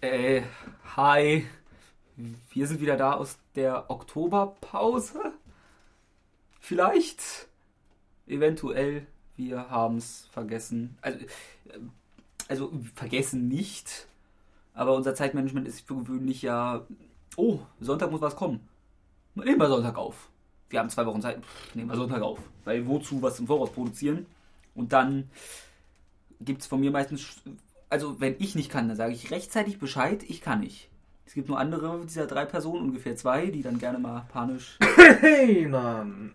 Äh, hi. Wir sind wieder da aus der Oktoberpause. Vielleicht. Eventuell. Wir haben es vergessen. Also, äh, also, vergessen nicht. Aber unser Zeitmanagement ist für gewöhnlich ja. Oh, Sonntag muss was kommen. Nehmen wir Sonntag auf. Wir haben zwei Wochen Zeit. Pff, nehmen wir Sonntag auf. Weil wozu was im Voraus produzieren? Und dann gibt es von mir meistens also wenn ich nicht kann, dann sage ich rechtzeitig Bescheid, ich kann nicht. Es gibt nur andere dieser drei Personen, ungefähr zwei, die dann gerne mal panisch Hey, Mann.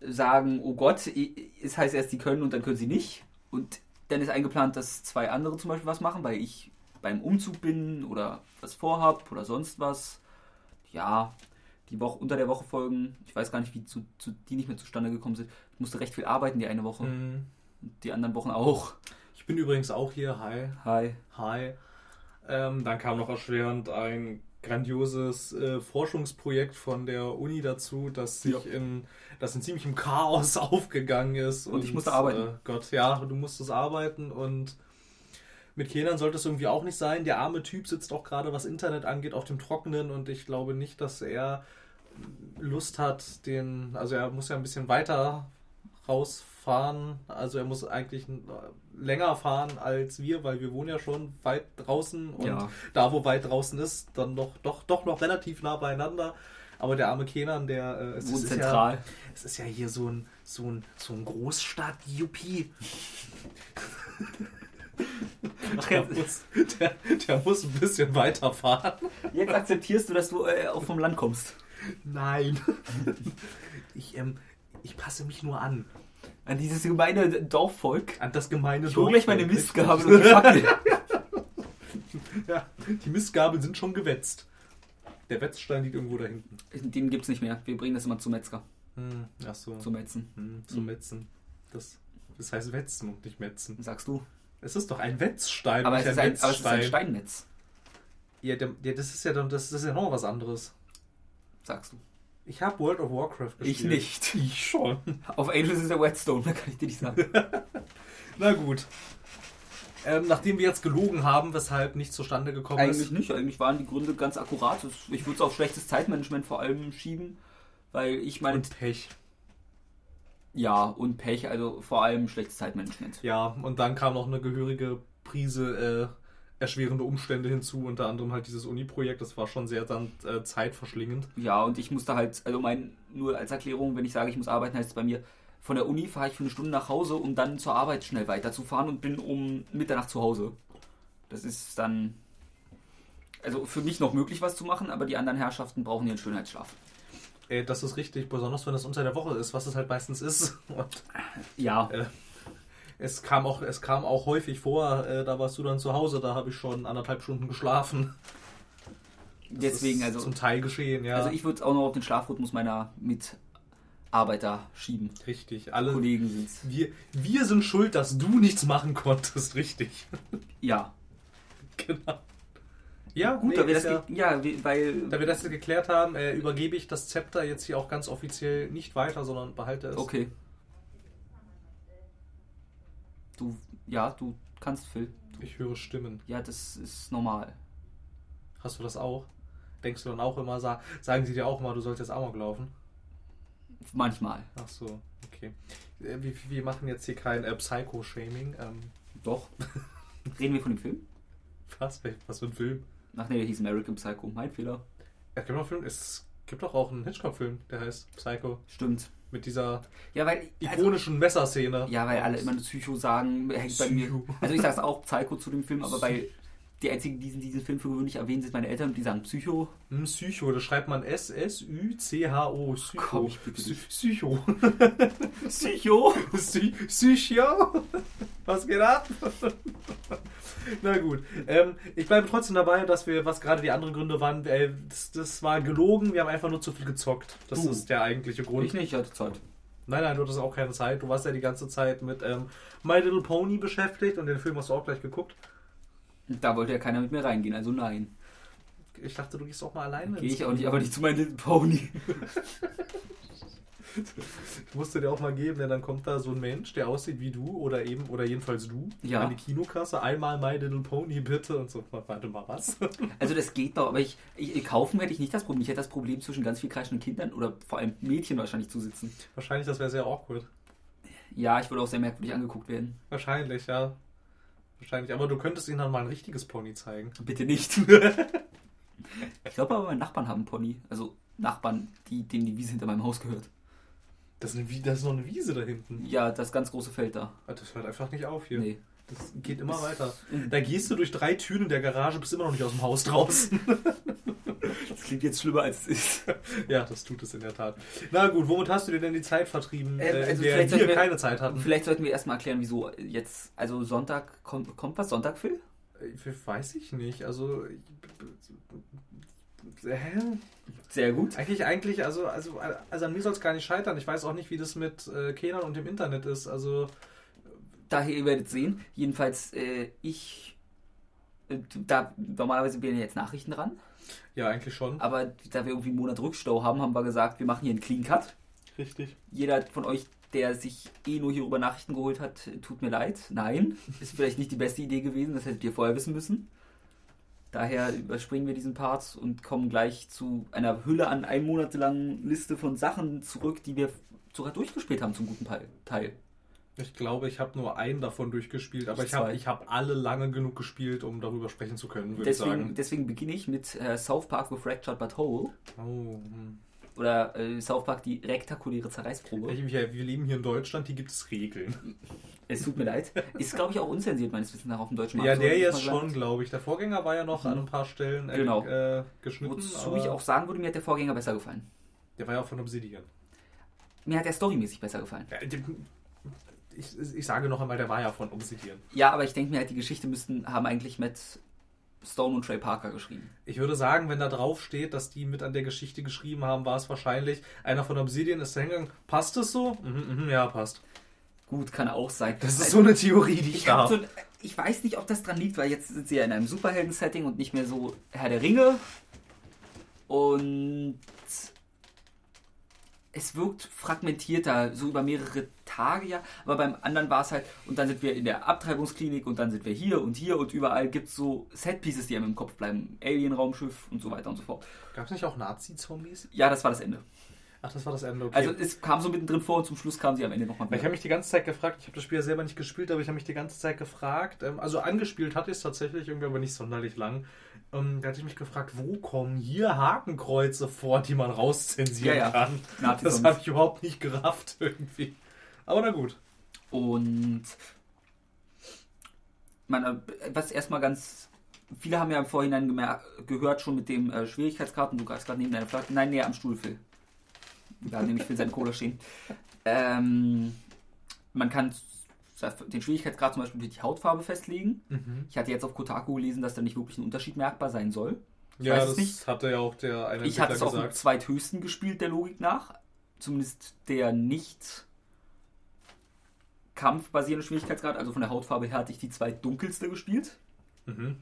sagen, oh Gott, es heißt erst, die können und dann können sie nicht. Und dann ist eingeplant, dass zwei andere zum Beispiel was machen, weil ich beim Umzug bin oder was vorhab oder sonst was. Ja, die Woche unter der Woche folgen. Ich weiß gar nicht, wie zu, zu, die nicht mehr zustande gekommen sind. Ich musste recht viel arbeiten die eine Woche. Mhm. Die anderen Wochen auch. Ich bin übrigens auch hier. Hi. Hi. Hi. Ähm, dann kam noch erschwerend ein grandioses äh, Forschungsprojekt von der Uni dazu, das sich Ja. in, das in ziemlichem Chaos aufgegangen ist. Und ich musste arbeiten. Äh, Gott, ja, du musstest arbeiten und mit Kindern sollte es irgendwie auch nicht sein. Der arme Typ sitzt auch gerade, was Internet angeht, auf dem Trockenen und ich glaube nicht, dass er Lust hat, den, also er muss ja ein bisschen weiter rausfahren. Also er muss eigentlich länger fahren als wir, weil wir wohnen ja schon weit draußen und Ja. da, wo weit draußen ist, dann noch, doch, doch noch relativ nah beieinander. Aber der arme Kenan, der äh, es ist zentral. Ja, es ist ja hier so ein, so ein, so ein Großstadt-Juppie. Ach, Der muss, der, der muss ein bisschen weiter fahren. jetzt akzeptierst du, dass du äh, auch vom Land kommst. Nein. Ich, ähm, ich passe mich nur an. An dieses gemeine Dorfvolk. An das gemeine Ich hole gleich meine Dorfvolk. Mistgabel und die Fackel. Ja, die Mistgabeln sind schon gewetzt. Der Wetzstein liegt irgendwo da hinten. Den gibt's nicht mehr. Wir bringen das immer zum Metzger. Hm, ach so. Zum Metzen. Hm, zum Hm. Metzen. Das, das heißt Wetzen und nicht Metzen. Sagst du. Es ist doch ein Wetzstein, Aber nicht es, ist ein, aber es ist ein Wetzstein. Steinmetz. Ja, der, ja, das ist ja dann, das, das ist ja noch was anderes. Sagst du. Ich habe World of Warcraft gespielt. Ich nicht. Ich schon. Auf Angels ist der Whetstone, da kann ich dir nicht sagen. Na gut. Ähm, nachdem wir jetzt gelogen haben, weshalb nichts zustande gekommen Eigentlich ist. nicht. Eigentlich waren die Gründe ganz akkurat. Ich würde es auf schlechtes Zeitmanagement vor allem schieben. Weil ich meine. Und Pech. Ja, und Pech, also vor allem schlechtes Zeitmanagement. Ja, und dann kam noch eine gehörige Prise äh, erschwerende Umstände hinzu, unter anderem halt dieses Uni-Projekt. Das war schon sehr dann äh, zeitverschlingend. Ja, und ich musste halt, also mein, nur als Erklärung, wenn ich sage, ich muss arbeiten, heißt es bei mir, von der Uni fahre ich für eine Stunde nach Hause, um dann zur Arbeit schnell weiterzufahren und bin um Mitternacht zu Hause. Das ist dann, also für mich noch möglich, was zu machen, aber die anderen Herrschaften brauchen ihren Schönheitsschlaf. Äh, das ist richtig, besonders wenn das unter der Woche ist, was es halt meistens ist. Und Ja, Äh, es kam auch, es kam auch häufig vor, äh, da warst du dann zu Hause, da habe ich schon anderthalb Stunden geschlafen. Das deswegen, ist also, Zum Teil geschehen, ja. also ich würde es auch noch auf den Schlafrhythmus meiner Mitarbeiter schieben. richtig. Alle, Kollegen sind's. wir, wir sind schuld, dass du nichts machen konntest, richtig. Ja, genau. Ja, gut, nee, da wir das, ja, ja, weil, da wir das geklärt haben, äh, übergebe ich das Zepter jetzt hier auch ganz offiziell nicht weiter, sondern behalte es. okay. Du, ja, du kannst, Phil. Ich höre Stimmen. Ja, das ist normal. Hast du das auch? Denkst du dann auch immer, sa- sagen sie dir auch mal, du sollst jetzt Amok laufen? Manchmal. Ach so, okay. Äh, Wir, wir machen jetzt hier kein äh, Psycho-Shaming. Ähm, Doch. Reden wir von dem Film? was? Was für ein Film? Ach nee, der hieß American Psycho. Mein Fehler. Es gibt, noch Film, es gibt doch auch einen Hitchcock-Film, der heißt Psycho. Stimmt. Mit dieser Ja, weil. Also, ikonischen Messerszene. ja, weil alle immer nur Psycho sagen, hängt bei mir. Psycho. Also ich sag's auch Psycho zu dem Film, aber weil die einzigen, die diesen, diesen Film für gewöhnlich erwähnen, sind meine Eltern und die sagen Psycho. Hm, Psycho, das schreibt man S-S-Ü-C-H-O. Psycho. Komm, ich bitte dich. Psycho. Psycho? Psy- Psycho? Was geht ab? Na gut. Ähm, ich bleibe trotzdem dabei, dass wir, was gerade die anderen Gründe waren, äh, das, das war gelogen, wir haben einfach nur zu viel gezockt. Das Du. ist der eigentliche Grund. Ich nicht, ich hatte Zeit. Nein, nein, du hattest auch keine Zeit. Du warst ja die ganze Zeit mit ähm, My Little Pony beschäftigt und den Film hast du auch gleich geguckt. Da wollte ja keiner mit mir reingehen, also nein. Ich dachte, du gehst auch mal alleine. Gehe ich auch nicht, aber nicht zu meinem Little Pony. musst du dir auch mal geben, denn dann kommt da so ein Mensch, der aussieht wie du oder eben, oder jedenfalls du, Ja. an die Kinokasse, einmal My Little Pony bitte und so, warte mal, was? Also das geht noch, aber ich, ich kaufen hätte ich nicht das Problem. Ich hätte das Problem, zwischen ganz viel kreischenden Kindern oder vor allem Mädchen wahrscheinlich zu sitzen. Wahrscheinlich, das wäre sehr awkward. Ja, ich würde auch sehr merkwürdig angeguckt werden. Wahrscheinlich, ja. Wahrscheinlich, aber du könntest ihnen dann mal ein richtiges Pony zeigen. Bitte nicht. ich glaube aber, meine Nachbarn haben einen Pony. Also Nachbarn, die, denen die Wiese hinter meinem Haus gehört. Das ist, eine, das ist noch eine Wiese da hinten. Ja, das ganz große Feld da. Ah, Das hört einfach nicht auf hier. Nee. Das geht immer weiter. Da gehst du durch drei Türen in der Garage, bist immer noch nicht aus dem Haus draußen. Das klingt jetzt schlimmer, als es ist. ja, das tut es in der Tat. Na gut, womit hast du dir denn die Zeit vertrieben, Äh, äh, in also der vielleicht wir sollten wir- keine Zeit hatten? Vielleicht sollten wir erstmal erklären, wieso jetzt, also Sonntag, kommt, kommt was Sonntag, Phil? Ich weiß ich nicht. Also. ich- Hä? Sehr gut. Eigentlich, eigentlich, also, also, also an mir soll es gar nicht scheitern. Ich weiß auch nicht, wie das mit äh, Kenan und dem Internet ist. Also, Daher, ihr werdet sehen. Jedenfalls, äh, ich, äh, da, normalerweise wären ja jetzt Nachrichten dran, ja, eigentlich schon. aber da wir irgendwie einen Monat Rückstau haben, haben wir gesagt, wir machen hier einen Clean Cut. Richtig. Jeder von euch, der sich eh nur hierüber Nachrichten geholt hat, tut mir leid. Nein, ist vielleicht nicht die beste Idee gewesen, das hättet ihr vorher wissen müssen. Daher überspringen wir diesen Part und kommen gleich zu einer Hülle an einem Monat langen Liste von Sachen zurück, die wir sogar durchgespielt haben zum guten Teil. Ich glaube, ich habe nur einen davon durchgespielt, aber Ich ich habe ich hab alle lange genug gespielt, um darüber sprechen zu können, würde ich Deswegen, sagen. deswegen beginne ich mit äh, South Park The Fractured But Whole Oh, hm. oder äh, South Park Die rektakuläre Zerreißprobe. Ich- wir, wir leben hier in Deutschland, hier gibt es Regeln. Es tut mir leid. Ist, glaube ich, auch unzensiert meines Wissens nach auf dem deutschen Ja, so der jetzt schon, glaube ich. Der Vorgänger war ja noch Mhm. an ein paar Stellen äh, Genau. äh, geschnitten. Wozu ich auch sagen würde, mir hat der Vorgänger besser gefallen. Der war ja auch von Obsidian. Mir hat der storymäßig besser gefallen. Ja, ich, ich sage noch einmal, der war ja von Obsidian. Ja, aber ich denke mir halt, die Geschichte müssten, haben eigentlich Matt Stone und Trey Parker geschrieben. Ich würde sagen, wenn da drauf steht, dass die mit an der Geschichte geschrieben haben, war es wahrscheinlich einer von Obsidian ist hingegangen. Passt es so? Mhm, mhm, ja, passt. Gut, kann auch sein. Das ist Also, so eine Theorie, die ich, ich, habe. so, ich weiß nicht, ob das dran liegt, weil jetzt sind sie ja in einem Superhelden-Setting und nicht mehr so Herr der Ringe. Und es wirkt fragmentierter, so über mehrere Tage ja. Aber beim anderen war es halt, und dann sind wir in der Abtreibungsklinik und dann sind wir hier und hier und überall gibt es so Setpieces, die einem im Kopf bleiben. Alien-Raumschiff und so weiter und so fort. Gab es nicht auch Nazi-Zombies? Ja, das war das Ende. Ach, das war das Ende. Okay. Also es kam so mittendrin vor und zum Schluss kam sie am Ende nochmal ich habe mich die ganze Zeit gefragt, ich habe das Spiel ja selber nicht gespielt, aber ich habe mich die ganze Zeit gefragt, ähm, also angespielt hatte ich es tatsächlich irgendwie, aber nicht sonderlich lang. Ähm, da hatte ich mich gefragt, wo kommen hier Hakenkreuze vor, die man rauszensieren Ja, ja. kann? Nazis Das habe ich überhaupt nicht gerafft irgendwie. Aber na gut. Und man, was erstmal ganz. Viele haben ja im Vorhinein gemer gehört schon mit dem äh, Schwierigkeitskarten. Du greifst gerade neben deiner Flasche. Nein, näher am Stuhl, Phil. Da nämlich Phil seine Cola stehen. Ähm, man kann den Schwierigkeitsgrad zum Beispiel durch die Hautfarbe festlegen. Ich hatte jetzt auf Kotaku gelesen, dass da nicht wirklich ein Unterschied merkbar sein soll. Ich Ja, das nicht. hatte ja auch der eine Ich hatte es Entwickler auf dem gesagt. zweithöchsten gespielt, der Logik nach. Zumindest der nicht kampfbasierende Schwierigkeitsgrad, also von der Hautfarbe her hatte ich die zweitdunkelste gespielt. Mhm.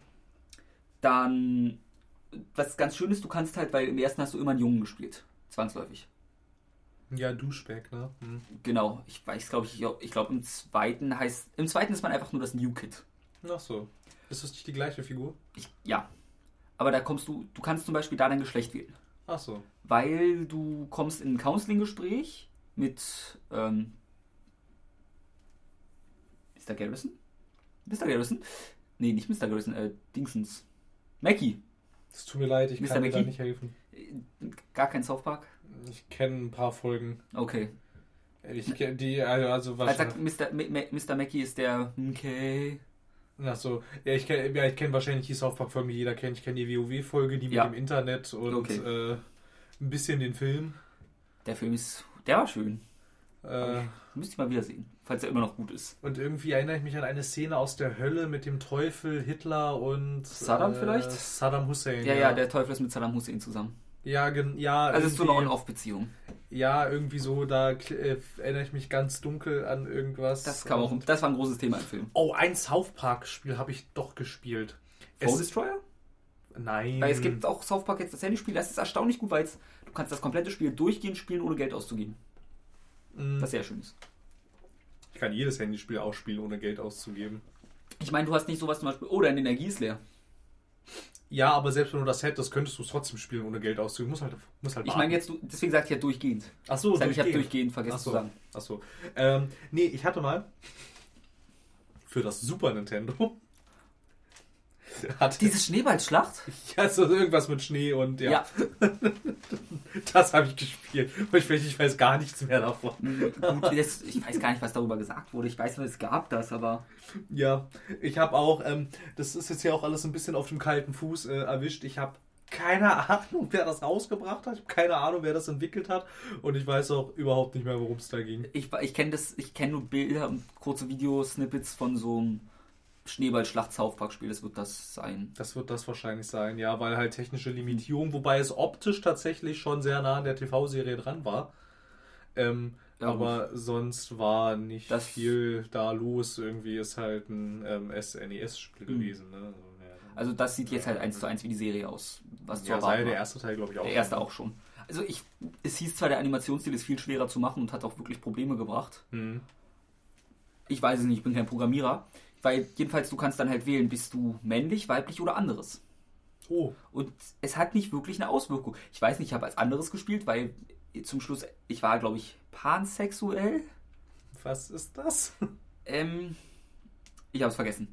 Dann, was ganz schön ist, du kannst halt, weil im ersten hast du immer einen Jungen gespielt. Zwangsläufig. Ja, Duschback, ne? Mhm. Genau, ich weiß, glaube ich, ich glaube im zweiten heißt, im zweiten ist man einfach nur das New Kid. Ach so. Ist das nicht die gleiche Figur? Ich, ja. Aber da kommst du, du kannst zum Beispiel da dein Geschlecht wählen. Ach so. weil du kommst in ein Counseling-Gespräch mit ähm, Mr. Garrison? Mr. Garrison? Nee, nicht Mr. Garrison, äh, Dingsens. Mackie. Es tut mir leid, ich Mr. kann dir da nicht helfen. Äh, Gar kein South Park? Ich kenne ein paar Folgen. Okay. Ich kenne die, also, also was. sagt, Mr. Mr. Mackie ist der, okay. Ach so. Ja, ich kenne ja, ich kenn wahrscheinlich die South Park-Folgen, die jeder kennt. Ich kenne die WoW-Folge, die mit Ja. dem Internet und Okay. äh, ein bisschen den Film. Der Film ist, der war schön. Äh, Müsste ich mal wieder sehen, falls er immer noch gut ist. und irgendwie erinnere ich mich an eine Szene aus der Hölle mit dem Teufel, Hitler und Saddam äh, vielleicht? Saddam Hussein. Ja, ja, der Teufel ist mit Saddam Hussein zusammen. Ja, gen, ja, Also es ist so eine On-Off-Beziehung. ja, irgendwie so, da äh, erinnere ich mich ganz dunkel an irgendwas. Das kam auch, das war ein großes Thema im Film. Oh, ein South Park-Spiel habe ich doch gespielt. Es, Destroyer? nein. Weil es gibt auch South Park jetzt das Handyspiel, das ist erstaunlich gut, weil du kannst das komplette Spiel durchgehend spielen, ohne Geld auszugeben. Mm, Was sehr schön ist. Ich kann jedes Handyspiel ausspielen, ohne Geld auszugeben. Ich meine, du hast nicht sowas zum Beispiel, oh, deine Energie ist leer. Ja, aber selbst wenn du das hättest, könntest du es trotzdem spielen, ohne Geld auszugeben. Muss halt, muss halt Ich meine jetzt, deswegen sage ich ja durchgehend. Ach so, Ich, sag, ich habe durchgehend vergessen Ach so. zu sagen. Ach so. Ähm, nee, ich hatte mal für das Super Nintendo hatte Diese Schneeballschlacht? ja so irgendwas mit Schnee und ja, Ja. das habe ich gespielt. Ich, weiß- ich weiß gar nichts mehr davon. Mhm, Gut, das, ich weiß gar nicht, was darüber gesagt wurde. Ich weiß nur, es gab das, aber Ja, ich habe auch, ähm, das ist jetzt ja auch alles ein bisschen auf dem kalten Fuß äh, erwischt. Ich habe keine Ahnung, wer das rausgebracht hat. Ich habe keine Ahnung, wer das entwickelt hat. Und ich weiß auch überhaupt nicht mehr, worum es da ging. ich, ich kenne das, ich kenne nur Bilder und kurze Videosnippets von so einem Schneeballschlacht-South-Park-Spiel. Das wird das sein. Das wird das wahrscheinlich sein, ja, weil halt technische Limitierung, wobei es optisch tatsächlich schon sehr nah an der TV-Serie dran war. Ähm, Ja, aber sonst war nicht Das- viel da los. Irgendwie ist halt ein ähm, SNES-Spiel Mhm. gewesen. Ne? Also, ja, Also das sieht jetzt halt eins zu eins wie die Serie aus. Was ja, sei der erste Teil, glaube ich, auch. Der erste auch schon. Also ich, es hieß zwar, der Animationsstil ist viel schwerer zu machen und hat auch wirklich Probleme gebracht. Hm. Ich weiß es nicht, ich bin kein Programmierer. Weil jedenfalls, du kannst dann halt wählen, bist du männlich, weiblich oder anderes. Oh, Und es hat nicht wirklich eine Auswirkung. Ich weiß nicht, ich habe als anderes gespielt, weil zum Schluss, ich war, glaube ich, pansexuell. was ist das? Ähm, ich habe es vergessen.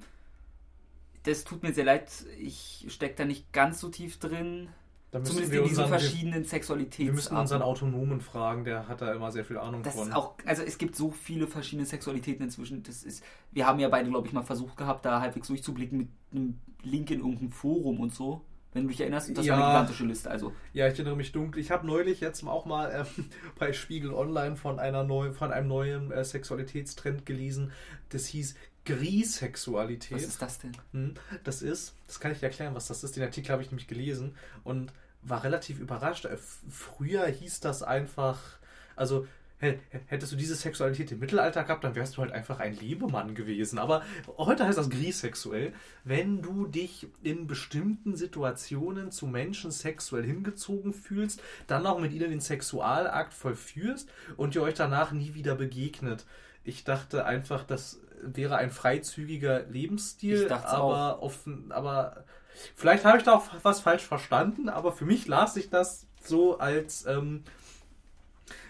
Das tut mir sehr leid, ich stecke da nicht ganz so tief drin. Da Zumindest wir in diesen unseren, verschiedenen wir Sexualitäten. müssen unseren Autonomen fragen, der hat da immer sehr viel Ahnung Das von. ist auch, also es gibt so viele verschiedene Sexualitäten inzwischen. Das ist, wir haben ja beide, glaube ich, mal versucht gehabt, da halbwegs durchzublicken mit einem Link in irgendein Forum und so. Wenn du dich erinnerst, und das war Ja. eine gigantische Liste. Also Ja, ich erinnere mich dunkel. Ich habe neulich jetzt auch mal ähm, bei Spiegel Online von, einer neu, von einem neuen äh, Sexualitätstrend gelesen. Das hieß Grisexualität. was ist das denn? Hm, Das ist, das kann ich dir erklären, was das ist. Den Artikel habe ich nämlich gelesen und war relativ überrascht. Äh, Früher hieß das einfach, also hä- hättest du diese Sexualität im Mittelalter gehabt, dann wärst du halt einfach ein Lebemann gewesen. Aber heute heißt das grisexuell, wenn du dich in bestimmten Situationen zu Menschen sexuell hingezogen fühlst, dann auch mit ihnen den Sexualakt vollführst und ihr euch danach nie wieder begegnet. Ich dachte einfach, das wäre ein freizügiger Lebensstil, Ich dachte aber offen, aber vielleicht habe ich da auch was falsch verstanden, aber für mich las sich das so als ähm,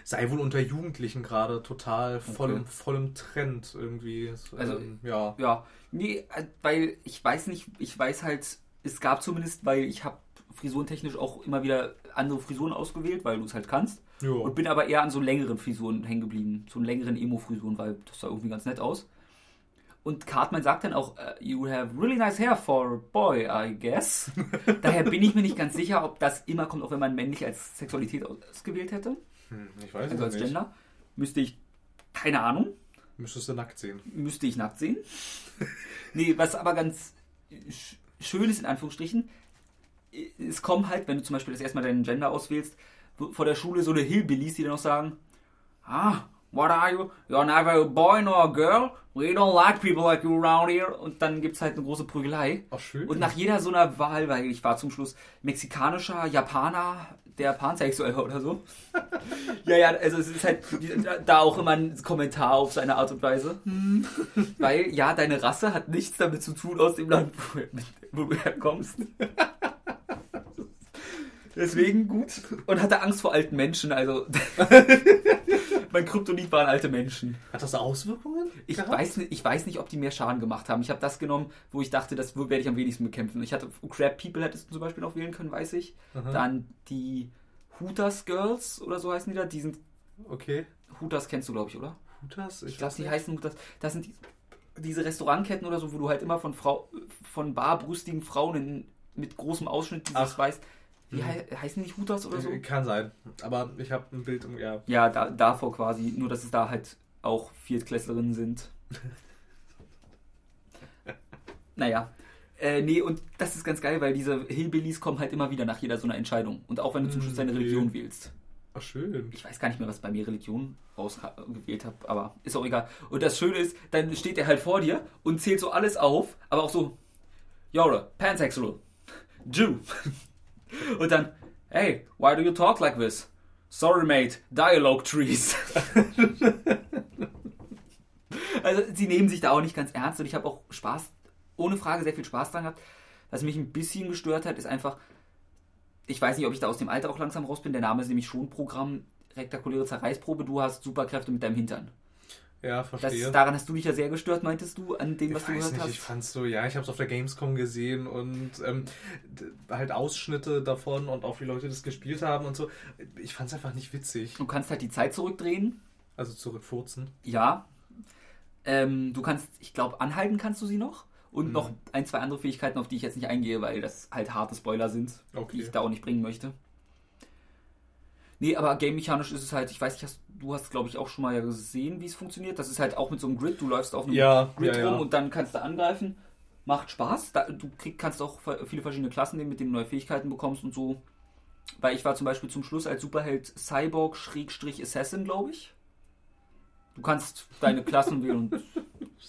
sei wohl unter Jugendlichen gerade total vollem, Okay. vollem Trend irgendwie. Also, ähm, ja. Ja, nee, äh, weil ich weiß nicht, ich weiß halt, es gab zumindest, weil ich habe frisurentechnisch auch immer wieder andere Frisuren ausgewählt, weil du es halt kannst. Jo. Und bin aber eher an so längeren Frisuren hängen geblieben. So längeren Emo-Frisuren, weil das sah irgendwie ganz nett aus. Und Cartman sagt dann auch, äh, you have really nice hair for a boy, I guess. Daher bin ich mir nicht ganz sicher, ob das immer kommt, auch wenn man männlich als Sexualität ausgewählt hätte. Hm, ich weiß Also als nicht. Gender. Müsste ich, keine Ahnung, Müsstest du nackt sehen. müsste ich nackt sehen. nee, was aber ganz sch- schön ist, in Anführungsstrichen, es kommen halt, wenn du zum Beispiel das erstmal deinen Gender auswählst, vor der Schule so eine Hillbillies, die dann auch sagen, ah, what are you? You're neither a boy nor a girl. We don't like people like you around here. Und dann gibt es halt eine große Prügelei. Ach, schön. Und nach jeder so einer Wahl, weil ich war zum Schluss mexikanischer, Japaner, der pansexuell war oder so. ja, ja, also es ist halt da auch immer ein Kommentar auf seine Art und Weise. Weil, ja, deine Rasse hat nichts damit zu tun aus dem Land, wo, wo du herkommst. Deswegen gut. Und hatte Angst vor alten Menschen, also mein Kryptonit waren alte Menschen. Hat das Auswirkungen? Ich gehabt? weiß, nicht, ich weiß nicht, ob die mehr Schaden gemacht haben. Ich habe das genommen, wo ich dachte, das werde ich am wenigsten bekämpfen. Ich hatte Crab People hättest du zum Beispiel noch wählen können, weiß ich. Aha. Dann die Hooters Girls oder so heißen die da. Die sind Okay. Hooters kennst du, glaube ich, oder? Hutas? Ich glaube, weiß die heißen Hooters. Das sind die, diese Restaurantketten oder so, wo du halt immer von Frau, von barbrüstigen Frauen in, mit großem Ausschnitt dieses Ach. weiß. Wie Mhm. hei- heißen die nicht Hooters oder so? Äh, Kann sein. Aber ich habe ein Bild im. Ja. Ja, da, davor quasi. Nur, dass es da halt auch Viertklässlerinnen sind. naja. Äh, nee, und das ist ganz geil, weil diese Hillbillies kommen halt immer wieder nach jeder so einer Entscheidung. Und auch wenn du zum Schluss deine Okay. Religion wählst. Ach, schön. Ich weiß gar nicht mehr, was bei mir Religion ausgewählt habe, aber ist auch egal. Und das Schöne ist, dann steht er halt vor dir und zählt so alles auf, aber auch so, You're pansexual, Jew. Und dann, hey, why do you talk like this? Sorry, mate, Dialogue Trees. also, sie nehmen sich da auch nicht ganz ernst und ich habe auch Spaß, ohne Frage sehr viel Spaß dran gehabt. Was mich ein bisschen gestört hat, ist einfach, ich weiß nicht, ob ich da aus dem Alter auch langsam raus bin. Der Name ist nämlich schon Programm rektakuläre Zerreißprobe. Du hast Superkräfte mit deinem Hintern. Ja, verstehe. Das, daran hast du dich ja sehr gestört, meintest du, an dem, was ich du gehört nicht, hast? Ich fand so, ja, ich habe es auf der Gamescom gesehen und ähm, halt Ausschnitte davon und auch wie Leute das gespielt haben und so. Ich fand es einfach nicht witzig. Du kannst halt die Zeit zurückdrehen. Also zurückfurzen. Ja. Ähm, du kannst, ich glaube, anhalten kannst du sie noch. Und Mhm. noch ein, zwei andere Fähigkeiten, auf die ich jetzt nicht eingehe, weil das halt harte Spoiler sind, Okay. die ich da auch nicht bringen möchte. Nee, aber game-mechanisch ist es halt, ich weiß nicht, hast, du hast glaube ich auch schon mal ja gesehen, wie es funktioniert. Das ist halt auch mit so einem Grid, du läufst auf einem Ja, Grid ja, ja. rum und dann kannst du angreifen. Macht Spaß. Da, du krieg, kannst auch viele verschiedene Klassen nehmen, mit denen du neue Fähigkeiten bekommst und so. Weil ich war zum Beispiel zum Schluss als Superheld Cyborg-Assassin, glaube ich. Du kannst deine Klassen wählen und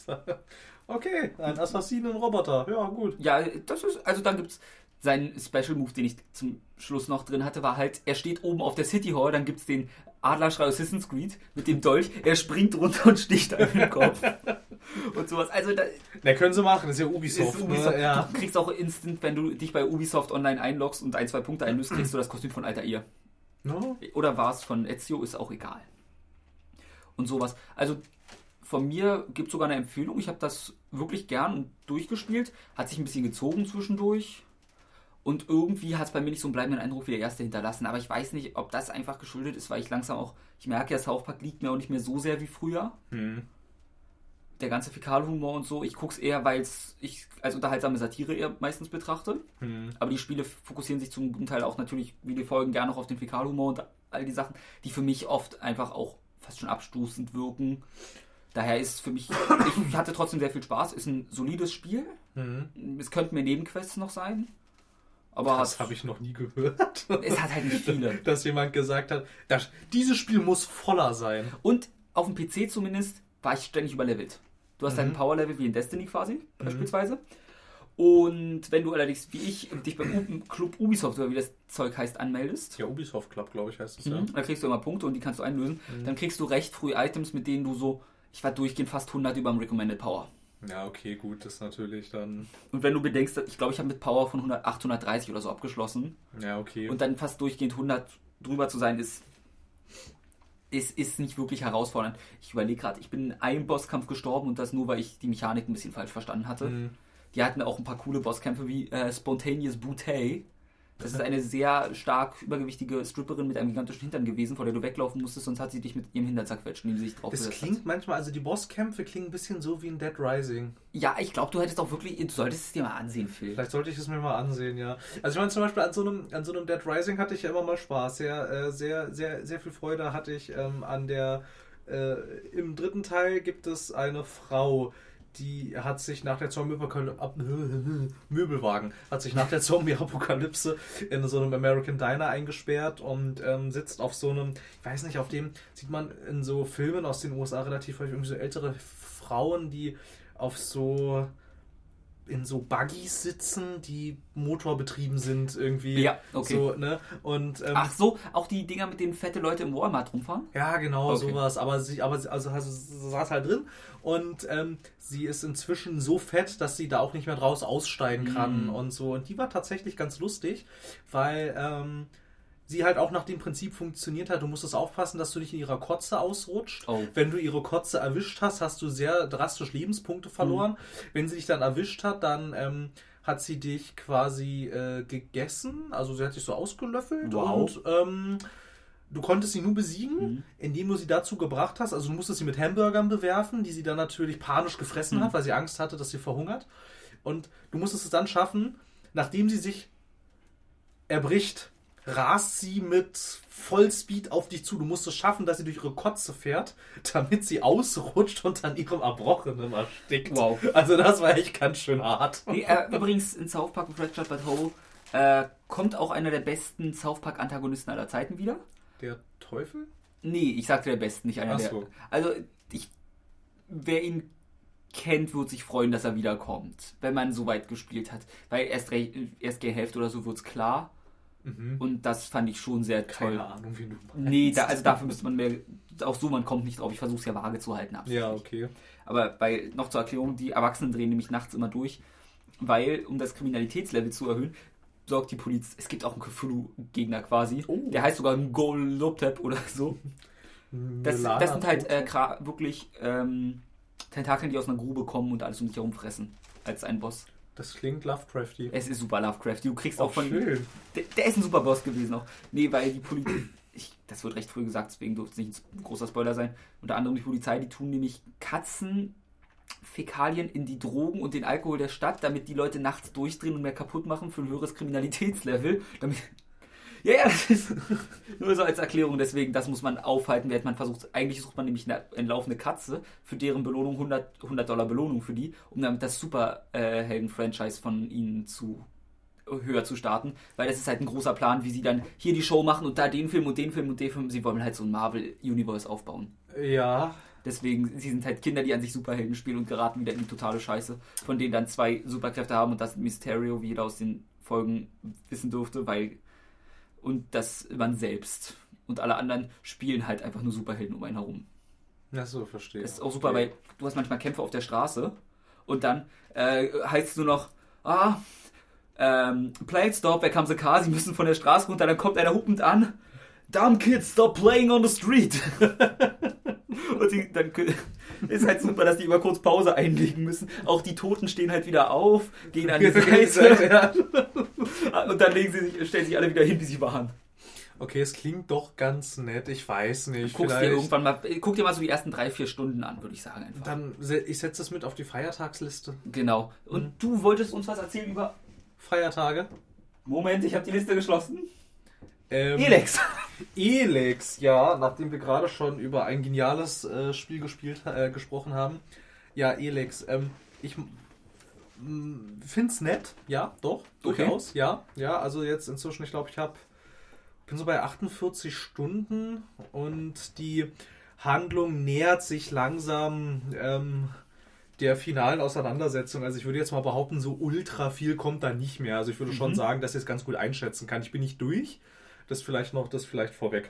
Okay, ein Assassinenroboter. Ja, gut. Ja, das ist, also dann gibt's seinen Special Move, den ich zum Schluss noch drin hatte, war halt, er steht oben auf der City Hall, dann gibt's den Adlerschrei Assassin's Creed mit dem Dolch, er springt runter und sticht einem den Kopf. und sowas. Also da Ne, können sie machen, das ist ja ist Ubisoft. Ubisoft, Ne? Ja. du kriegst auch instant, wenn du dich bei Ubisoft online einloggst und ein, zwei Punkte einlöst, kriegst du das Kostüm von Altair. No? Oder war es von Ezio, ist auch egal. Und sowas. Also von mir gibt es sogar eine Empfehlung. Ich habe das wirklich gern und durchgespielt. Hat sich ein bisschen gezogen zwischendurch. Und irgendwie hat es bei mir nicht so einen bleibenden Eindruck wie der erste hinterlassen. Aber ich weiß nicht, ob das einfach geschuldet ist, weil ich langsam auch, ich merke ja, South Park liegt mir auch nicht mehr so sehr wie früher. Hm. Der ganze Fäkalhumor und so. Ich gucke es eher, weil ich als unterhaltsame Satire eher meistens betrachte. Hm. Aber die Spiele fokussieren sich zum guten Teil auch natürlich, wie die Folgen, gerne noch auf den Fäkalhumor und all die Sachen, die für mich oft einfach auch fast schon abstoßend wirken. Daher ist für mich, ich hatte trotzdem sehr viel Spaß, ist ein solides Spiel. Hm. Es könnten mehr Nebenquests noch sein. Aber Das habe ich noch nie gehört. es hat halt nicht viele. Dass jemand gesagt hat, das, dieses Spiel muss voller sein. Und auf dem PC zumindest war ich ständig überlevelt. Du hast halt ein Power-Level wie in Destiny quasi, beispielsweise. Und wenn du allerdings, wie ich, dich beim Club Ubisoft oder wie das Zeug heißt, anmeldest, Ja, Ubisoft Club, glaube ich, heißt es Mhm. Da kriegst du immer Punkte und die kannst du einlösen. Dann kriegst du recht früh Items, mit denen du so, ich war durchgehend fast 100 über dem Recommended Power. Ja. Okay, gut, das ist natürlich dann. Und wenn du bedenkst, ich glaube, ich habe mit Power von 100, 830 oder so abgeschlossen. Ja, okay. Und dann fast durchgehend 100 drüber zu sein, ist, ist, ist nicht wirklich herausfordernd. Ich überlege gerade, ich bin in einem Bosskampf gestorben und das nur, weil ich die Mechanik ein bisschen falsch verstanden hatte. Hm. Die hatten auch ein paar coole Bosskämpfe wie äh, Spontaneous Bootay. Das ist eine sehr stark übergewichtige Stripperin mit einem gigantischen Hintern gewesen, vor der du weglaufen musstest, sonst hat sie dich mit ihrem Hintern zerquetscht, indem sie sich drauf Das klingt manchmal, also die Bosskämpfe klingen ein bisschen so wie in Dead Rising. hat. Ja, ich glaube, du hättest auch wirklich, du solltest es dir mal ansehen, Phil. Vielleicht sollte ich es mir mal ansehen, ja. Also ich meine zum Beispiel an so einem, an so einem Dead Rising hatte ich ja immer mal Spaß. Sehr, äh, sehr, sehr, sehr viel Freude hatte ich ähm, an der. Äh, Im dritten Teil gibt es eine Frau, die hat sich nach der Zombie-Apokalypse, Möbelwagen, hat sich nach der Zombie-Apokalypse in so einem American Diner eingesperrt und ähm, sitzt auf so einem, ich weiß nicht, auf dem sieht man in so Filmen aus den USA relativ häufig irgendwie so ältere Frauen, die auf so in so Buggies sitzen, die motorbetrieben sind irgendwie. Ja, okay. So, ne? Und ähm, Ach so, auch die Dinger, mit denen fette Leute im Walmart rumfahren? ja, genau, Okay. sowas. Aber sie, aber sie, also, also saß halt drin und ähm, sie ist inzwischen so fett, dass sie da auch nicht mehr draus aussteigen kann Mm. und so. Und die war tatsächlich ganz lustig, weil ähm, sie halt auch nach dem Prinzip funktioniert hat. Du musstest aufpassen, dass du nicht in ihrer Kotze ausrutscht. Oh. Wenn du ihre Kotze erwischt hast, hast du sehr drastisch Lebenspunkte verloren. Mhm. Wenn sie dich dann erwischt hat, dann ähm, hat sie dich quasi äh, gegessen. Also sie hat sich so ausgelöffelt Wow. und ähm, du konntest sie nur besiegen, Mhm. indem du sie dazu gebracht hast. Also du musstest sie mit Hamburgern bewerfen, die sie dann natürlich panisch gefressen Mhm. hat, weil sie Angst hatte, dass sie verhungert. Und du musstest es dann schaffen, nachdem sie sich erbricht, rast sie mit Vollspeed auf dich zu. Du musst es schaffen, dass sie durch ihre Kotze fährt, damit sie ausrutscht und an ihrem Erbrochenen erstickt. Wow. Also das war echt ganz schön hart. Nee, äh, übrigens, in South Park Fractured But Whole äh, kommt auch einer der besten South Park Antagonisten aller Zeiten wieder. Der Teufel? Nee, ich sagte der besten, nicht einer Ach der. so. Also, ich, wer ihn kennt, wird sich freuen, dass er wiederkommt, wenn man so weit gespielt hat. Weil erst, re- erst gegen Hälfte oder so wird's klar. Mhm. Und das fand ich schon sehr toll. Keine Ahnung, wie du meinst. Nee, da, also dafür müsste man mehr. Auch so, man kommt nicht drauf. Ich versuche es ja vage zu halten. absolut Ja, okay. Aber bei, noch zur Erklärung, die Erwachsenen drehen nämlich nachts immer durch, weil, um das Kriminalitätslevel zu erhöhen, sorgt die Polizei. Es gibt auch einen Cthulhu-Gegner quasi. Oh. Der heißt sogar Golotep oder so. Das, das sind halt äh, wirklich ähm, Tentakeln, die aus einer Grube kommen und alles um sich herum fressen. Als ein Boss. Das klingt Lovecrafty. Es ist super Lovecraft. Du kriegst auch Auch von. schön. Der, der ist ein super Boss gewesen auch. Nee, weil die Polizei. Das wird recht früh gesagt, deswegen durfte es nicht ein großer Spoiler sein. Unter anderem die Polizei, die tun nämlich Katzen. Fäkalien in die Drogen und den Alkohol der Stadt, damit die Leute nachts durchdrehen und mehr kaputt machen für ein höheres Kriminalitätslevel. Damit ja, ja, das ist nur so als Erklärung. Deswegen, das muss man aufhalten, während man versucht. Eigentlich sucht man nämlich eine entlaufene Katze, für deren Belohnung 100, 100 Dollar Belohnung für die, um damit das Superhelden-Franchise von ihnen zu höher zu starten, weil das ist halt ein großer Plan, wie sie dann hier die Show machen und da den Film und den Film und den Film. Sie wollen halt so ein Marvel-Universe aufbauen. Ja, Deswegen, sie sind halt Kinder, die an sich Superhelden spielen und geraten wieder in die totale Scheiße, von denen dann zwei Superkräfte haben und das Mysterio, wie jeder aus den Folgen wissen durfte, weil und das man selbst. Und alle anderen spielen halt einfach nur Superhelden um einen herum. ja so, verstehe. Das ist auch super, Okay. weil du hast manchmal Kämpfe auf der Straße und dann äh, heißt es nur noch, ah, ähm, play it, stop, wer kam the car, sie müssen von der Straße runter, dann kommt einer hupend an, dumb kids, stop playing on the street. und sie, dann ist halt super, dass die immer kurz Pause einlegen müssen. Auch die Toten stehen halt wieder auf, gehen an die Seite ja. und dann legen sie sich, stellen sich alle wieder hin, wie sie waren. Okay, es klingt doch ganz nett. Ich weiß nicht. Guckst dir irgendwann mal, guck dir mal so die ersten drei, vier Stunden an, würde ich sagen einfach. Dann, ich setze es mit auf die Feiertagsliste. Genau. Und Mhm. du wolltest uns was erzählen über Feiertage. Moment, ich habe die Liste geschlossen. Ähm, Elex. Elex, ja, nachdem wir gerade schon über ein geniales äh, Spiel gespielt, äh, gesprochen haben. Ja, Elex. Ähm, ich finde es nett, ja, doch, Okay. durchaus, ja. Ja, also jetzt inzwischen, ich glaube, ich habe bin so bei 48 Stunden und die Handlung nähert sich langsam ähm, der finalen Auseinandersetzung. Also ich würde jetzt mal behaupten, so ultra viel kommt da nicht mehr. Also ich würde schon Mhm. sagen, dass ich es ganz gut einschätzen kann. Ich bin nicht durch. Das vielleicht noch, das vielleicht vorweg.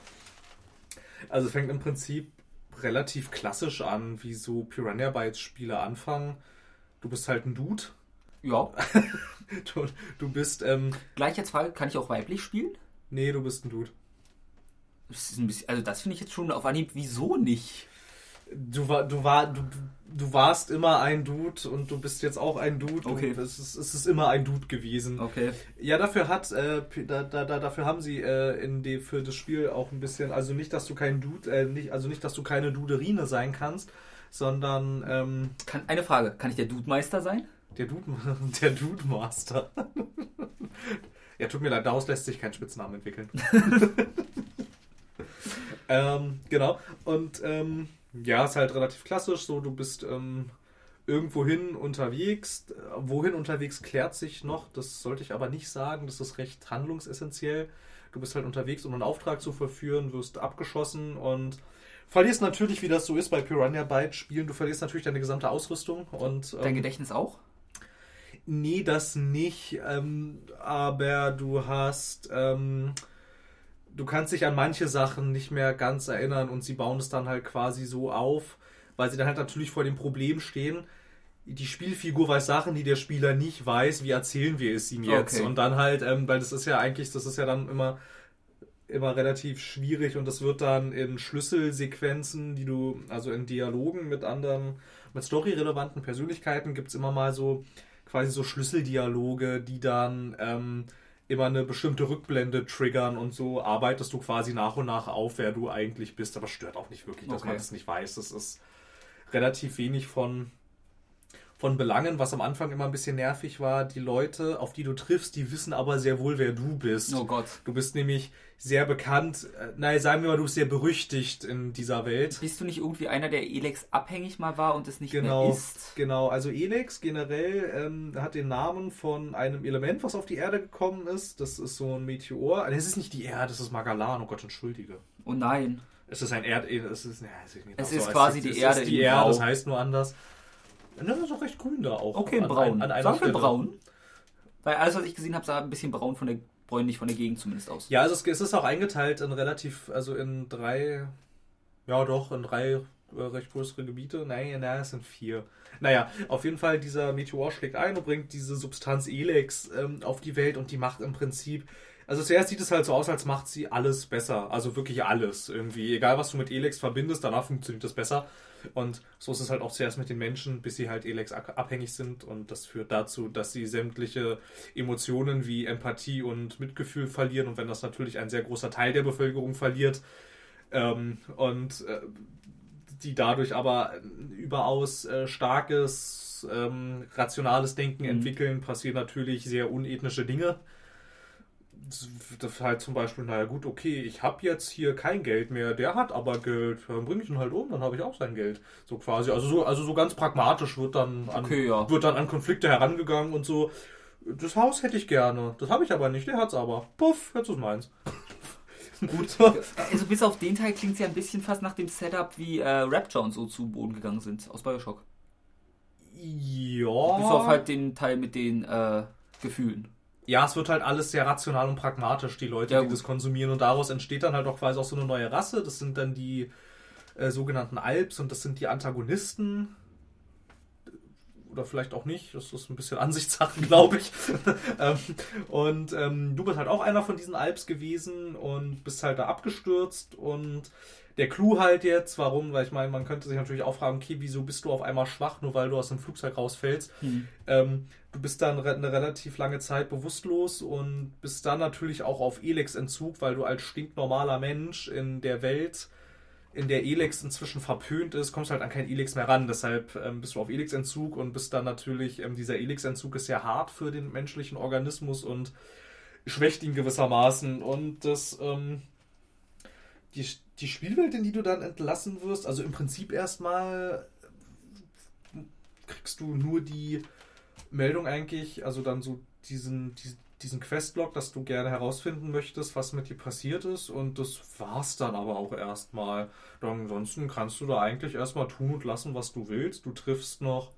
Also es fängt im Prinzip relativ klassisch an, wie so Piranha Bytes Spiele anfangen. Du bist halt ein Dude. Ja. Du, du bist, ähm, Gleich jetzt Frage, kann ich auch weiblich spielen? nee, du bist ein Dude. Das ist ein bisschen, also das finde ich jetzt schon auf Anhieb, wieso nicht? Du, war, du, war, du, du warst immer ein Dude und du bist jetzt auch ein Dude. Okay. Und es, ist, es ist immer ein Dude gewesen. Okay. Ja, dafür hat, äh, da, da, dafür haben sie äh, in die, für das Spiel auch ein bisschen, also nicht, dass du kein Dude, äh, nicht, also nicht, dass du keine Duderine sein kannst, sondern ähm, Kann, eine Frage, kann ich der Dudemeister sein? Der Dude, der Dude Master. ja, tut mir leid, daraus lässt sich kein Spitznamen entwickeln. ähm, genau. Und ähm, ja, ist halt relativ klassisch. So, du bist ähm, irgendwohin unterwegs. Wohin unterwegs klärt sich noch. Das sollte ich aber nicht sagen. Das ist recht handlungsessentiell. Du bist halt unterwegs, um einen Auftrag zu verführen, wirst abgeschossen und verlierst natürlich, wie das so ist bei Piranha Bytes Spielen, du verlierst natürlich deine gesamte Ausrüstung und Dein ähm, Gedächtnis auch? Nee, das nicht. Ähm, aber du hast. Ähm, du kannst dich an manche Sachen nicht mehr ganz erinnern und sie bauen es dann halt quasi so auf, weil sie dann halt natürlich vor dem Problem stehen. Die Spielfigur weiß Sachen, die der Spieler nicht weiß. Wie erzählen wir es ihm jetzt? Okay. Und dann halt, ähm, weil das ist ja eigentlich, das ist ja dann immer immer relativ schwierig und das wird dann in Schlüsselsequenzen, die du, also in Dialogen mit anderen, mit storyrelevanten Persönlichkeiten gibt es immer mal so quasi so Schlüsseldialoge, die dann ähm, immer eine bestimmte Rückblende triggern und so arbeitest du quasi nach und nach auf, wer du eigentlich bist, aber stört auch nicht wirklich, dass Okay. man das nicht weiß. Das ist relativ wenig von von Belangen, was am Anfang immer ein bisschen nervig war. Die Leute, auf die du triffst, die wissen aber sehr wohl, wer du bist. Oh Gott. Du bist nämlich sehr bekannt, äh, nein, sagen wir mal, du bist sehr berüchtigt in dieser Welt. Bist du nicht irgendwie einer, der Elex abhängig mal war und es nicht Genau, mehr ist? genau. Also Elex generell ähm, hat den Namen von einem Element, was auf die Erde gekommen ist. Das ist so ein Meteor. Das ist nicht die Erde, das ist Magellan. Oh Gott, entschuldige. Oh nein. Es ist ein Erd... Es ist, ja, es ist, Es so, ist quasi die Erde Es ist die Erde, das heißt nur anders. Das ist auch recht grün da auch. Okay, An- braun. An, an Sagen wir braun. Weil alles, was ich gesehen habe, sah ein bisschen braun von der bräunlich von der Gegend zumindest aus. Ja, also es, es ist auch eingeteilt in relativ, also in drei, ja doch, in drei äh, recht größere Gebiete. Nein, nein, es sind vier. Naja, auf jeden Fall, dieser Meteor schlägt ein und bringt diese Substanz Elex ähm, auf die Welt und die macht im Prinzip. Also zuerst sieht es halt so aus, als macht sie alles besser. Also wirklich alles irgendwie. Egal, was du mit Elex verbindest, danach funktioniert das besser. Und so ist es halt auch zuerst mit den Menschen, bis sie halt Elex abhängig sind. Und das führt dazu, dass sie sämtliche Emotionen wie Empathie und Mitgefühl verlieren. Und wenn das natürlich ein sehr großer Teil der Bevölkerung verliert, ähm, und äh, die dadurch aber überaus äh, starkes, ähm, rationales Denken mhm. entwickeln, passieren natürlich sehr unethnische Dinge. Das halt zum Beispiel, naja gut, okay, ich habe jetzt hier kein Geld mehr, der hat aber Geld, dann bringe ich ihn halt um, dann habe ich auch sein Geld. So quasi, also so, also so ganz pragmatisch wird dann, an, okay, ja. wird dann an Konflikte herangegangen und so, das Haus hätte ich gerne, das habe ich aber nicht, der hat es aber. Puff, jetzt ist meins. Gut. Also bis auf den Teil klingt es ja ein bisschen fast nach dem Setup, wie äh, Rapture und so zu Boden gegangen sind aus Bioshock. Ja. Bis auf halt den Teil mit den äh, Gefühlen. Ja, es wird halt alles sehr rational und pragmatisch, die Leute, ja, die gut. das konsumieren. Und daraus entsteht dann halt auch quasi auch so eine neue Rasse. Das sind dann die äh, sogenannten Alps und das sind die Antagonisten oder vielleicht auch nicht. Das ist ein bisschen Ansichtssache, glaube ich. Ähm, und ähm, du bist halt auch einer von diesen Alps gewesen und bist halt da abgestürzt und der Clou halt jetzt, warum, weil ich meine, man könnte sich natürlich auch fragen, okay, wieso bist du auf einmal schwach, nur weil du aus dem Flugzeug rausfällst. Mhm. Ähm, du bist dann eine relativ lange Zeit bewusstlos und bist dann natürlich auch auf Elex-Entzug, weil du als stinknormaler Mensch in der Welt in der Elex inzwischen verpönt ist, kommst du halt an kein Elex mehr ran. Deshalb ähm, bist du auf Elex-Entzug und bist dann natürlich, ähm, dieser Elex-Entzug ist sehr hart für den menschlichen Organismus und schwächt ihn gewissermaßen. Und das, ähm, die, die Spielwelt, in die du dann entlassen wirst, also im Prinzip erstmal kriegst du nur die Meldung eigentlich, also dann so diesen, diesen diesen Questlog, dass du gerne herausfinden möchtest, was mit dir passiert ist. Und das war's dann aber auch erstmal. Ansonsten kannst du da eigentlich erstmal tun und lassen, was du willst. Du triffst noch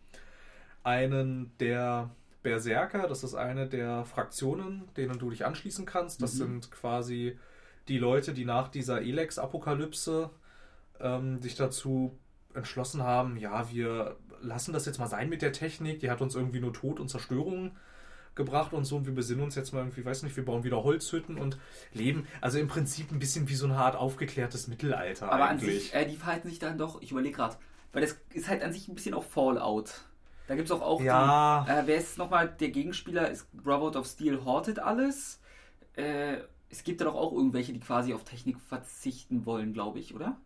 einen der Berserker, das ist eine der Fraktionen, denen du dich anschließen kannst. Das mhm. sind quasi die Leute, die nach dieser Elex-Apokalypse ähm, sich dazu entschlossen haben, ja, wir lassen das jetzt mal sein mit der Technik, die hat uns irgendwie nur Tod und Zerstörung gebracht und so und wir besinnen uns jetzt mal irgendwie, weiß nicht, wir bauen wieder Holzhütten und leben. Also im Prinzip ein bisschen wie so eine Art aufgeklärtes Mittelalter. Aber eigentlich. an sich, äh, die verhalten sich dann doch, ich überlege gerade, weil das ist halt an sich ein bisschen auch Fallout. Da gibt es auch, auch ja. die, äh, wer ist nochmal der Gegenspieler? Ist Brotherhood of Steel hortet alles. Äh, es gibt ja doch auch irgendwelche, die quasi auf Technik verzichten wollen, glaube ich, oder?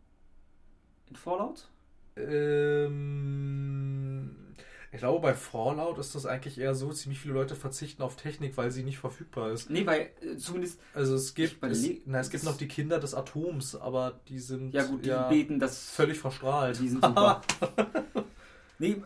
In Fallout? Ähm ich glaube, bei Fallout ist das eigentlich eher so, ziemlich viele Leute verzichten auf Technik, weil sie nicht verfügbar ist. Nee, weil äh, zumindest. Also es gibt, es, na, es gibt noch die Kinder des Atoms, aber die sind. Ja, gut, die ja beten das. Völlig verstrahlt. Die sind super. nee,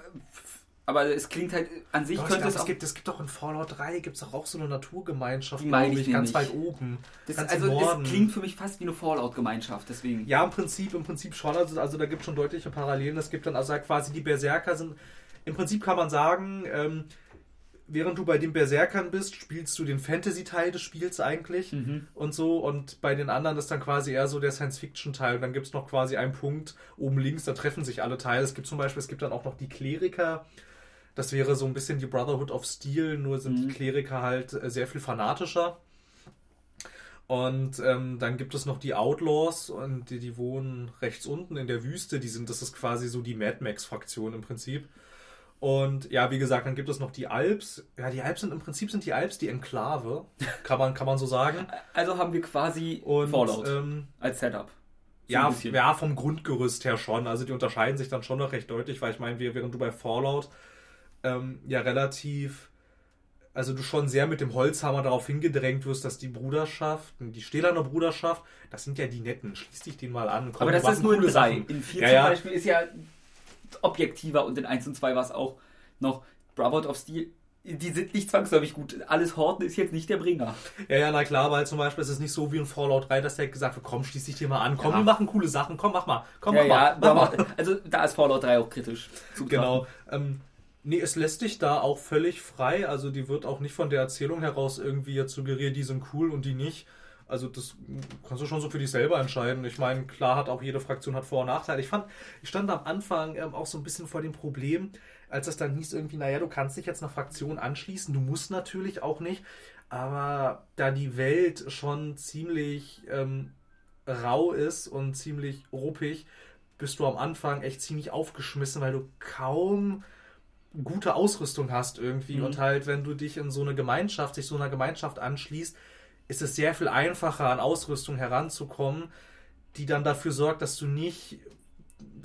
aber es klingt halt an sich Doch, könnte es, es gibt es gibt auch in Fallout 3 gibt es auch, auch so eine Naturgemeinschaft, glaube ich, ganz weit oben. Das, ganz also es klingt für mich fast wie eine Fallout Gemeinschaft, deswegen. Ja, im Prinzip im Prinzip schon, also, also da gibt es schon deutliche Parallelen. Es gibt dann also quasi die Berserker sind im Prinzip kann man sagen, ähm, während du bei den Berserkern bist, spielst du den Fantasy-Teil des Spiels eigentlich mhm. und so. Und bei den anderen ist dann quasi eher so der Science-Fiction-Teil. Und dann gibt es noch quasi einen Punkt oben links, da treffen sich alle Teile. Es gibt zum Beispiel, es gibt dann auch noch die Kleriker. Das wäre so ein bisschen die Brotherhood of Steel, nur sind mhm. die Kleriker halt äh, sehr viel fanatischer. Und ähm, dann gibt es noch die Outlaws und die, die wohnen rechts unten in der Wüste. Die sind, das ist quasi so die Mad Max-Fraktion im Prinzip. Und ja, wie gesagt, dann gibt es noch die Alps. Ja, die Alps sind im Prinzip sind die Alps die Enklave, kann man, kann man so sagen. Also haben wir quasi und, Fallout ähm, als Setup. So ja, ja, vom Grundgerüst her schon. Also die unterscheiden sich dann schon noch recht deutlich, weil ich meine, während du bei Fallout ähm, ja relativ, also du schon sehr mit dem Holzhammer darauf hingedrängt wirst, dass die Bruderschaft, die Stählerner Bruderschaft, das sind ja die Netten, schließ dich den mal an. Komm, Aber das ist nur in drei. In vier ja, zum Beispiel ist ja objektiver und in 1 und 2 war es auch noch Brotherhood of Steel. Die sind nicht zwangsläufig gut. Alles Horten ist jetzt nicht der Bringer. Ja, ja, na klar, weil zum Beispiel ist es nicht so wie in Fallout 3, dass der gesagt wird, komm, schließ dich dir mal an, komm, ja. wir machen coole Sachen, komm, mach mal, komm, ja, mach ja, mal. Mach mal. Also da ist Fallout 3 auch kritisch. Genau. Ähm, Nee, es lässt dich da auch völlig frei. Also die wird auch nicht von der Erzählung heraus irgendwie jetzt suggeriert, die sind cool und die nicht. Also das kannst du schon so für dich selber entscheiden. Ich meine, klar hat auch jede Fraktion hat Vor- und Nachteile. Ich fand, ich stand am Anfang ähm, auch so ein bisschen vor dem Problem, als es dann hieß irgendwie, naja, du kannst dich jetzt einer Fraktion anschließen, du musst natürlich auch nicht, aber da die Welt schon ziemlich ähm, rau ist und ziemlich ruppig, bist du am Anfang echt ziemlich aufgeschmissen, weil du kaum gute Ausrüstung hast irgendwie Mhm. und halt, wenn du dich in so eine Gemeinschaft, sich so einer Gemeinschaft anschließt, ist es sehr viel einfacher an Ausrüstung heranzukommen, die dann dafür sorgt, dass du nicht,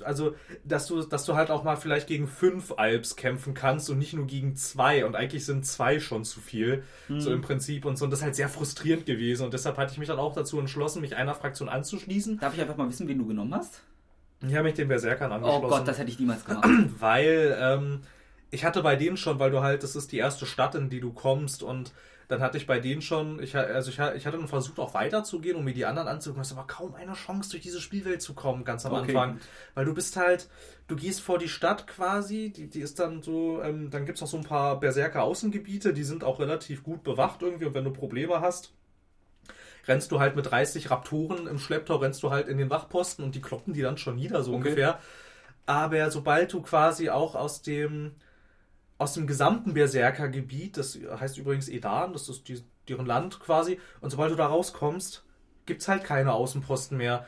also dass du, dass du halt auch mal vielleicht gegen fünf Alps kämpfen kannst und nicht nur gegen zwei und eigentlich sind zwei schon zu viel, so im Prinzip und so und das ist halt sehr frustrierend gewesen und deshalb hatte ich mich dann auch dazu entschlossen, mich einer Fraktion anzuschließen. Darf ich einfach mal wissen, wen du genommen hast? Ich habe mich den Berserkern Oh angeschlossen. Gott, das hätte ich niemals gemacht. weil ähm, ich hatte bei denen schon, weil du halt, das ist die erste Stadt, in die du kommst und dann hatte ich bei denen schon, ich, also ich, ich hatte dann versucht auch weiterzugehen, um mir die anderen anzugucken, es war kaum eine Chance, durch diese Spielwelt zu kommen, ganz am Okay, Anfang. Weil du bist halt, du gehst vor die Stadt quasi, die, die ist dann so, ähm, dann gibt es noch so ein paar Berserker Außengebiete, die sind auch relativ gut bewacht irgendwie und wenn du Probleme hast, rennst du halt mit 30 Raptoren im Schlepptau, rennst du halt in den Wachposten und die kloppen die dann schon nieder, so Okay. ungefähr. Aber sobald du quasi auch aus dem aus dem gesamten Berserkergebiet, das heißt übrigens Edan, das ist die, deren Land quasi, und sobald du da rauskommst, gibt's halt keine Außenposten mehr.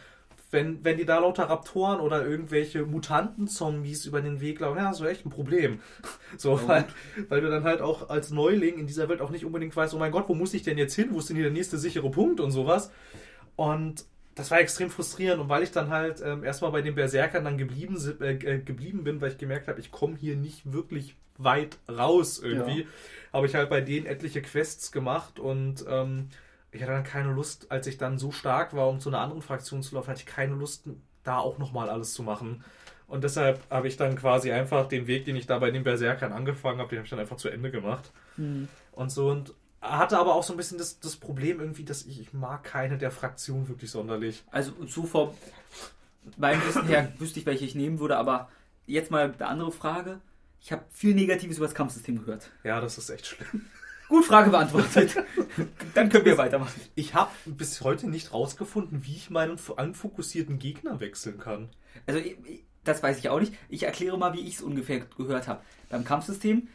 Wenn, wenn die da lauter Raptoren oder irgendwelche Mutanten-Zombies über den Weg laufen, ja, hast du echt ein Problem. So, Ja, weil, weil du dann halt auch als Neuling in dieser Welt auch nicht unbedingt weißt, oh mein Gott, wo muss ich denn jetzt hin? Wo ist denn hier der nächste sichere Punkt und sowas? Und das war extrem frustrierend und weil ich dann halt ähm, erstmal bei den Berserkern dann geblieben, äh, äh, geblieben bin, weil ich gemerkt habe, ich komme hier nicht wirklich weit raus irgendwie, Ja. habe ich halt bei denen etliche Quests gemacht und ähm, ich hatte dann keine Lust, als ich dann so stark war, um zu einer anderen Fraktion zu laufen, hatte ich keine Lust, da auch nochmal alles zu machen. Und deshalb habe ich dann quasi einfach den Weg, den ich da bei den Berserkern angefangen habe, den habe ich dann einfach zu Ende gemacht. Und so und hatte aber auch so ein bisschen das, das Problem irgendwie, dass ich, ich mag keine der Fraktionen wirklich sonderlich. Also so vom meinem Wissen her wüsste ich, welche ich nehmen würde, aber jetzt mal eine andere Frage. Ich habe viel Negatives über das Kampfsystem gehört. Ja, das ist echt schlimm. Gut, Frage beantwortet. Dann können wir weitermachen. Ich habe bis heute nicht rausgefunden, wie ich meinen anfokussierten Gegner wechseln kann. Also das weiß ich auch nicht. Ich erkläre mal, wie ich es ungefähr gehört habe. Beim Kampfsystem,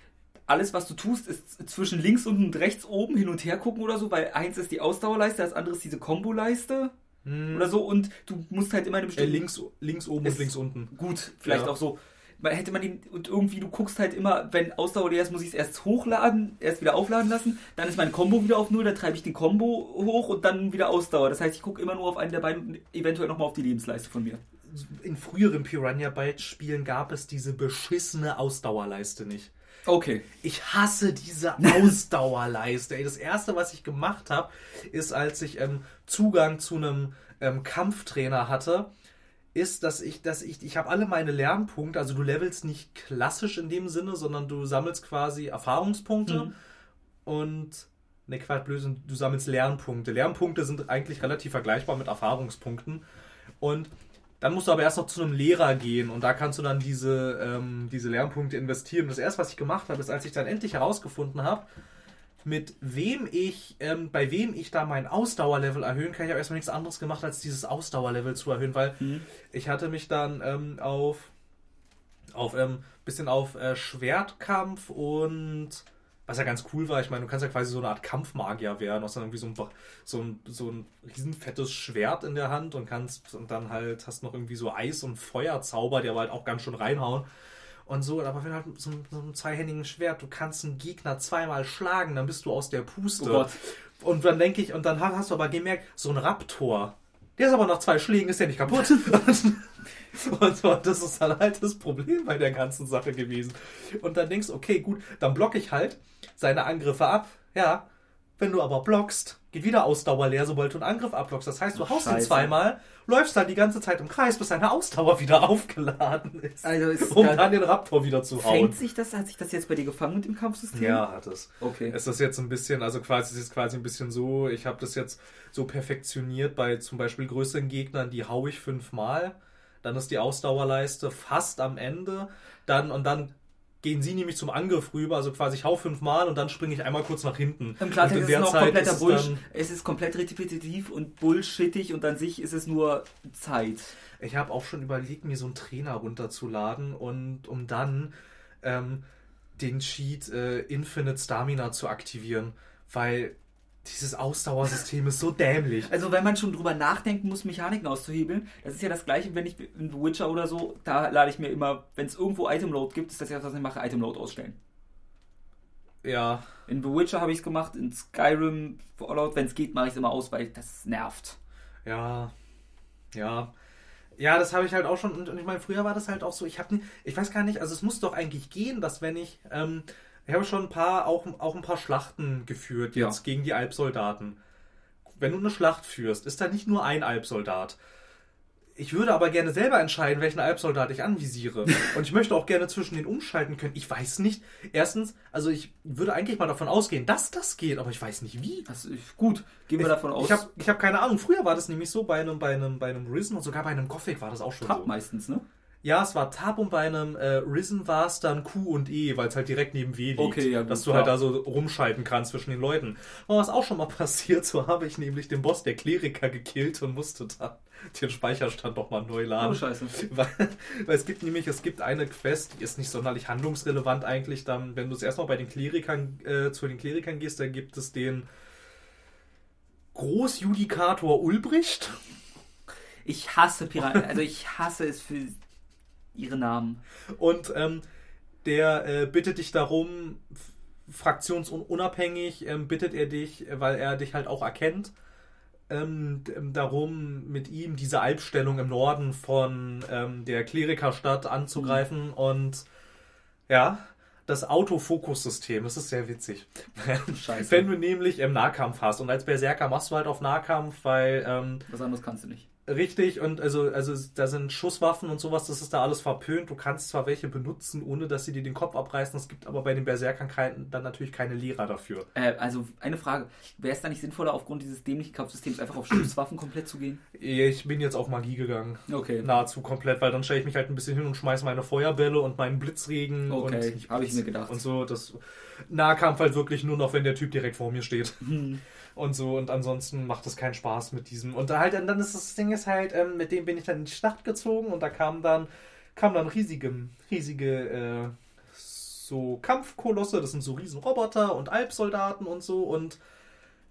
alles was du tust, ist zwischen links und rechts oben hin und her gucken oder so, weil eins ist die Ausdauerleiste, das andere ist diese Kombo-Leiste oder so und du musst halt immer eine Äh, bestimmte... links, links oben und links unten. Gut, vielleicht Ja. auch so. Weil hätte man den, und irgendwie, du guckst halt immer, wenn Ausdauer leer ist, muss ich es erst hochladen, erst wieder aufladen lassen, dann ist mein Combo wieder auf Null, dann treibe ich den Combo hoch und dann wieder Ausdauer. Das heißt, ich gucke immer nur auf einen der beiden und eventuell nochmal auf die Lebensleiste von mir. In früheren Piranha Bytes Spielen gab es diese beschissene Ausdauerleiste nicht. Okay. Ich hasse diese Ausdauerleiste. Ey, das erste, was ich gemacht habe, ist, als ich ähm, Zugang zu einem ähm, Kampftrainer hatte, ist, dass ich, dass ich, ich habe alle meine Lernpunkte, also du levelst nicht klassisch in dem Sinne, sondern du sammelst quasi Erfahrungspunkte Mhm. und ne Quatsch, du sammelst Lernpunkte. Lernpunkte sind eigentlich relativ vergleichbar mit Erfahrungspunkten und dann musst du aber erst noch zu einem Lehrer gehen und da kannst du dann diese, ähm, diese Lernpunkte investieren. Das erste, was ich gemacht habe, ist, als ich dann endlich herausgefunden habe, mit wem ich, ähm, bei wem ich da mein Ausdauerlevel erhöhen kann. Ich habe erstmal nichts anderes gemacht, als dieses Ausdauerlevel zu erhöhen, weil Mhm. ich hatte mich dann ähm, auf, auf ähm, bisschen auf äh, Schwertkampf und was ja ganz cool war, ich meine, du kannst ja quasi so eine Art Kampfmagier werden, hast dann irgendwie so ein, so ein, so ein riesenfettes Schwert in der Hand und kannst und dann halt hast noch irgendwie so Eis- und Feuerzauber, die aber halt auch ganz schön reinhauen. Und so, aber wenn du halt mit so, so einem zweihändigen Schwert, du kannst einen Gegner zweimal schlagen, dann bist du aus der Puste. Oh. Und dann denke ich, und dann hast du aber gemerkt, so ein Raptor, der ist aber nach zwei Schlägen, ist der nicht kaputt. und das ist dann halt das Problem bei der ganzen Sache gewesen. Und dann denkst du, okay, gut, dann blocke ich halt seine Angriffe ab. Ja, wenn du aber blockst, geht wieder Ausdauer leer, sobald du einen Angriff abblockst. Das heißt, du Ach, haust ihn Scheiße. zweimal, läufst dann die ganze Zeit im Kreis, bis deine Ausdauer wieder aufgeladen ist. Also ist um da- dann den Raptor wieder zu hauen. Fängt sich das, hat sich das jetzt bei dir gefangen mit dem Kampfsystem? Ja, hat es. Okay. Es ist jetzt ein bisschen, also quasi, es ist quasi ein bisschen so, ich habe das jetzt so perfektioniert bei zum Beispiel größeren Gegnern, die hau ich fünfmal, dann ist die Ausdauerleiste fast am Ende, dann und dann gehen sie nämlich zum Angriff rüber, also quasi ich hau fünfmal und dann springe ich einmal kurz nach hinten. Im Klartext ist es noch Zeit kompletter Bullshit. Es ist komplett repetitiv und bullshittig und an sich ist es nur Zeit. Ich habe auch schon überlegt, mir so einen Trainer runterzuladen und um dann ähm, den Cheat äh, Infinite Stamina zu aktivieren, weil dieses Ausdauersystem ist so dämlich. Also wenn man schon drüber nachdenken muss, Mechaniken auszuhebeln, das ist ja das gleiche, wenn ich in The Witcher oder so, da lade ich mir immer, wenn es irgendwo Itemload gibt, ist das ja, was ich mache, Itemload ausstellen. Ja, In The Witcher habe ich es gemacht, in Skyrim, Fallout, wenn es geht, mache ich es immer aus, weil das nervt. ja, ja. Ja, das habe ich halt auch schon. Und, und ich meine, früher war das halt auch so. Ich habe, ich weiß gar nicht. Also es muss doch eigentlich gehen, dass wenn ich, ähm, ich habe schon ein paar, auch, auch ein paar Schlachten geführt Ja. jetzt gegen die Alpsoldaten. Wenn du eine Schlacht führst, ist da nicht nur ein Alpsoldat. Ich würde aber gerne selber entscheiden, welchen Alpsoldat ich anvisiere. Und ich möchte auch gerne zwischen den umschalten können. Ich weiß nicht. Erstens, also ich würde eigentlich mal davon ausgehen, dass das geht, aber ich weiß nicht wie. Das ist gut. Gehen wir davon aus. Ich habe ich hab keine Ahnung. Früher war das nämlich so, bei einem, bei einem, bei einem Risen und sogar bei einem Gothic war das auch schon Tab so. meistens, ne? Ja, es war Tab und bei einem äh, Risen war es dann Q und E, weil es halt direkt neben W liegt. Okay, ja, gut, dass du halt klar. da so rumschalten kannst zwischen den Leuten. Und was auch schon mal passiert, so habe ich nämlich den Boss der Kleriker gekillt und musste dann den Speicherstand nochmal neu laden. Oh, scheiße. Weil, weil es gibt nämlich, es gibt eine Quest, die ist nicht sonderlich handlungsrelevant eigentlich. Dann, wenn du es erstmal bei den Klerikern, äh, zu den Klerikern gehst, dann gibt es den Großjudikator Ulbricht. Ich hasse Piraten. Also ich hasse es für ihre Namen. Und ähm, der äh, bittet dich darum, fraktionsunabhängig, ähm, bittet er dich, weil er dich halt auch erkennt, ähm, ähm, darum, mit ihm diese Albstellung im Norden von ähm, der Klerikerstadt anzugreifen. Und ja, das Autofokussystem, das ist sehr witzig. Scheiße. Wenn du nämlich im Nahkampf hast. Und als Berserker machst du halt auf Nahkampf, weil ähm, Was anderes kannst du nicht. Richtig, und also, also da sind Schusswaffen und sowas, das ist da alles verpönt. Du kannst zwar welche benutzen, ohne dass sie dir den Kopf abreißen, es gibt aber bei den Berserkern kein, dann natürlich keine Lehrer dafür. Äh, also eine Frage. Wäre es da nicht sinnvoller, aufgrund dieses dämlichen Kampfsystems einfach auf Schusswaffen komplett zu gehen? Ich bin jetzt auf Magie gegangen. Okay. Nahezu komplett, weil dann stelle ich mich halt ein bisschen hin und schmeiße meine Feuerbälle und meinen Blitzregen Okay, habe ich mir gedacht. Und so, das Nahkampf halt wirklich nur noch, wenn der Typ direkt vor mir steht. Hm. Und so, und ansonsten macht es keinen Spaß mit diesem. Und da halt, und dann ist das Ding ist halt, ähm, mit dem bin ich dann in die Schlacht gezogen und da kam dann, kam dann riesige, riesige, äh, so Kampfkolosse, das sind so riesen Roboter und Alpsoldaten und so und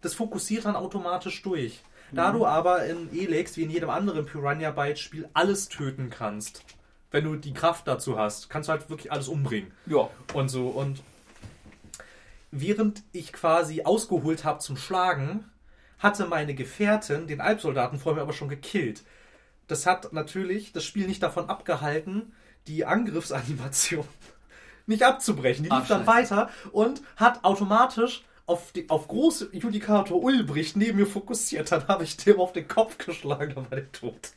das fokussiert dann automatisch durch. Da du aber in Elex, wie in jedem anderen Piranha-Bytes-Spiel, alles töten kannst, wenn du die Kraft dazu hast, kannst du halt wirklich alles umbringen Ja. und so. Und während ich quasi ausgeholt habe zum Schlagen, hatte meine Gefährtin den Alpsoldaten vor mir aber schon gekillt. Das hat natürlich das Spiel nicht davon abgehalten, die Angriffsanimation nicht abzubrechen. Die Ach, lief dann scheiße. weiter und hat automatisch auf, die, auf große Judikator Ulbricht neben mir fokussiert. Dann habe ich dem auf den Kopf geschlagen, dann war der tot.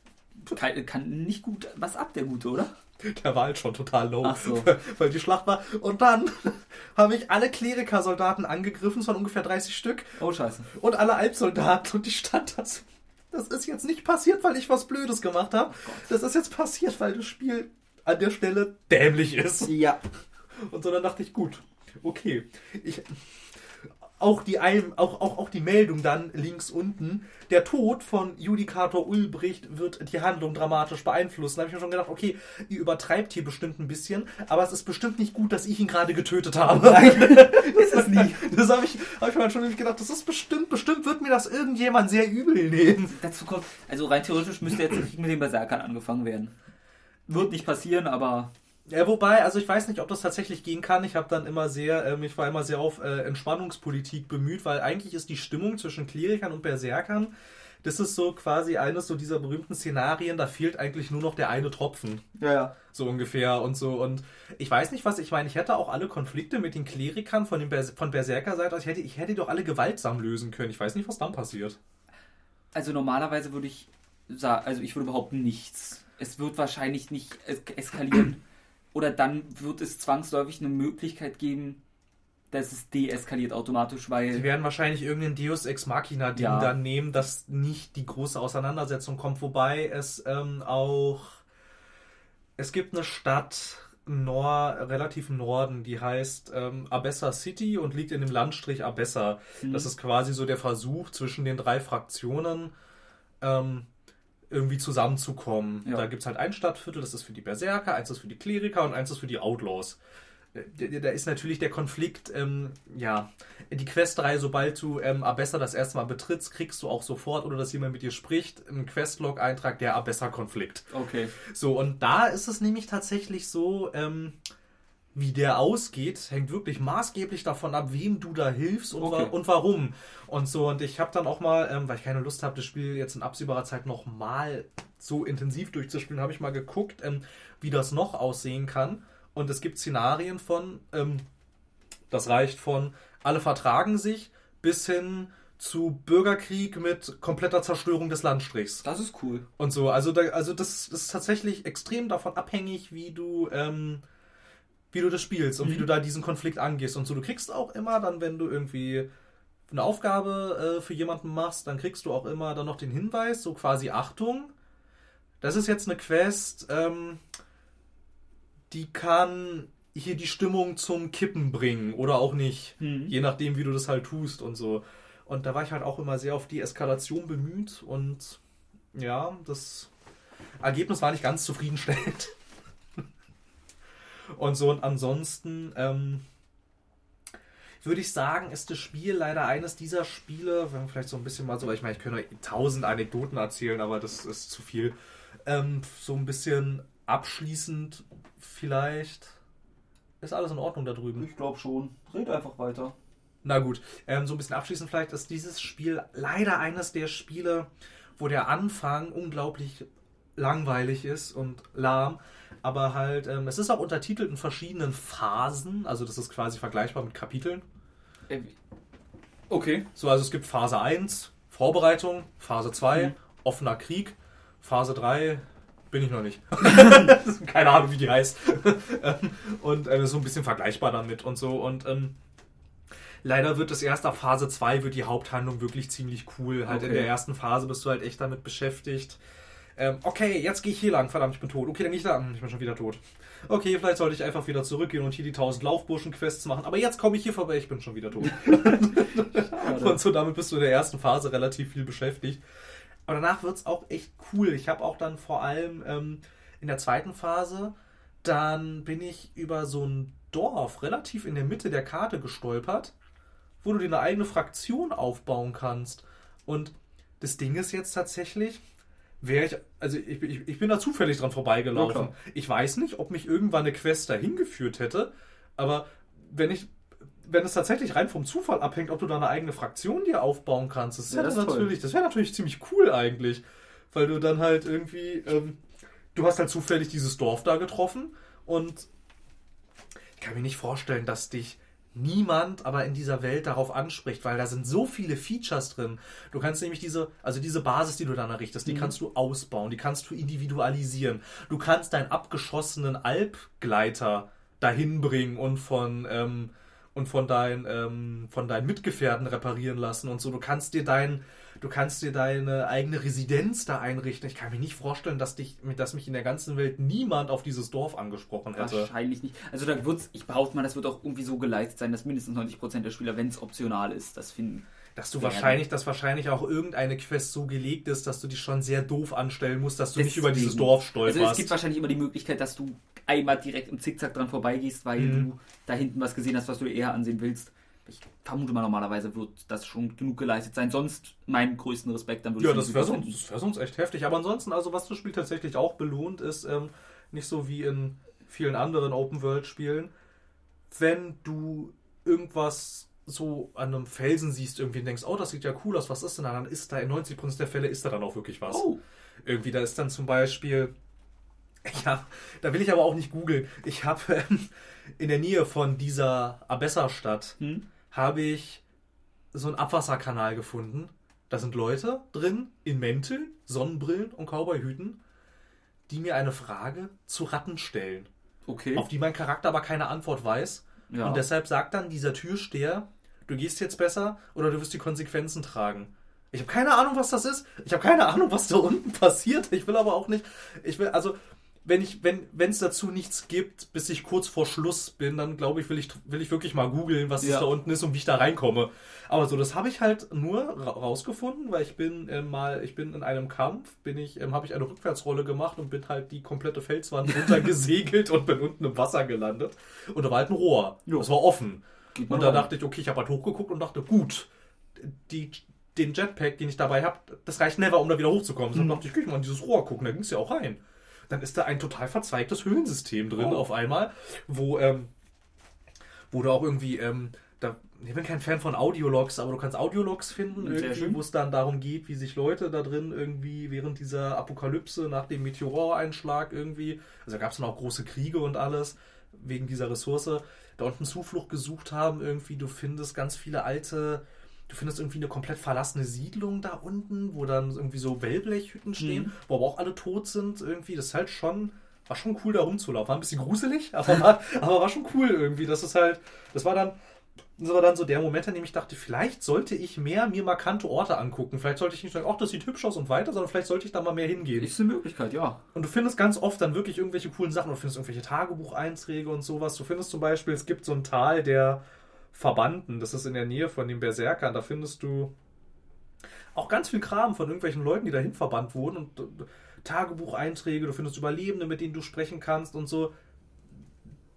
Kann, kann nicht gut was ab, der Gute, oder? Der war halt schon total low, Ach so. weil die Schlacht war. Und dann habe ich alle Kleriker-Soldaten angegriffen, es waren ungefähr 30 Stück, Oh, scheiße. und alle Alpsoldaten. Und die stand da so. Das ist jetzt nicht passiert, weil ich was Blödes gemacht habe. Das ist jetzt passiert, weil das Spiel an der Stelle dämlich ist. Ja. Und so dann dachte ich, gut, okay. Ich, auch, die, auch, auch, auch die Meldung dann links unten, der Tod von Judikator Ulbricht wird die Handlung dramatisch beeinflussen. Da habe ich mir schon gedacht, okay, ihr übertreibt hier bestimmt ein bisschen, aber es ist bestimmt nicht gut, dass ich ihn gerade getötet habe. Ist es nie. Das habe ich, hab ich mir halt schon gedacht, das ist bestimmt, bestimmt wird mir das irgendjemand sehr übel nehmen. Dazu kommt, also rein theoretisch müsste jetzt mit den Berserkern angefangen werden. Wird nicht passieren, aber Ja, wobei, also ich weiß nicht, ob das tatsächlich gehen kann. Ich habe dann immer sehr, ähm, ich war immer sehr auf äh, Entspannungspolitik bemüht, weil eigentlich ist die Stimmung zwischen Klerikern und Berserkern, das ist so quasi eines so dieser berühmten Szenarien, da fehlt eigentlich nur noch der eine Tropfen. ja, ja. So ungefähr und so. Und ich weiß nicht, was ich meine. Ich hätte auch alle Konflikte mit den Klerikern von, den Bers von Berserker-Seite aus, ich hätte, ich hätte die doch alle gewaltsam lösen können. Ich weiß nicht, was dann passiert. Also normalerweise würde ich sagen, also ich würde behaupten nichts. Es wird wahrscheinlich nicht es eskalieren. Oder dann wird es zwangsläufig eine Möglichkeit geben, dass es deeskaliert automatisch, Sie weil werden wahrscheinlich irgendein Deus Ex Machina-Ding Ja. dann nehmen, dass nicht die große Auseinandersetzung kommt. Wobei es ähm, auch. Es gibt eine Stadt, Nor relativ im Norden, die heißt ähm, Abessa City und liegt in dem Landstrich Abessa. Mhm. Das ist quasi so der Versuch zwischen den drei Fraktionen ähm, irgendwie zusammenzukommen. Ja. Da gibt es halt ein Stadtviertel, das ist für die Berserker, eins ist für die Kleriker und eins ist für die Outlaws. Äh, Da ist natürlich der Konflikt, ähm, ja, die Questreihe, sobald du ähm, Abessa das erste Mal betrittst, kriegst du auch sofort, oder dass jemand mit dir spricht, einen Questlog-Eintrag, der Abessa-Konflikt. Okay. So, und da ist es nämlich tatsächlich so, ähm, wie der ausgeht, hängt wirklich maßgeblich davon ab, wem du da hilfst und, Okay. wa und warum. Und so, und ich habe dann auch mal, ähm, weil ich keine Lust habe, das Spiel jetzt in absehbarer Zeit noch mal so intensiv durchzuspielen, habe ich mal geguckt, ähm, wie das noch aussehen kann. Und es gibt Szenarien von, ähm, das reicht von, alle vertragen sich, bis hin zu Bürgerkrieg mit kompletter Zerstörung des Landstrichs Das ist cool. und so. Also, da, also das ist tatsächlich extrem davon abhängig, wie du, ähm, wie du das spielst und wie Mhm. du da diesen Konflikt angehst. Und so, du kriegst auch immer dann, wenn du irgendwie eine Aufgabe äh, für jemanden machst, dann kriegst du auch immer dann noch den Hinweis, so quasi Achtung, das ist jetzt eine Quest, ähm, die kann hier die Stimmung zum Kippen bringen oder auch nicht. Mhm. Je nachdem, wie du das halt tust und so. Und da war ich halt auch immer sehr auf die Eskalation bemüht und ja, das Ergebnis war nicht ganz zufriedenstellend. Und so, und ansonsten ähm, würde ich sagen, ist das Spiel leider eines dieser Spiele, wenn wir vielleicht so ein bisschen mal so, weil ich meine, ich könnte tausend Anekdoten erzählen, aber das ist zu viel. Ähm, so ein bisschen abschließend vielleicht. Ist alles in Ordnung da drüben? Ich glaube schon. Red einfach weiter. Na gut, ähm, so ein bisschen abschließend vielleicht ist dieses Spiel leider eines der Spiele, wo der Anfang unglaublich langweilig ist und lahm. Aber halt, ähm, es ist auch untertitelt in verschiedenen Phasen. Also das ist quasi vergleichbar mit Kapiteln. Äh, Okay. So, also es gibt Phase 1, Vorbereitung, Phase 2, Mhm. offener Krieg, Phase 3, bin ich noch nicht. Keine Ahnung, wie die heißt. Und äh, so ein bisschen vergleichbar damit und so. Und ähm, leider wird es erst ab Phase 2 wird die Haupthandlung wirklich ziemlich cool. Halt in Okay. der ersten Phase bist du halt echt damit beschäftigt. Ähm, okay, jetzt gehe ich hier lang, verdammt, ich bin tot. Okay, dann gehe ich da, hm, ich bin schon wieder tot. Okay, vielleicht sollte ich einfach wieder zurückgehen und hier die 1000 Laufburschen-Quests machen. Aber jetzt komme ich hier vorbei, ich bin schon wieder tot. Und so damit bist du in der ersten Phase relativ viel beschäftigt. Aber danach wird es auch echt cool. Ich habe auch dann vor allem ähm, in der zweiten Phase, dann bin ich über so ein Dorf relativ in der Mitte der Karte gestolpert, wo du dir eine eigene Fraktion aufbauen kannst. Und das Ding ist jetzt tatsächlich, wäre ich, also ich, bin- ich, ich bin da zufällig dran vorbeigelaufen. Ja, ich weiß nicht, ob mich irgendwann eine Quest dahin geführt hätte, aber wenn ich, wenn es tatsächlich rein vom Zufall abhängt, ob du da eine eigene Fraktion dir aufbauen kannst, das, Ja, wäre das toll. natürlich, das wäre natürlich ziemlich cool eigentlich, weil du dann halt irgendwie, ähm, du hast halt zufällig dieses Dorf da getroffen und ich kann mir nicht vorstellen, dass dich niemand aber in dieser Welt darauf anspricht, weil da sind so viele Features drin. Du kannst nämlich diese, also diese Basis, die du dann errichtest, die Mhm. kannst du ausbauen, die kannst du individualisieren. Du kannst deinen abgeschossenen Alpgleiter dahin bringen und von ähm, und von deinen ähm, von deinen Mitgefährten reparieren lassen und so. Du kannst dir dein du kannst dir deine eigene Residenz da einrichten. Ich kann mir nicht vorstellen, dass dich dass mich in der ganzen Welt niemand auf dieses Dorf angesprochen hätte. Wahrscheinlich nicht. Also da wird's, ich behaupte mal, das wird auch irgendwie so geleitet sein, dass mindestens 90% der Spieler, wenn es optional ist, das finden. Dass du Werden. wahrscheinlich, dass wahrscheinlich auch irgendeine Quest so gelegt ist, dass du dich schon sehr doof anstellen musst, dass du nicht über dieses Deswegen. Dorf stolperst. Also es gibt wahrscheinlich immer die Möglichkeit, dass du einmal direkt im Zickzack dran vorbeigehst, weil Mhm. du da hinten was gesehen hast, was du eher ansehen willst. Ich vermute mal, normalerweise wird das schon genug geleistet sein. Sonst meinen größten Respekt, dann würde ja, ich das wäre sonst, das wär sonst echt heftig. Aber ansonsten, also was das Spiel tatsächlich auch belohnt, ist ähm, nicht so wie in vielen anderen Open-World-Spielen, wenn du irgendwas so an einem Felsen siehst, irgendwie und denkst, oh, das sieht ja cool aus, was ist denn da? Dann ist da in 90% der Fälle ist da dann auch wirklich was. Oh, Irgendwie, da ist dann zum Beispiel, ja, da will ich aber auch nicht googeln. Ich habe ähm, in der Nähe von dieser Abessa-Stadt hm? Habe ich so einen Abwasserkanal gefunden. Da sind Leute drin in Mänteln, Sonnenbrillen und Cowboyhüten, die mir eine Frage zu Ratten stellen, okay. auf die mein Charakter aber keine Antwort weiß. ja. Und deshalb sagt dann dieser Türsteher, du gehst jetzt besser oder du wirst die Konsequenzen tragen. Ich habe keine Ahnung, was das ist. Ich habe keine Ahnung, was da unten passiert. Ich will aber auch nicht. Ich will, also, wenn ich, wenn, wenn es dazu nichts gibt, bis ich kurz vor Schluss bin, dann glaube ich, will ich, will ich wirklich mal googeln, was Ja. es da unten ist und wie ich da reinkomme. Aber so, das habe ich halt nur ra rausgefunden, weil ich bin ähm, mal, ich bin in einem Kampf, bin ich, ähm, habe ich eine Rückwärtsrolle gemacht und bin halt die komplette Felswand runtergesegelt und bin unten im Wasser gelandet. Und da war halt ein Rohr. Jo. Das war offen. Geht Und da dachte ich, okay, ich habe halt hochgeguckt und dachte, gut, die, den Jetpack, den ich dabei habe, das reicht never, um da wieder hochzukommen. So Mhm. dachte ich, ich mal in dieses Rohr gucken, da ging es ja auch rein. Dann ist da ein total verzweigtes Höhlensystem drin Oh. auf einmal, wo, ähm, wo du auch irgendwie, ähm, da, ich bin kein Fan von Audiologs, aber du kannst Audiologs finden, wo es dann darum geht, wie sich Leute da drin irgendwie während dieser Apokalypse nach dem Meteoreinschlag irgendwie, also da gab es dann auch große Kriege und alles, wegen dieser Ressource, da unten Zuflucht gesucht haben, irgendwie, du findest ganz viele alte, du findest irgendwie eine komplett verlassene Siedlung da unten, wo dann irgendwie so Wellblechhütten stehen, Mhm. wo aber auch alle tot sind, irgendwie, das ist halt schon, war schon cool da rumzulaufen, war ein bisschen gruselig, aber war, aber war schon cool irgendwie, das ist halt, das war dann, das war dann so der Moment, an dem ich dachte, vielleicht sollte ich mehr mir markante Orte angucken. Vielleicht sollte ich nicht sagen, ach, das sieht hübsch aus und weiter, sondern vielleicht sollte ich da mal mehr hingehen. Ist eine Möglichkeit, ja. Und du findest ganz oft dann wirklich irgendwelche coolen Sachen. Du findest irgendwelche Tagebucheinträge und sowas. Du findest zum Beispiel, es gibt so ein Tal der Verbannten. Das ist in der Nähe von den Berserkern. Da findest du auch ganz viel Kram von irgendwelchen Leuten, die dahin verbannt wurden. Und äh, Tagebucheinträge. Du findest Überlebende, mit denen du sprechen kannst und so.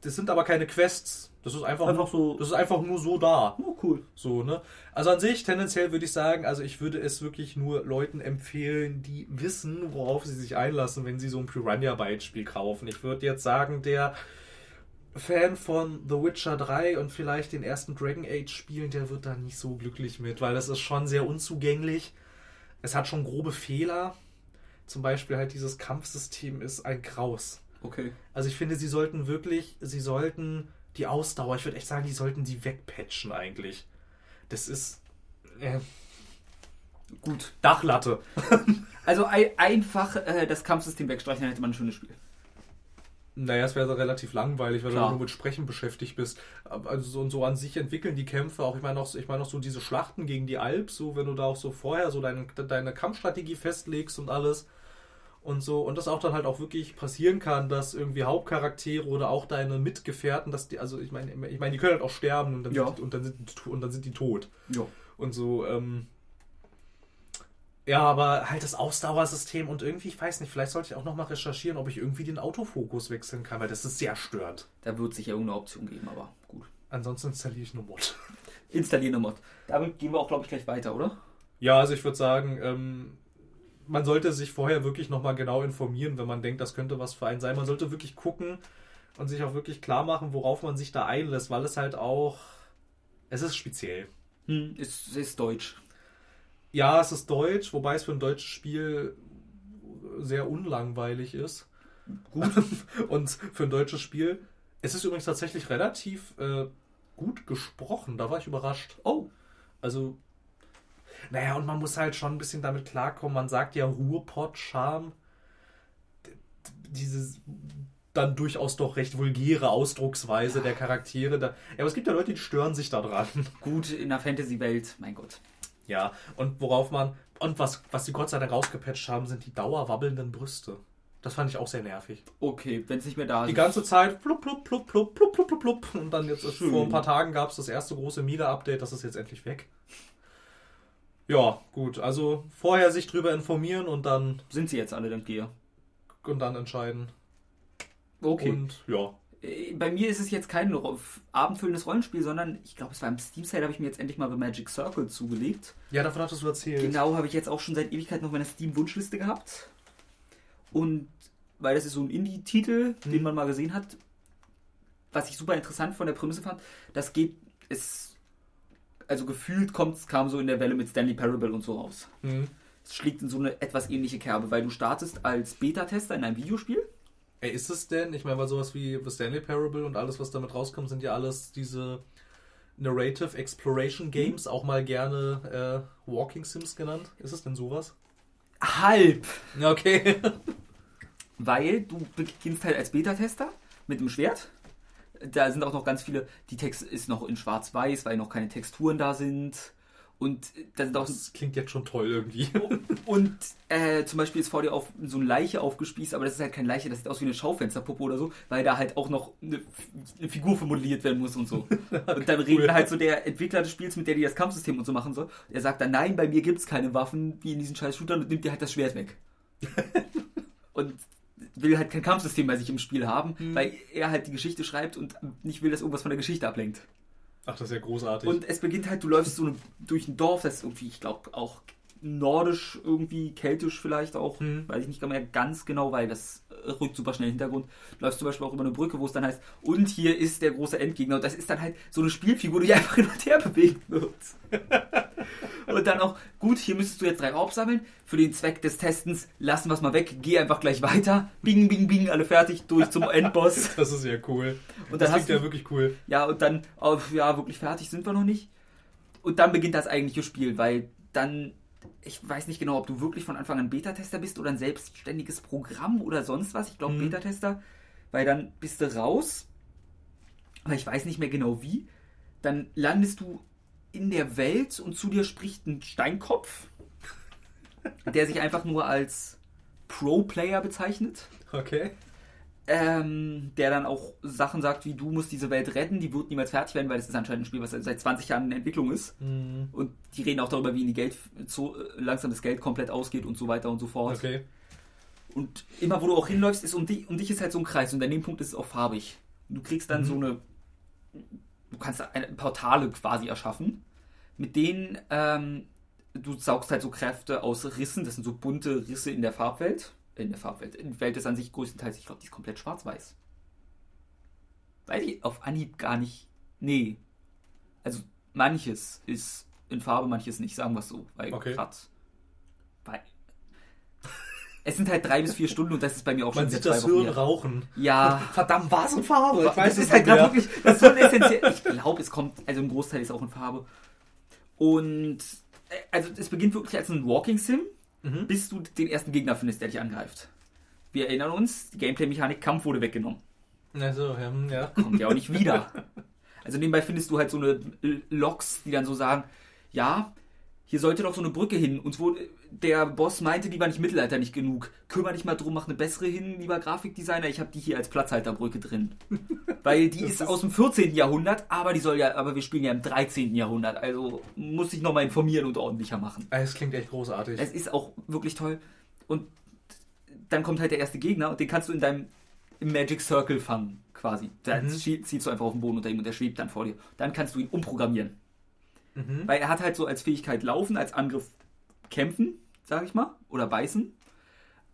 Das sind aber keine Quests. Das ist einfach, Einfach nur, so- Das ist einfach nur so da. Oh, cool. So, ne? Also an sich, tendenziell würde ich sagen, also ich würde es wirklich nur Leuten empfehlen, die wissen, worauf sie sich einlassen, wenn sie so ein Piranha-Byte-Spiel kaufen. Ich würde jetzt sagen, der Fan von The Witcher 3 und vielleicht den ersten Dragon Age Spielen, der wird da nicht so glücklich mit, weil das ist schon sehr unzugänglich. Es hat schon grobe Fehler. Zum Beispiel halt dieses Kampfsystem ist ein Graus. Okay. Also ich finde, sie sollten wirklich, sie sollten die Ausdauer, ich würde echt sagen, die sollten die wegpatchen eigentlich. Das ist äh, Gut. Dachlatte. Also ein, einfach äh, das Kampfsystem wegstreichen, dann hätte man ein schönes Spiel. Naja, es wäre relativ langweilig, weil Klar. du nur mit Sprechen beschäftigt bist. Also so und so an sich entwickeln die Kämpfe auch. Ich meine auch, ich meine auch so diese Schlachten gegen die Alp, so wenn du da auch so vorher so deine, deine Kampfstrategie festlegst und alles und so und das auch dann halt auch wirklich passieren kann, dass irgendwie Hauptcharaktere oder auch deine Mitgefährten, dass die, also ich meine, ich meine, die können halt auch sterben und dann, Ja. sind, die- und dann, sind, und dann sind die tot. Jo. und so. Ähm, ja, aber halt das Ausdauersystem und irgendwie, ich weiß nicht, vielleicht sollte ich auch nochmal recherchieren, ob ich irgendwie den Autofokus wechseln kann, weil das ist sehr störend. Da wird sicher irgendeine Option geben, aber gut. Ansonsten installiere ich nur Mod. Installieren eine Mod. Damit gehen wir auch, glaube ich, gleich weiter, oder? Ja, also ich würde sagen, ähm, man sollte sich vorher wirklich nochmal genau informieren, wenn man denkt, das könnte was für einen sein. Man sollte wirklich gucken und sich auch wirklich klar machen, worauf man sich da einlässt, weil es halt auch, es ist speziell. Hm, ist, ist deutsch. Ja, es ist deutsch, wobei es für ein deutsches Spiel sehr unlangweilig ist. Gut. Und für ein deutsches Spiel. Es ist übrigens tatsächlich relativ äh, gut gesprochen. Da war ich überrascht. Oh, Also, naja, und man muss halt schon ein bisschen damit klarkommen. Man sagt ja Ruhrpott-Charme. Diese dann durchaus doch recht vulgäre Ausdrucksweise der Charaktere. Da, ja, aber es gibt ja Leute, die stören sich daran. gut in der Fantasy-Welt, mein Gott. Ja, und worauf man. Und was, was die Gott sei Dank rausgepatcht haben, sind die dauerwabbelnden Brüste. Das fand ich auch sehr nervig. Okay, wenn es nicht mehr da ist. Die ganze Zeit plupp, plupp, plupp, plupp, plupp, plupp, plupp, plupp. Und dann jetzt Schön. vor ein paar Tagen gab es das erste große Mega-Update, das ist jetzt endlich weg. Ja, gut. Also vorher sich drüber informieren und dann, Sind sie jetzt alle dank dir? und dann entscheiden. Okay. Und ja. Äh, Bei mir ist es jetzt kein abendfüllendes Rollenspiel, sondern ich glaube, es war im Steam Sale, habe ich mir jetzt endlich mal The Magic Circle zugelegt. Ja, davon hattest du erzählt. Genau, habe ich jetzt auch schon seit Ewigkeit noch meine Steam-Wunschliste gehabt. Und weil das ist so ein Indie-Titel, den Mhm. man mal gesehen hat, was ich super interessant von der Prämisse fand, das geht, es, also gefühlt kommt, kam so in der Welle mit Stanley Parable und so raus. Hm. Es schlägt in so eine etwas ähnliche Kerbe, weil du startest als Beta-Tester in einem Videospiel. Ey, ist es denn? Ich meine, weil sowas wie The Stanley Parable und alles, was damit rauskommt, sind ja alles diese Narrative Exploration Games, auch mal gerne äh, Walking Sims genannt. Ist es denn sowas? Halb! Okay. Weil du beginnst halt als Beta-Tester mit dem Schwert. Da sind auch noch ganz viele, die Text ist noch in schwarz-weiß, weil noch keine Texturen da sind. Und da sind auch Das klingt jetzt schon toll irgendwie. und äh, zum Beispiel ist vor dir auf so eine Leiche aufgespießt, aber das ist halt keine Leiche, das sieht aus wie eine Schaufensterpuppe oder so, weil da halt auch noch eine, eine Figur für modelliert werden muss und so. Und dann redet halt so der Entwickler des Spiels, mit der die das Kampfsystem und so machen soll. Er sagt dann, nein, bei mir gibt's keine Waffen wie in diesen scheiß Shootern und nimmt dir halt das Schwert weg. und will halt kein Kampfsystem bei sich im Spiel haben, weil er halt die Geschichte schreibt und nicht will, dass irgendwas von der Geschichte ablenkt. Ach, das ist ja großartig. Und es beginnt halt, du läufst so durch ein Dorf, das ist irgendwie, ich glaube, auch nordisch irgendwie, keltisch vielleicht auch, Hm. weiß ich nicht mehr ganz genau, weil das äh, rückt super schnell in den Hintergrund. Du läufst zum Beispiel auch über eine Brücke, wo es dann heißt, und hier ist der große Endgegner. Und das ist dann halt so eine Spielfigur, die einfach hin und her bewegt wird. und dann auch, gut, hier müsstest du jetzt drei Raub sammeln. Für den Zweck des Testens lassen wir es mal weg, geh einfach gleich weiter. Bing, bing, bing, alle fertig, durch zum Endboss. das ist ja cool. Und das klingt du- ja wirklich cool. Ja, und dann, oh, ja, wirklich fertig sind wir noch nicht. Und dann beginnt das eigentliche Spiel, weil dann, ich weiß nicht genau, ob du wirklich von Anfang an Beta-Tester bist oder ein selbstständiges Programm oder sonst was. Ich glaube Mhm. Beta-Tester, weil dann bist du raus, aber ich weiß nicht mehr genau wie. Dann landest du in der Welt und zu dir spricht ein Steinkopf, der sich einfach nur als Pro-Player bezeichnet Okay. Ähm, der dann auch Sachen sagt, wie du musst diese Welt retten, die wird niemals fertig werden, weil das ist anscheinend ein Spiel, was seit 20 Jahren in Entwicklung ist. Mhm. Und die reden auch darüber, wie in die Geld so äh, langsam das Geld komplett ausgeht und so weiter und so fort. Okay. Und immer wo du auch hinläufst, ist um dich, um dich ist halt so ein Kreis und an dem Punkt ist es auch farbig. Du kriegst dann Mhm. so eine, du kannst eine Portale quasi erschaffen, mit denen ähm, du saugst halt so Kräfte aus Rissen, das sind so bunte Risse in der Farbwelt. In der Farbwelt. Die Welt ist an sich größtenteils, ich glaube, die ist komplett schwarz-weiß. Weiß ich auf Anhieb gar nicht. Nee. Also manches ist in Farbe, manches nicht, sagen wir es so. Weil Okay. grad, weil es sind halt drei bis vier Stunden und das ist bei mir auch Man schon sieht das her. rauchen. Ja, Verdammt, war es in Farbe? Ich weiß das ist halt gerade wirklich, das ist so essentiell. Ich glaube, es kommt, also ein Großteil ist auch in Farbe. Und äh, also es beginnt wirklich als ein Walking Sim, Mhm. bis du den ersten Gegner findest, der dich angreift. Wir erinnern uns, die Gameplay-Mechanik Kampf wurde weggenommen. Also, ja, hm, ja. Kommt ja auch nicht wieder. Also nebenbei findest du halt so eine Loks, die dann so sagen, ja, hier sollte doch so eine Brücke hin. Uns wurde, der Boss meinte, die war nicht Mittelalter nicht genug. Kümmer dich mal drum, mach eine bessere hin, lieber Grafikdesigner. Ich habe die hier als Platzhalterbrücke drin. Weil die ist, ist- aus dem 14. Jahrhundert, aber die soll ja, aber wir spielen ja im 13. Jahrhundert. Also muss ich nochmal informieren und ordentlicher machen. Es klingt echt großartig. Es ist auch wirklich toll. Und dann kommt halt der erste Gegner und den kannst du in deinem Magic Circle fangen, quasi. Da Mhm. zie- ziehst du einfach auf den Boden unter ihm und der schwebt dann vor dir. Dann kannst du ihn umprogrammieren. Mhm. Weil er hat halt so als Fähigkeit Laufen, als Angriff Kämpfen, sag ich mal, oder Beißen.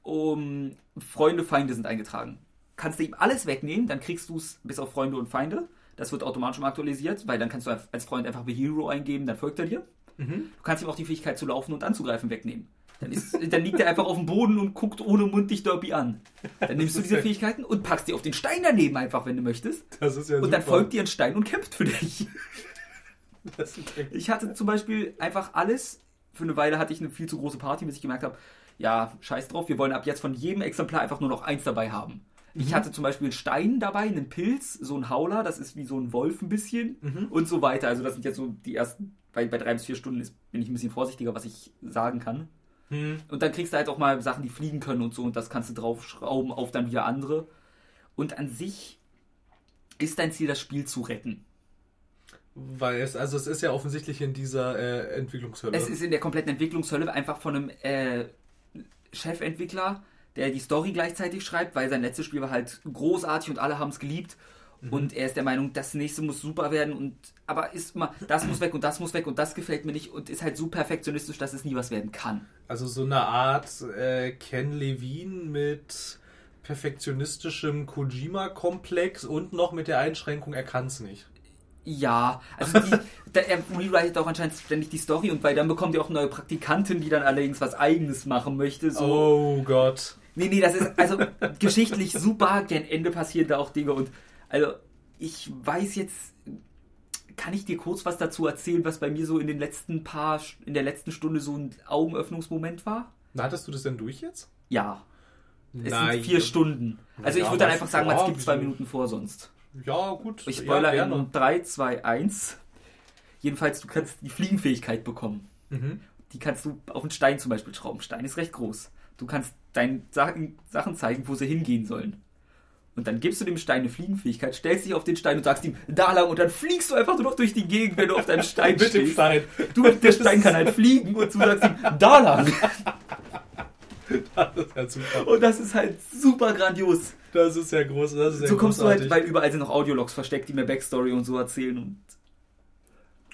Um Freunde, Feinde sind eingetragen. Kannst du ihm alles wegnehmen, dann kriegst du es bis auf Freunde und Feinde. Das wird automatisch mal aktualisiert, weil dann kannst du als Freund einfach The Hero eingeben, dann folgt er dir. Mhm. Du kannst ihm auch die Fähigkeit zu laufen und anzugreifen wegnehmen. Dann, ist, dann liegt er einfach auf dem Boden und guckt ohne Mund dich Derby an. Dann nimmst du diese ja- Fähigkeiten und packst die auf den Stein daneben einfach, wenn du möchtest. Das ist ja Und dann super. folgt dir ein Stein und kämpft für dich. Ich hatte zum Beispiel einfach alles. Für eine Weile hatte ich eine viel zu große Party, bis ich gemerkt habe, ja, scheiß drauf, wir wollen ab jetzt von jedem Exemplar einfach nur noch eins dabei haben. Ich hatte zum Beispiel einen Stein dabei, einen Pilz, so ein Hauler, das ist wie so ein Wolf ein bisschen Mhm. und so weiter. Also das sind jetzt so die ersten, bei, bei drei bis vier Stunden ist, bin ich ein bisschen vorsichtiger, was ich sagen kann. Hm. Und dann kriegst du halt auch mal Sachen, die fliegen können und so und das kannst du draufschrauben auf dann wieder andere. Und an sich ist dein Ziel, das Spiel zu retten. Weil es, also es ist ja offensichtlich in dieser äh, Entwicklungshölle. Es ist in der kompletten Entwicklungshölle einfach von einem äh, Chefentwickler, der die Story gleichzeitig schreibt, weil sein letztes Spiel war halt großartig und alle haben es geliebt. Und er ist der Meinung, das nächste muss super werden und aber ist immer, das muss weg und das muss weg und das gefällt mir nicht und ist halt so perfektionistisch, dass es nie was werden kann. Also so eine Art äh, Ken Levine mit perfektionistischem Kojima-Komplex und noch mit der Einschränkung, er kann es nicht. Ja, also die, da, er rewritet auch anscheinend ständig die Story und weil dann bekommt ihr auch eine neue Praktikantin, die dann allerdings was eigenes machen möchte. So. Oh Gott. Nee, nee, das ist also geschichtlich super. Gern Ende passieren da auch Dinge und also ich weiß jetzt, kann ich dir kurz was dazu erzählen, was bei mir so in den letzten paar, in der letzten Stunde so ein Augenöffnungsmoment war? Na, hattest du das denn durch jetzt? Ja, es Nein. sind vier Stunden. Also Ja, ich würde dann einfach sagen, man skippt zwei? Minuten vor sonst. Ja, gut. Ich ja, spoiler gerne. in 3, 2, 1. Jedenfalls, du kannst die Fliegenfähigkeit bekommen. Mhm. Die kannst du auf einen Stein zum Beispiel schrauben. Stein ist recht groß. Du kannst deinen Sachen, Sachen zeigen, wo sie hingehen sollen. Und dann gibst du dem Stein eine Fliegenfähigkeit, stellst dich auf den Stein und sagst ihm da lang und dann fliegst du einfach nur noch durch die Gegend, wenn du auf deinem Stein Mit dem stehst. Stein. Du, der Stein kann halt fliegen und du sagst ihm da lang. Das ist ja super. Und das ist halt super grandios. Das ist ja groß. Ist ja so kommst du halt, weil überall sind noch Audiologs versteckt, die mir Backstory und so erzählen und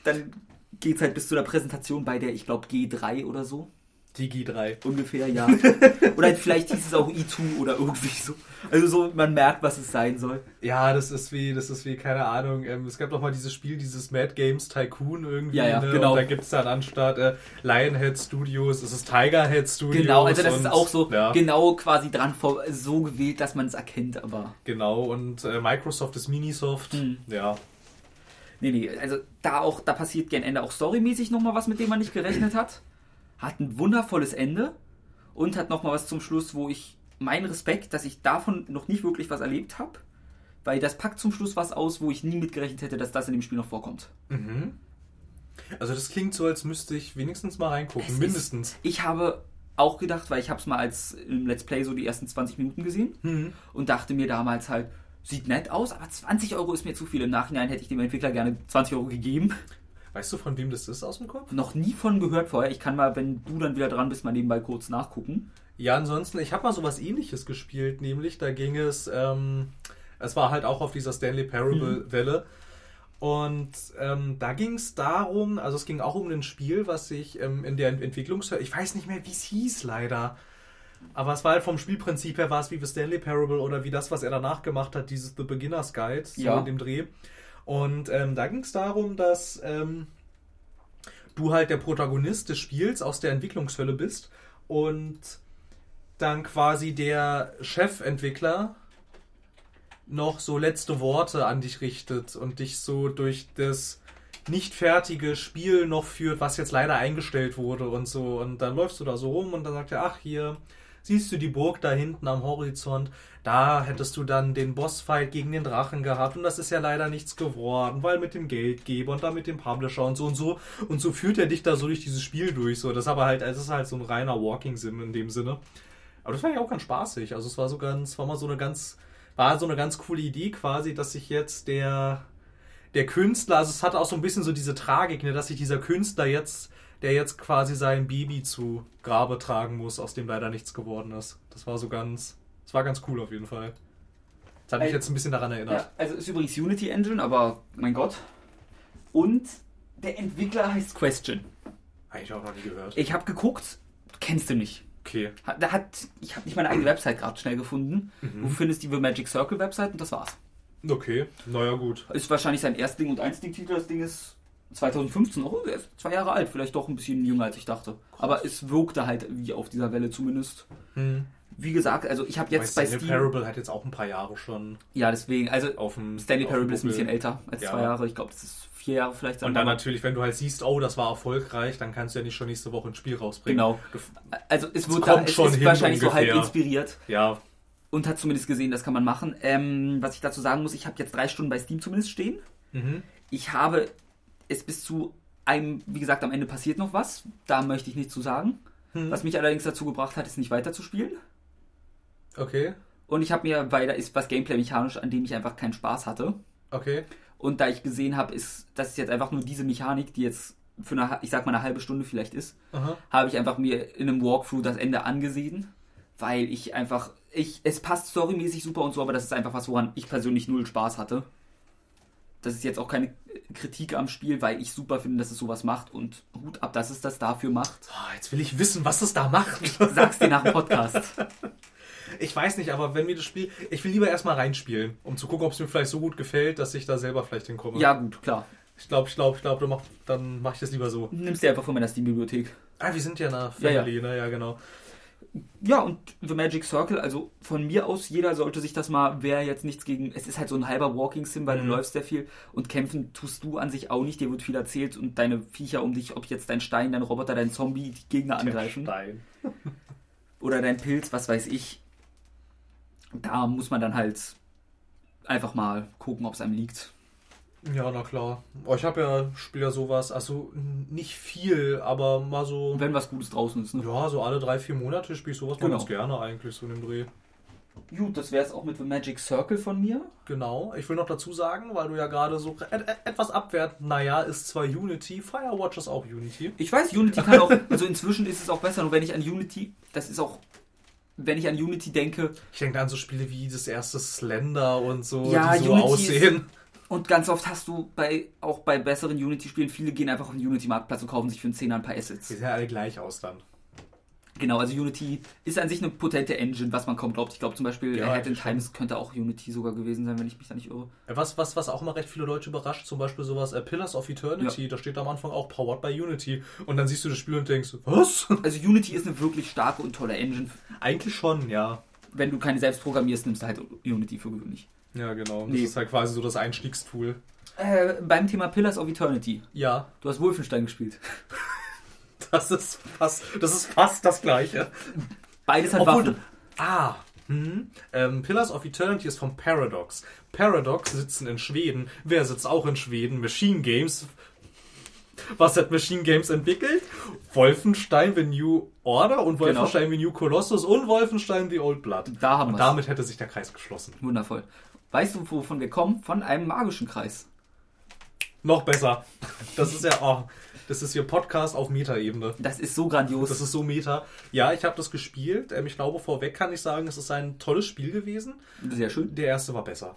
dann geht's halt bis zu der Präsentation bei der, ich glaube, G3 oder so. Digi 3. Ungefähr, ja. oder vielleicht hieß es auch E2 oder irgendwie so. Also so, man merkt, was es sein soll. Ja, das ist wie, das ist wie, keine Ahnung, ähm, es gab doch mal dieses Spiel, dieses Mad Games Tycoon irgendwie, Ja, ja, ne? genau. Und da gibt es dann anstatt äh, Lionhead Studios, es ist Tigerhead Studios. Genau, also das und, ist auch so Ja, genau quasi dran vor, so gewählt, dass man es erkennt, aber. genau, und äh, Microsoft ist Minisoft. Hm. Ja. Nee, nee, also da auch, da passiert gern Ende auch storymäßig nochmal was, mit dem man nicht gerechnet hat. Hat ein wundervolles Ende und hat nochmal was zum Schluss, wo ich meinen Respekt, dass ich davon noch nicht wirklich was erlebt habe, weil das packt zum Schluss was aus, wo ich nie mitgerechnet hätte, dass das in dem Spiel noch vorkommt. Mhm. Also das klingt so, als müsste ich wenigstens mal reingucken, Es ist- mindestens. Ich habe auch gedacht, weil ich habe es mal als im Let's Play so die ersten 20 Minuten gesehen Mhm. und dachte mir damals halt, sieht nett aus, aber 20 Euro ist mir zu viel. Im Nachhinein hätte ich dem Entwickler gerne 20 Euro gegeben. Weißt du, von wem das ist aus dem Kopf? Noch nie von gehört vorher. Ich kann mal, wenn du dann wieder dran bist, mal nebenbei kurz nachgucken. Ja, ansonsten, ich habe mal sowas ähnliches gespielt, nämlich da ging es, ähm, es war halt auch auf dieser Stanley Parable-Welle. Und ähm, da ging es darum, also es ging auch um ein Spiel, was sich ähm, in der Entwicklungs... Ich weiß nicht mehr, wie es hieß leider. Aber es war halt vom Spielprinzip her, war es wie The Stanley Parable oder wie das, was er danach gemacht hat, dieses The Beginner's Guide, so Ja. in dem Dreh. Und ähm, da ging es darum, dass ähm, du halt der Protagonist des Spiels aus der Entwicklungshölle bist und dann quasi der Chefentwickler noch so letzte Worte an dich richtet und dich so durch das nicht fertige Spiel noch führt, was jetzt leider eingestellt wurde und so. Und dann läufst du da so rum und dann sagt er, ach hier, siehst du die Burg da hinten am Horizont, da hättest du dann den Bossfight gegen den Drachen gehabt und das ist ja leider nichts geworden, weil mit dem Geldgeber und dann mit dem Publisher und so und so und so führt er dich da so durch dieses Spiel durch. So, das ist aber halt, es ist halt so ein reiner Walking Sim in dem Sinne. Aber das war ja auch ganz spaßig. Also es war so ganz, war mal so eine ganz, war so eine ganz coole Idee quasi, dass sich jetzt der, der Künstler, also es hatte auch so ein bisschen so diese Tragik, ne, dass sich dieser Künstler jetzt, der jetzt quasi sein Baby zu Grabe tragen muss, aus dem leider nichts geworden ist. Das war so ganz, das war ganz cool auf jeden Fall. Das hat mich Ey, jetzt ein bisschen daran erinnert. Ja, also ist übrigens Unity Engine, aber mein Gott. Und der Entwickler heißt Question. Eigentlich auch noch nie gehört. Ich habe geguckt, kennst du nicht. Okay. Da hat, ich habe nicht meine eigene Website gerade schnell gefunden. Du findest die The Magic Circle Website und das war's. Okay. Naja, gut. Ist wahrscheinlich sein Erstling und Einstling-Titel. Das Ding ist 2015, oh, er ist zwei Jahre alt, vielleicht doch ein bisschen jünger als ich dachte. Aber es wirkte halt wie auf dieser Welle zumindest. Hm. Wie gesagt, also ich habe jetzt bei Stanley Steam. Parable hat jetzt auch ein paar Jahre schon Ja, deswegen, also auf dem Stanley auf Parable ist ein bisschen älter als Ja. zwei Jahre. Ich glaube, das ist vier Jahre vielleicht. Und dann aber- natürlich, wenn du halt siehst, oh, das war erfolgreich, dann kannst du ja nicht schon nächste Woche ein Spiel rausbringen. Genau. Also es wird da, es ist wahrscheinlich so halb ungefähr. inspiriert Ja, und hat zumindest gesehen, das kann man machen. Ähm, was ich dazu sagen muss, ich habe jetzt drei Stunden bei Steam zumindest stehen. Mhm. Ich habe es bis zu einem, wie gesagt, am Ende passiert noch was. Da möchte ich nichts zu sagen. Hm. Was mich allerdings dazu gebracht hat, ist nicht weiterzuspielen. Okay, Und ich habe mir, weil da ist was Gameplay-mechanisch, an dem ich einfach keinen Spaß hatte. okay. Und da ich gesehen habe, ist, das ist jetzt einfach nur diese Mechanik, die jetzt für eine, ich sag mal, eine halbe Stunde vielleicht ist, Aha. habe ich einfach mir in einem Walkthrough das Ende angesehen, weil ich einfach, ich, es passt storymäßig super und so, aber das ist einfach was, woran ich persönlich null Spaß hatte. Das ist jetzt auch keine Kritik am Spiel, weil ich super finde, dass es sowas macht und Hut ab, dass es das dafür macht. Ah, jetzt will ich wissen, was es da macht. Sag's dir nach dem Podcast. Ich weiß nicht, aber wenn mir das Spiel. Ich will lieber erstmal reinspielen, um zu gucken, ob es mir vielleicht so gut gefällt, dass ich da selber vielleicht hinkomme. Ja, gut, klar. Ich glaube, ich glaube, ich glaube, mach, dann mache ich das lieber so. Nimmst dir einfach von meiner Steam-Bibliothek. Ah, wir sind ja eine Ja, ja. Family, ne? Ja, genau. Ja, und The Magic Circle, also von mir aus, jeder sollte sich das mal, wer jetzt nichts gegen. Es ist halt so ein halber Walking Sim, weil Mhm. du läufst sehr viel und kämpfen tust du an sich auch nicht. Dir wird viel erzählt und deine Viecher um dich, ob jetzt dein Stein, dein Roboter, dein Zombie, die Gegner angreifen. Stein. Oder dein Pilz, was weiß ich. Da muss man dann halt einfach mal gucken, ob es einem liegt. Ja, na klar. Oh, ich habe ja, spiele ja sowas, also nicht viel, aber mal so. Wenn was Gutes draußen ist, ne? Ja, so alle drei, vier Monate spiele ich sowas Genau. ganz gerne eigentlich, so in dem Dreh. Gut, das wäre es auch mit The Magic Circle von mir. Genau. Ich will noch dazu sagen, weil du ja gerade so et et etwas abwertend, naja, ist zwar Unity, Firewatch ist auch Unity. Ich weiß, Unity kann auch, also inzwischen ist es auch besser, nur wenn ich an Unity, das ist auch, wenn ich an Unity denke, Ich denke an so Spiele wie das erste Slender und so, Ja, die so Unity aussehen. Und ganz oft hast du bei, auch bei besseren Unity-Spielen, viele gehen einfach auf den Unity-Marktplatz und kaufen sich für einen Zehner ein paar Assets. Die sehen ja alle gleich aus dann. Genau, also Unity ist an sich eine potente Engine, was man kaum glaubt. Ich glaube zum Beispiel Ja, Ahead in. Times könnte auch Unity sogar gewesen sein, wenn ich mich da nicht irre. Was, was, was auch immer recht viele Leute überrascht, zum Beispiel sowas äh, Pillars of Eternity, da steht am Anfang auch Powered by Unity. Und dann siehst du das Spiel und denkst, was? Also Unity ist eine wirklich starke und tolle Engine. Eigentlich schon, ja. Wenn du keine selbst programmierst, nimmst du halt Unity für gewöhnlich. Ja, genau. Das ist halt quasi so das Einstiegstool. Äh, beim Thema Pillars of Eternity. Ja, Du hast Wolfenstein gespielt. das ist fast, das ist fast das Gleiche. Beides hat Obwohl, Waffen. ah, hm. ähm, Pillars of Eternity ist von Paradox. Paradox sitzen in Schweden. Wer sitzt auch in Schweden? Machine Games. Was hat Machine Games entwickelt? Wolfenstein The New Order und Wolfenstein The New Colossus und Wolfenstein The Old Blood. Da haben und wir's. damit hätte sich der Kreis geschlossen. Wundervoll. Weißt du, wovon wir kommen? Von einem magischen Kreis. Noch besser. Das ist ja, oh, das ist hier Podcast auf Meta-Ebene. Das ist so grandios. Das ist so Meta. Ja, ich habe das gespielt. Ähm, Ich glaube, vorweg kann ich sagen, es ist ein tolles Spiel gewesen. Sehr schön. Der erste war besser.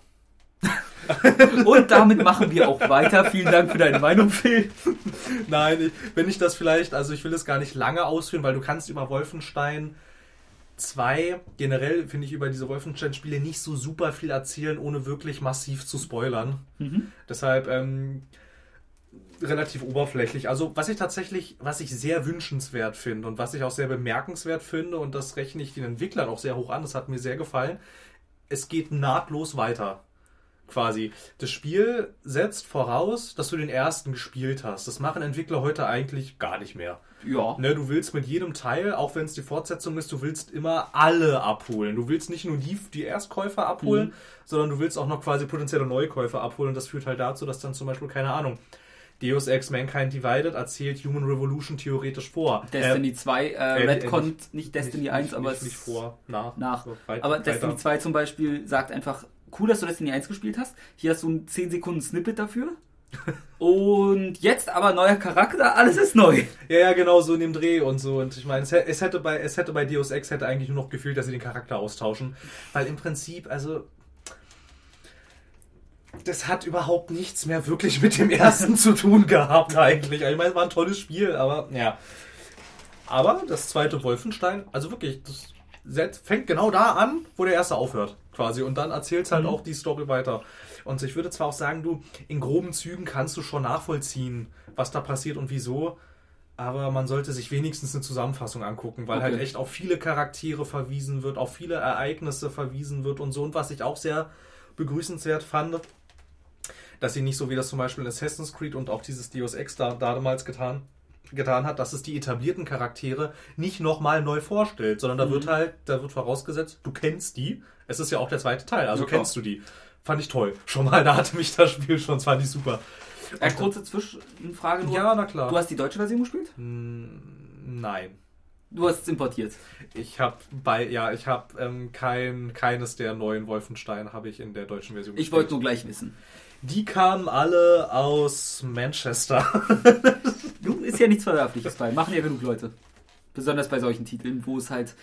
Und damit machen wir auch weiter. Vielen Dank für deine Meinung, Phil. Nein, ich, wenn ich das vielleicht, also ich will es gar nicht lange ausführen, weil du kannst über Wolfenstein 2, generell finde ich über diese Wolfenstein-Spiele nicht so super viel erzählen, ohne wirklich massiv zu spoilern. Deshalb ähm, relativ oberflächlich. Also was ich tatsächlich, was ich sehr wünschenswert finde und was ich auch sehr bemerkenswert finde, und das rechne ich den Entwicklern auch sehr hoch an, das hat mir sehr gefallen, es geht nahtlos weiter. Quasi. Das Spiel setzt voraus, dass du den ersten gespielt hast. Das machen Entwickler heute eigentlich gar nicht mehr. Ja. Ne, du willst mit jedem Teil, auch wenn es die Fortsetzung ist, du willst immer alle abholen. Du willst nicht nur die, die Erstkäufer abholen, sondern du willst auch noch quasi potenzielle Neukäufer abholen. Und das führt halt dazu, dass dann zum Beispiel, keine Ahnung, Deus Ex Mankind Divided erzählt Human Revolution theoretisch vor. Destiny 2, äh, äh, Redcon, nicht Destiny nicht, 1, nicht, aber nicht, nicht vor, nach. nach. So, weit- Aber weiter. Destiny 2 zum Beispiel sagt einfach, cool, dass du Destiny 1 gespielt hast. Hier hast du ein 10 Sekunden Snippet dafür. Und jetzt aber neuer Charakter, alles ist neu. Ja, ja, genau, so in dem Dreh und so. Und ich meine, es, es hätte bei, es hätte bei Deus Ex hätte eigentlich nur noch gefühlt, dass sie den Charakter austauschen. Weil im Prinzip, also. Das hat überhaupt nichts mehr wirklich mit dem ersten zu tun gehabt, eigentlich. Ich meine, es war ein tolles Spiel, aber ja. Aber das zweite Wolfenstein, also wirklich, das fängt genau da an, wo der erste aufhört, quasi. Und dann erzählt halt auch die Story weiter. Und ich würde zwar auch sagen, du, in groben Zügen kannst du schon nachvollziehen, was da passiert und wieso. Aber man sollte sich wenigstens eine Zusammenfassung angucken, weil Okay. halt echt auf viele Charaktere verwiesen wird, auf viele Ereignisse verwiesen wird und so. Und was ich auch sehr begrüßenswert fand, dass sie nicht so wie das zum Beispiel in Assassin's Creed und auch dieses Deus Ex da, damals getan, getan hat, dass es die etablierten Charaktere nicht nochmal neu vorstellt, sondern da wird halt, da wird vorausgesetzt, du kennst die. Es ist ja auch der zweite Teil, also Ja, kennst du die. Fand ich toll. Schon mal, da hatte mich das Spiel schon, das fand ich super. Äh, kurze Zwischenfrage nur. Ja, na klar. Du hast die deutsche Version gespielt? Nein. Du hast es importiert. Ich habe bei, ja, ich habe ähm, kein, keines der neuen Wolfenstein habe ich in der deutschen Version. Ich wollte nur gleich wissen. Die kamen alle aus Manchester. Du, ist ja nichts Verwerfliches bei. Machen ja genug Leute. Besonders bei solchen Titeln, wo es halt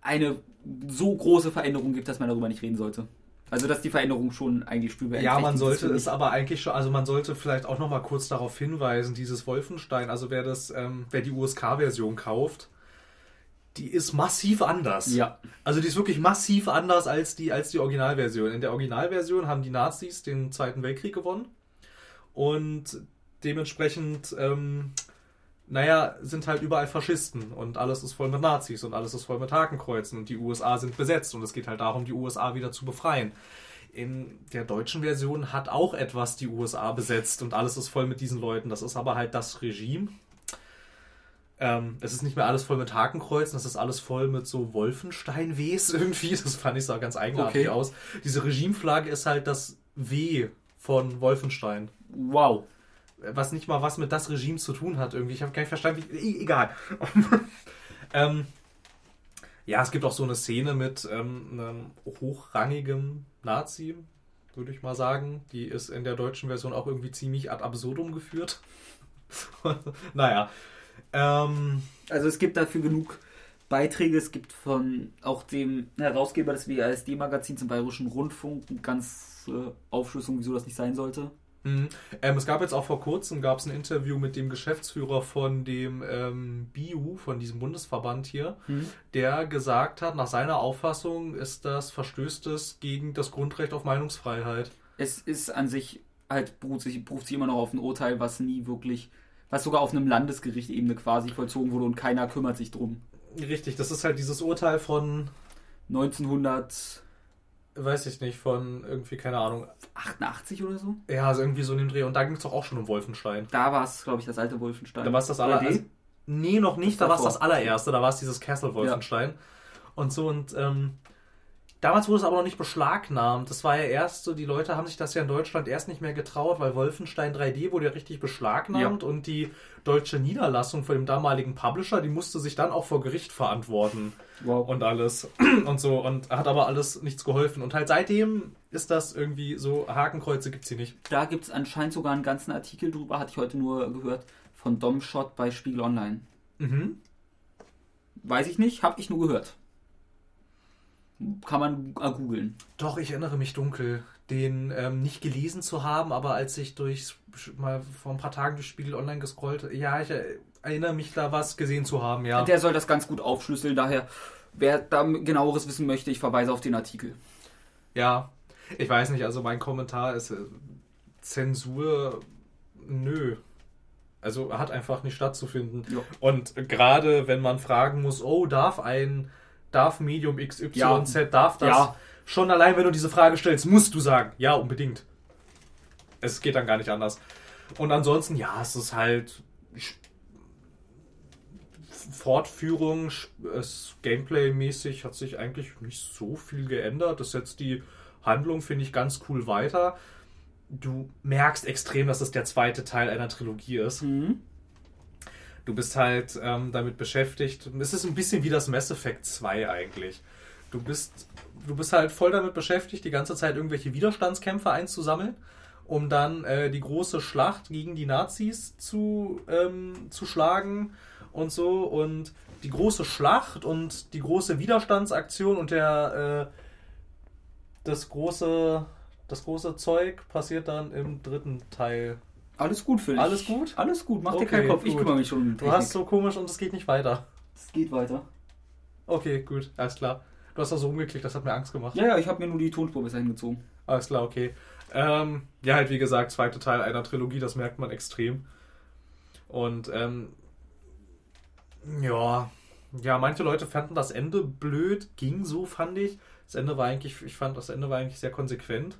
eine so große Veränderung gibt, dass man darüber nicht reden sollte. Also, dass die Veränderung schon eigentlich spürbar Ja, man ist, sollte es aber eigentlich schon, also man sollte vielleicht auch noch mal kurz darauf hinweisen, dieses Wolfenstein, also wer das, ähm, wer die USK-Version kauft, die ist massiv anders. Ja. Also die ist wirklich massiv anders als die, als die Originalversion. In der Originalversion haben die Nazis den Zweiten Weltkrieg gewonnen und dementsprechend, ähm, naja, sind halt überall Faschisten und alles ist voll mit Nazis und alles ist voll mit Hakenkreuzen und die USA sind besetzt und es geht halt darum, die USA wieder zu befreien. In der deutschen Version hat auch etwas die USA besetzt und alles ist voll mit diesen Leuten. Das ist aber halt das Regime. Ähm, es ist nicht mehr alles voll mit Hakenkreuzen, das ist alles voll mit so Wolfenstein-Ws irgendwie. Das fand ich sah ganz eigenartig Okay. aus. Diese Regimeflagge ist halt das W von Wolfenstein. Wow. Was nicht mal was mit das Regime zu tun hat irgendwie. Ich habe gar nicht verstanden, wie. e- Egal. ähm, ja, es gibt auch so eine Szene mit ähm, einem hochrangigen Nazi, würde ich mal sagen. Die ist in der deutschen Version auch irgendwie ziemlich ad absurdum geführt. naja. Ähm, Also es gibt dafür genug Beiträge. Es gibt von auch dem Herausgeber des WASD-Magazins im Bayerischen Rundfunk eine ganz äh, Aufschlüsselung, wieso das nicht sein sollte. Mhm. Ähm, es gab jetzt auch vor kurzem gab's ein Interview mit dem Geschäftsführer von dem ähm, BIU, von diesem Bundesverband hier, der gesagt hat, nach seiner Auffassung ist das verstößt es gegen das Grundrecht auf Meinungsfreiheit. Es ist an sich halt beruht sich, beruft sich immer noch auf ein Urteil, was nie wirklich, was sogar auf einem Landesgericht-Ebene quasi vollzogen wurde und keiner kümmert sich drum. Richtig, das ist halt dieses Urteil von, 1988 weiß ich nicht, von irgendwie, keine Ahnung, oder so? ja, also irgendwie so in dem Dreh. Und da ging es doch auch schon um Wolfenstein. Da war es, glaube ich, das alte Wolfenstein. Da war es das 3D? aller, also, Nee, noch nicht, da war es das allererste, da war es dieses Castle Wolfenstein. Und so und ähm, damals wurde es aber noch nicht beschlagnahmt. Das war ja erst so, die Leute haben sich das ja in Deutschland erst nicht mehr getraut, weil Wolfenstein 3D wurde ja richtig beschlagnahmt und die deutsche Niederlassung von dem damaligen Publisher, die musste sich dann auch vor Gericht verantworten wow. und alles und so und hat aber alles nichts geholfen. Und halt seitdem ist das irgendwie so, Hakenkreuze gibt's hier nicht. Da gibt es anscheinend sogar einen ganzen Artikel drüber, hatte ich heute nur gehört, von Domshot bei Spiegel Online. Mhm. Weiß ich nicht, habe ich nur gehört. Kann man äh, googeln. Doch, ich erinnere mich dunkel, den ähm, nicht gelesen zu haben, aber als ich durch mal vor ein paar Tagen durch Spiegel Online gescrollt, ja, ich erinnere mich da was gesehen zu haben, ja. Der soll das ganz gut aufschlüsseln, daher, wer da genaueres wissen möchte, ich verweise auf den Artikel. Ja, ich weiß nicht, also mein Kommentar ist äh, Zensur, nö. Also hat einfach nicht stattzufinden. Ja. Und gerade wenn man fragen muss, oh, darf ein, darf Medium XYZ, Ja. darf das? Ja. Schon allein, wenn du diese Frage stellst, musst du sagen, ja, unbedingt. Es geht dann gar nicht anders. Und ansonsten, ja, es ist halt Fortführung, Gameplay-mäßig hat sich eigentlich nicht so viel geändert. Das setzt die Handlung, finde ich, ganz cool weiter. Du merkst extrem, dass es der zweite Teil einer Trilogie ist. Mhm. Du bist halt ähm, damit beschäftigt. Es ist ein bisschen wie das Mass Effect 2 eigentlich. Du bist, du bist halt voll damit beschäftigt, die ganze Zeit irgendwelche Widerstandskämpfer einzusammeln, um dann äh, die große Schlacht gegen die Nazis zu, ähm, zu schlagen und so. Und die große Schlacht und die große Widerstandsaktion und der äh, das große das große Zeug passiert dann im dritten Teil. Alles gut, Phil. Alles gut? Alles gut, mach dir Okay, keinen Kopf, ich gut. kümmere mich um die Du Technik. hast so komisch und es geht nicht weiter. Es geht weiter. Okay, gut, alles klar. Du hast da so rumgeklickt, das hat mir Angst gemacht. Ja, ja, ich habe mir nur die Tonspur bis dahin gezogen. Alles klar, okay. Ähm, ja, halt wie gesagt, zweite Teil einer Trilogie, das merkt man extrem. Und ähm, ja, ja, manche Leute fanden das Ende blöd, ging so, fand ich. Das Ende war eigentlich, ich fand das Ende war eigentlich sehr konsequent.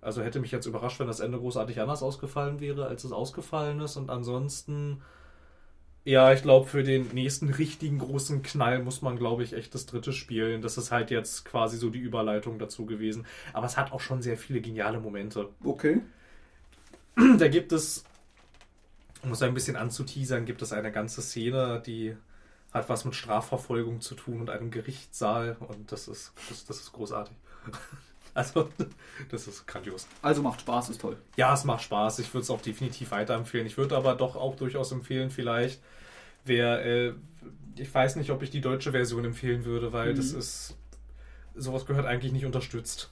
Also hätte mich jetzt überrascht, wenn das Ende großartig anders ausgefallen wäre, als es ausgefallen ist. Und ansonsten, ja, ich glaube, für den nächsten richtigen großen Knall muss man, glaube ich, echt das dritte spielen. Das ist halt jetzt quasi so die Überleitung dazu gewesen. Aber es hat auch schon sehr viele geniale Momente. Okay. Da gibt es, um es ein bisschen anzuteasern, gibt es eine ganze Szene, die hat was mit Strafverfolgung zu tun und einem Gerichtssaal. Und das ist, das, das ist großartig. Also, das ist grandios. Also macht Spaß, ist toll. Ja, es macht Spaß. Ich würde es auch definitiv weiterempfehlen. Ich würde aber doch auch durchaus empfehlen, vielleicht, wer, äh, ich weiß nicht, ob ich die deutsche Version empfehlen würde, weil Mhm. das ist, sowas gehört eigentlich nicht unterstützt.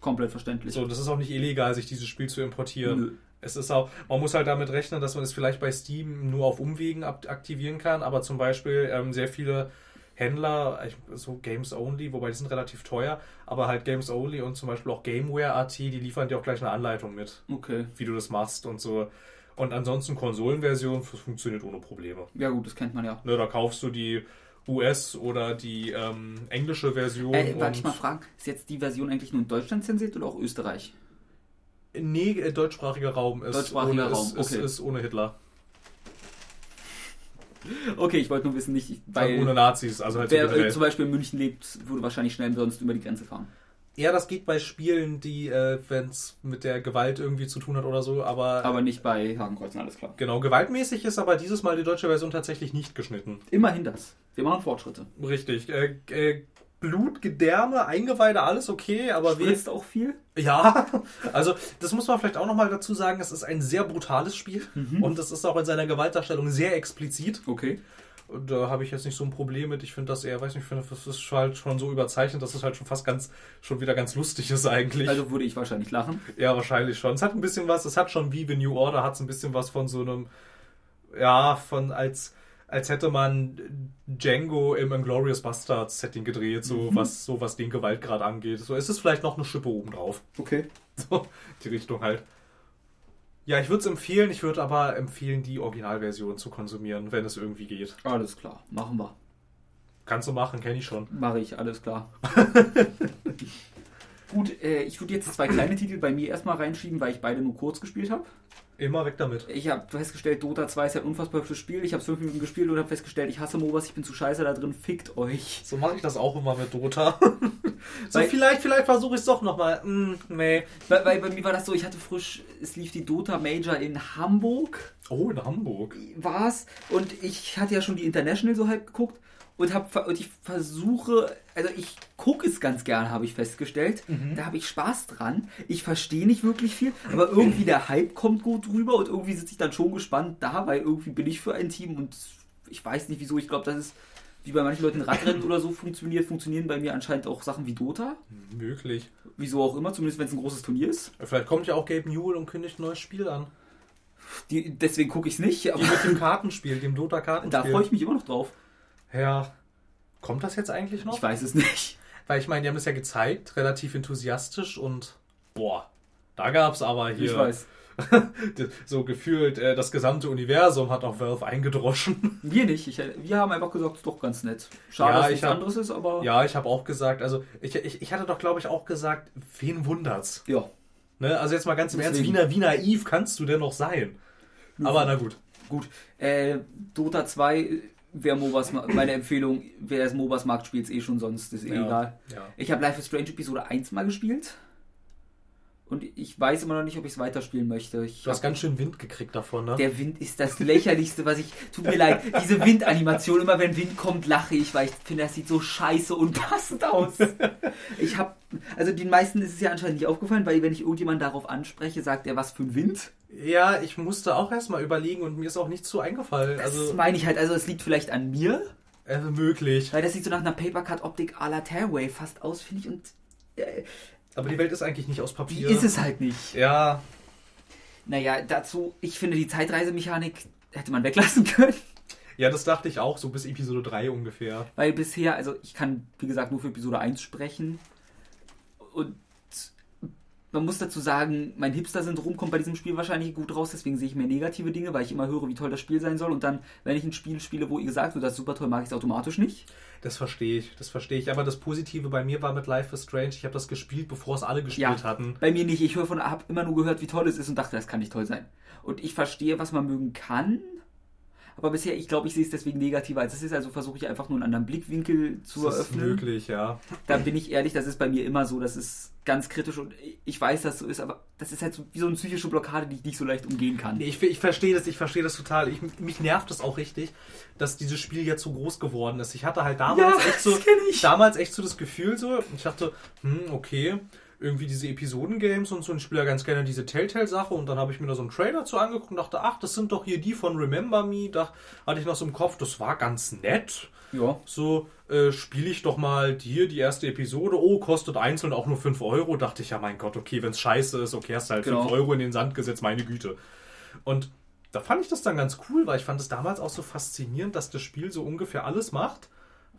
Komplett verständlich. So, das ist auch nicht illegal, sich dieses Spiel zu importieren. Nö. Es ist auch, man muss halt damit rechnen, dass man es vielleicht bei Steam nur auf Umwegen aktivieren kann, aber zum Beispiel ähm, sehr viele Händler, so Games Only, wobei die sind relativ teuer, aber halt Games Only und zum Beispiel auch Gameware.at, die liefern dir auch gleich eine Anleitung mit, Okay. wie du das machst und so. Und ansonsten Konsolenversion funktioniert ohne Probleme. Ja gut, das kennt man ja. Ne, da kaufst du die US oder die ähm, englische Version. Äh, und ich mal fragen, ist jetzt die Version eigentlich nur in Deutschland zensiert oder auch Österreich? Nee, äh, deutschsprachiger Raum ist, Deutschsprachiger ohne, Raum, ist, ist, okay. ist ohne Hitler. Okay, ich wollte nur wissen, nicht, Weil ohne Nazis, also halt wer äh, zum Beispiel in München lebt, würde wahrscheinlich schnell sonst über die Grenze fahren. Ja, das geht bei Spielen, die, äh, wenn es mit der Gewalt irgendwie zu tun hat oder so, aber. Aber nicht bei Hakenkreuzen, alles klar. Genau, gewaltmäßig ist aber dieses Mal die deutsche Version tatsächlich nicht geschnitten. Immerhin das. Wir machen Fortschritte. Richtig. Äh, äh, Blut, Gedärme, Eingeweide, alles okay, aber. Spritzt auch viel? Ja, also das muss man vielleicht auch nochmal dazu sagen, es ist ein sehr brutales Spiel Mhm. und es ist auch in seiner Gewaltdarstellung sehr explizit. Okay. Und da habe ich jetzt nicht so ein Problem mit. Ich finde das eher, weiß nicht, ich finde das ist halt schon so überzeichnet, dass es halt schon fast ganz, schon wieder ganz lustig ist eigentlich. Also würde ich wahrscheinlich lachen. ja, wahrscheinlich schon. Es hat ein bisschen was, es hat schon wie The New Order, hat es ein bisschen was von so einem, ja, von als, als hätte man Django im Inglorious Bastards Setting gedreht, so was, so was den Gewaltgrad angeht. So, es ist vielleicht noch eine Schippe obendrauf. Okay. So, die Richtung halt. Ja, ich würde es empfehlen, ich würde aber empfehlen, die Originalversion zu konsumieren, wenn es irgendwie geht. Alles klar. Machen wir. Kannst du machen, kenne ich schon. Mache ich, alles klar. Gut, äh, ich würde jetzt zwei kleine Titel bei mir erstmal reinschieben, weil ich beide nur kurz gespielt habe. Immer weg damit. Ich habe festgestellt, Dota 2 ist ein unfassbar hübsches Spiel. Ich habe es fünf Minuten gespielt und habe festgestellt, ich hasse MOBAs, ich bin zu scheiße da drin, fickt euch. So mache ich das auch immer mit Dota. so, Weil- vielleicht, vielleicht versuche ich es doch nochmal. Mm, nee. Weil, weil bei mir war das so, ich hatte frisch, es lief die Dota Major in Hamburg, Oh, in Hamburg. war's. Und ich hatte ja schon die International so halb geguckt und, hab, und ich versuche, also ich gucke es ganz gern, habe ich festgestellt. Da habe ich Spaß dran. Ich verstehe nicht wirklich viel, aber irgendwie der Hype kommt gut rüber und irgendwie sitze ich dann schon gespannt da, weil irgendwie bin ich für ein Team und ich weiß nicht wieso. Ich glaube, das ist wie bei manchen Leuten Radrennen oder so funktioniert, funktionieren bei mir anscheinend auch Sachen wie Dota. Möglich. Wieso auch immer, zumindest wenn es ein großes Turnier ist. Vielleicht kommt ja auch Gabe Newell und kündigt ein neues Spiel an. Die, deswegen gucke ich es nicht, aber Die mit dem Kartenspiel, dem Dota-Kartenspiel. da freue ich mich immer noch drauf. Ja. Kommt das jetzt eigentlich noch? Ich weiß es nicht. Weil ich meine, die haben es ja gezeigt, relativ enthusiastisch und boah, da gab's aber hier Ich weiß. so gefühlt, äh, das gesamte Universum hat auf Valve eingedroschen. Wir nicht. Ich, wir haben einfach gesagt, ist doch ganz nett. Schade, Ja, dass ich nichts hab- anderes ist, aber Ja, ich habe auch gesagt, also ich, ich, ich hatte doch, glaube ich, auch gesagt, wen wundert's? ja. Ne? Also jetzt mal ganz im Ernst, wie, Deswegen. wie naiv kannst du denn noch sein? Aber na gut. Gut. Äh, Dota 2, wer MOBAs, meine Empfehlung, wer es MOBAs mag, spielt es eh schon sonst, ist eh Ja, egal. ja. Ich habe Life is Strange Episode 1 mal gespielt. Und ich weiß immer noch nicht, ob ich es weiterspielen möchte. Ich Du hast ganz schön Wind gekriegt davon, ne? Der Wind ist das lächerlichste, was ich. Tut mir leid, diese Windanimation, immer wenn Wind kommt, lache ich, weil ich finde, das sieht so scheiße unpassend aus. Ich habe, also den meisten ist es ja anscheinend nicht aufgefallen, weil wenn ich irgendjemanden darauf anspreche, sagt er, was für ein Wind. Ja, ich musste auch erstmal überlegen und mir ist auch nichts so eingefallen. Das Also, meine ich halt, also es liegt vielleicht an mir, äh, möglich. weil das sieht so nach einer Papercut-Optik à la Tearway fast aus, finde ich, und äh, Aber die Welt ist eigentlich nicht aus die Papier. ist es halt nicht. Ja, Naja, dazu, ich finde die Zeitreisemechanik hätte man weglassen können. ja, das dachte ich auch, so bis Episode 3 ungefähr. Weil bisher, also ich kann, wie gesagt, nur für Episode 1 sprechen. Und man muss dazu sagen, mein Hipster-Syndrom kommt bei diesem Spiel wahrscheinlich gut raus, deswegen sehe ich mehr negative Dinge, weil ich immer höre, wie toll das Spiel sein soll. Und dann, wenn ich ein Spiel spiele, wo ihr gesagt wird, das ist super toll, mag ich es automatisch nicht. Das verstehe ich, das verstehe ich. Aber das Positive bei mir war mit Life is Strange, ich habe das gespielt, bevor es alle gespielt hatten. Bei mir nicht. Ich höre von, habe immer nur gehört, wie toll es ist und dachte, das kann nicht toll sein. Und ich verstehe, was man mögen kann. Aber bisher, ich glaube, ich sehe es deswegen negativer als es ist. Also versuche ich einfach nur einen anderen Blickwinkel zu Das ist eröffnen. möglich, ja. Da bin ich ehrlich, das ist bei mir immer so, das ist ganz kritisch und ich weiß, dass es so ist, aber das ist halt so wie so eine psychische Blockade, die ich nicht so leicht umgehen kann. Nee, ich, ich verstehe das, ich verstehe das total. Ich, mich nervt es auch richtig, dass dieses Spiel jetzt so groß geworden ist. Ich hatte halt damals Ja, echt so, das damals echt so das Gefühl so, ich dachte, hm, okay, irgendwie diese Episoden-Games und so, und ich spiele ja ganz gerne diese Telltale-Sache und dann habe ich mir da so einen Trailer zu angeguckt und dachte, ach, das sind doch hier die von Remember Me, da hatte ich noch so im Kopf, das war ganz nett. Ja. So, äh, spiele ich doch mal hier die erste Episode. Oh, kostet einzeln auch nur 5 Euro. Dachte ich, ja, mein Gott, okay, wenn es scheiße ist, okay, hast du halt 5 Genau. Euro in den Sand gesetzt, meine Güte. Und da fand ich das dann ganz cool, weil ich fand es damals auch so faszinierend, dass das Spiel so ungefähr alles macht,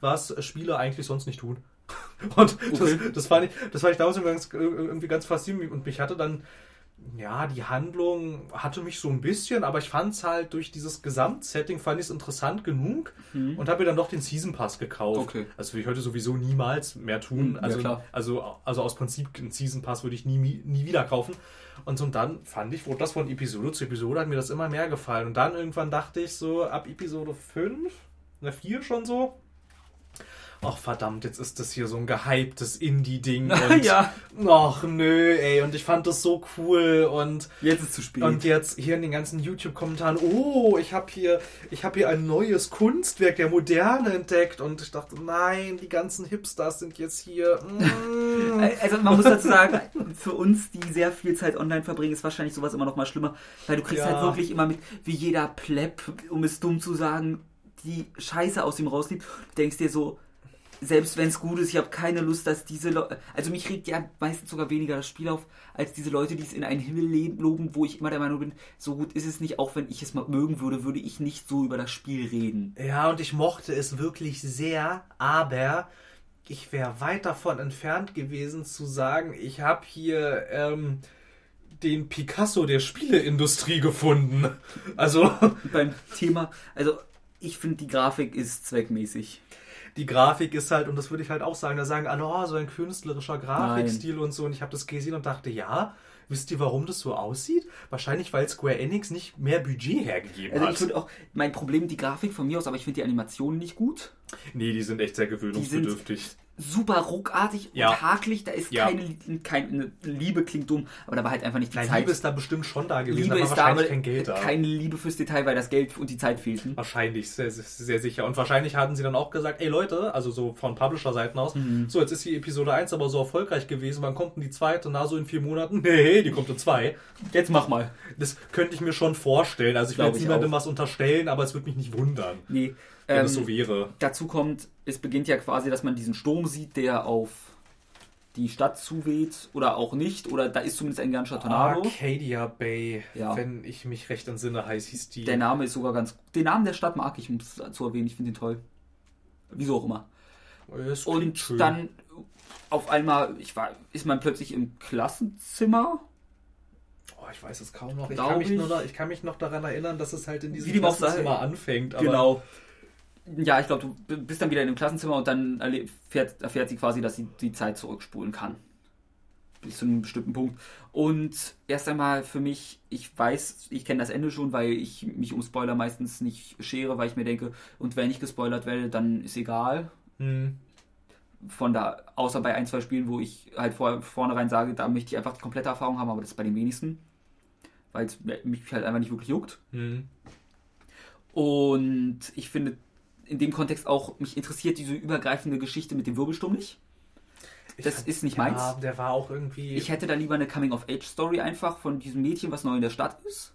was Spieler eigentlich sonst nicht tun. Und das, Okay. das, fand ich, das fand ich damals irgendwie ganz, irgendwie ganz faszinierend. Und mich hatte dann, ja, die Handlung hatte mich so ein bisschen, aber ich fand es halt durch dieses Gesamtsetting, fand ich es interessant genug und habe mir dann doch den Season Pass gekauft. Mhm. Okay. Das würde ich heute sowieso niemals mehr tun. Mhm, ja, also, klar. also, also aus Prinzip einen Season Pass würde ich nie, nie wieder kaufen. Und so und dann fand ich, wurde das von Episode zu Episode, hat mir das immer mehr gefallen. Und dann irgendwann dachte ich so, ab Episode 5, na 4 schon so, ach verdammt, jetzt ist das hier so ein gehyptes Indie-Ding. ja. Ach nö, ey, und ich fand das so cool und jetzt ist zu spät. Und jetzt hier in den ganzen YouTube-Kommentaren, oh, ich habe hier, ich habe hier ein neues Kunstwerk der Moderne entdeckt und ich dachte, nein, die ganzen Hipsters sind jetzt hier. Mm. also man muss dazu sagen, für uns, die sehr viel Zeit online verbringen, ist wahrscheinlich sowas immer noch mal schlimmer, weil du kriegst ja. halt wirklich immer mit, wie jeder Pleb, um es dumm zu sagen, die Scheiße aus ihm rausnimmt. Du denkst dir so, selbst wenn es gut ist, ich habe keine Lust, dass diese Leute, also mich regt ja meistens sogar weniger das Spiel auf, als diese Leute, die es in einen Himmel loben, wo ich immer der Meinung bin, so gut ist es nicht, auch wenn ich es mal mögen würde, würde ich nicht so über das Spiel reden. Ja, und ich mochte es wirklich sehr, aber ich wäre weit davon entfernt gewesen zu sagen, ich habe hier ähm, den Picasso der Spieleindustrie gefunden. Also beim Thema, also ich finde die Grafik ist zweckmäßig die Grafik ist halt, und das würde ich halt auch sagen, da sagen alle, oh, so ein künstlerischer Grafikstil Nein. und so. Und ich habe das gesehen und dachte, ja, wisst ihr, warum das so aussieht? Wahrscheinlich, weil Square Enix nicht mehr Budget hergegeben also hat. Ich finde auch, mein Problem, die Grafik von mir aus, aber ich finde die Animationen nicht gut. Nee, die sind echt sehr gewöhnungsbedürftig super ruckartig ja. und hakelig. Da ist ja. keine, keine Liebe, klingt dumm, aber da war halt einfach nicht die Nein, Zeit. Liebe ist da bestimmt schon da gewesen, Liebe ist da, aber kein Geld da. Keine Liebe fürs Detail, weil das Geld und die Zeit fehlten. Wahrscheinlich, sehr, sehr sicher. Und wahrscheinlich hatten sie dann auch gesagt, ey Leute, also so von Publisher-Seiten aus, mhm. so jetzt ist die Episode 1 aber so erfolgreich gewesen, wann kommt denn die zweite? Na, so in vier Monaten? Nee, die kommt in zwei. Jetzt mach mal. Das könnte ich mir schon vorstellen. Also ich will jetzt niemandem was unterstellen, aber es würde mich nicht wundern. Nee, wenn ähm, es so wäre. Dazu kommt, es beginnt ja quasi, dass man diesen Sturm sieht, der auf die Stadt zuweht oder auch nicht. Oder da ist zumindest ein ganzer Tornado. Arcadia Bay, ja. wenn ich mich recht entsinne, heißt hieß die. Der Name ist sogar ganz. Den Namen der Stadt mag ich, um es zu erwähnen. Ich finde ihn toll. Wieso auch immer. Und schön. dann auf einmal ich war, ist man plötzlich im Klassenzimmer. Oh, ich weiß es kaum noch. Ich kann, mich Nur, ich kann mich noch daran erinnern, dass es halt in diesem Klassenzimmer anfängt. genau ja, ich glaube, du bist dann wieder in dem Klassenzimmer und dann erfährt, erfährt sie quasi, dass sie die Zeit zurückspulen kann. Bis zu einem bestimmten Punkt. Und erst einmal für mich, ich weiß, ich kenne das Ende schon, weil ich mich um Spoiler meistens nicht schere, weil ich mir denke, und wenn ich gespoilert werde, dann ist egal. Mhm. Von da, außer bei ein, zwei Spielen, wo ich halt vor, vornherein sage, da möchte ich einfach die komplette Erfahrung haben, aber das ist bei den wenigsten. Weil es mich halt einfach nicht wirklich juckt. Mhm. Und ich finde, in dem Kontext auch, mich interessiert diese übergreifende Geschichte mit dem Wirbelsturm nicht. Das fand, ist nicht meins. Ja, der war auch irgendwie. Ich hätte da lieber eine Coming-of-Age-Story einfach von diesem Mädchen, was neu in der Stadt ist.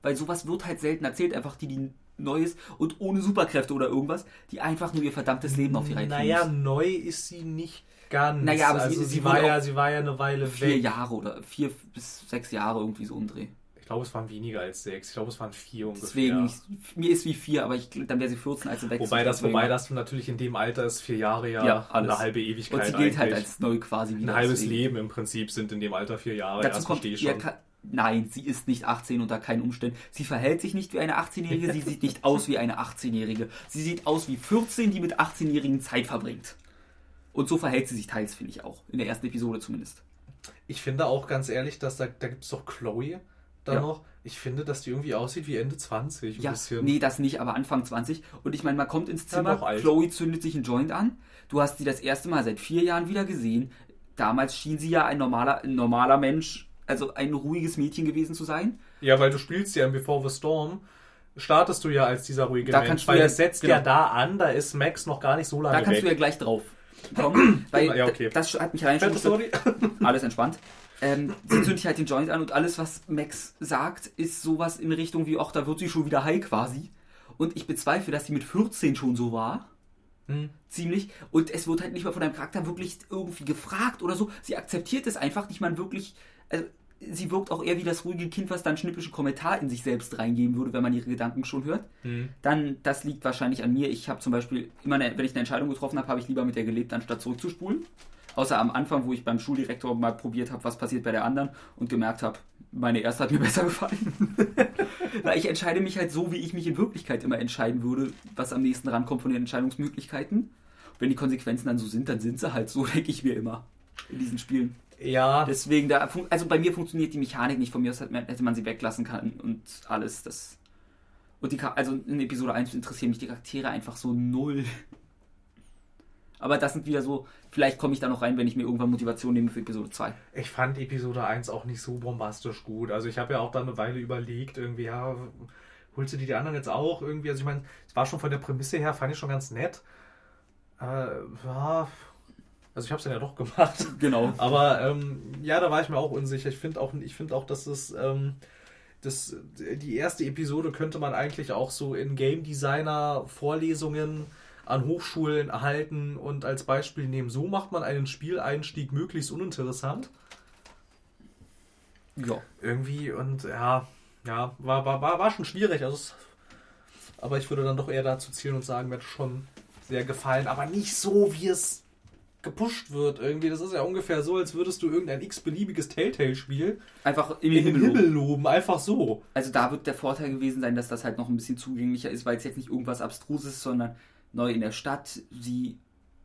Weil sowas wird halt selten erzählt, einfach die, die neu ist und ohne Superkräfte oder irgendwas, die einfach nur ihr verdammtes Leben auf die Reihe Naja, neu ist sie nicht ganz. Naja, aber also sie, sie, sie war ja, sie war ja eine Weile vier weg. Vier Jahre oder vier bis sechs Jahre irgendwie so umdrehen glaube, es waren weniger als sechs. Ich glaube, es waren vier ungefähr. Deswegen, ich, mir ist wie vier, aber ich, dann wäre sie 14, als sie weg wobei das, Wobei das natürlich in dem Alter ist, vier Jahre ja, ja eine halbe Ewigkeit. Und sie gilt halt als neu quasi wieder. Ein halbes deswegen. Leben im Prinzip sind in dem Alter vier Jahre. Dazu kommt, ich schon. Nein, sie ist nicht 18 unter keinen Umständen. Sie verhält sich nicht wie eine 18-Jährige, sie sieht nicht aus wie eine 18-Jährige. Sie sieht aus wie 14, die mit 18-Jährigen Zeit verbringt. Und so verhält sie sich teils, finde ich auch. In der ersten Episode zumindest. Ich finde auch ganz ehrlich, dass da, da gibt es doch Chloe da ja. noch ich finde, dass die irgendwie aussieht wie Ende 20. ja, bisschen. nee, das nicht, aber Anfang 20. Und ich meine, man kommt ins Zimmer, Chloe zündet sich einen Joint an. Du hast sie das erste Mal seit vier Jahren wieder gesehen. Damals schien sie ja ein normaler, ein normaler Mensch, also ein ruhiges Mädchen gewesen zu sein. Ja, weil du spielst ja in Before the Storm startest du ja als dieser ruhige da Mensch, weil ja, es setzt genau. ja da an, da ist Max noch gar nicht so lange Da kannst weg. du ja gleich drauf kommen, weil ja, okay. das hat mich rein schon Alles entspannt ähm, sie zündet sich halt den Joint an und alles, was Max sagt, ist sowas in Richtung wie, ach, da wird sie schon wieder heil quasi. Und ich bezweifle, dass sie mit 14 schon so war. Hm. Ziemlich. Und es wird halt nicht mal von deinem Charakter wirklich irgendwie gefragt oder so. Sie akzeptiert es einfach nicht mal wirklich. Also, sie wirkt auch eher wie das ruhige Kind, was dann schnippische Kommentar in sich selbst reingeben würde, wenn man ihre Gedanken schon hört. Hm. Dann, das liegt wahrscheinlich an mir. Ich habe zum Beispiel, immer eine, wenn ich eine Entscheidung getroffen habe, habe ich lieber mit der gelebt, anstatt zurückzuspulen. Außer am Anfang, wo ich beim Schuldirektor mal probiert habe, was passiert bei der anderen und gemerkt habe, meine erste hat mir besser gefallen. Weil ich entscheide mich halt so, wie ich mich in Wirklichkeit immer entscheiden würde, was am nächsten rankommt von den Entscheidungsmöglichkeiten. wenn die Konsequenzen dann so sind, dann sind sie halt so, denke ich mir immer in diesen Spielen. Ja. Deswegen, da, also bei mir funktioniert die Mechanik nicht. Von mir aus hätte man sie weglassen können und alles. Das und die, also in Episode 1 interessieren mich die Charaktere einfach so null. Aber das sind wieder so, vielleicht komme ich da noch rein, wenn ich mir irgendwann Motivation nehme für Episode 2. Ich fand Episode 1 auch nicht so bombastisch gut. Also ich habe ja auch dann eine Weile überlegt, irgendwie, ja, holst du die, die anderen jetzt auch irgendwie? Also ich meine, es war schon von der Prämisse her, fand ich schon ganz nett. Äh, ja, also ich habe es dann ja doch gemacht. Genau. Aber ähm, ja, da war ich mir auch unsicher. Ich finde auch, ich finde auch, dass es ähm, das, die erste Episode könnte man eigentlich auch so in Game Designer Vorlesungen an Hochschulen erhalten und als Beispiel nehmen. So macht man einen Spieleinstieg möglichst uninteressant. Ja. Irgendwie und ja, ja, war, war, war, war schon schwierig. Also es, aber ich würde dann doch eher dazu zielen und sagen, mir hat schon sehr gefallen, aber nicht so, wie es gepusht wird irgendwie. Das ist ja ungefähr so, als würdest du irgendein x-beliebiges Telltale-Spiel Einfach in den Himmel loben. Einfach so. Also da wird der Vorteil gewesen sein, dass das halt noch ein bisschen zugänglicher ist, weil es jetzt nicht irgendwas Abstruses, sondern neu in der Stadt, sie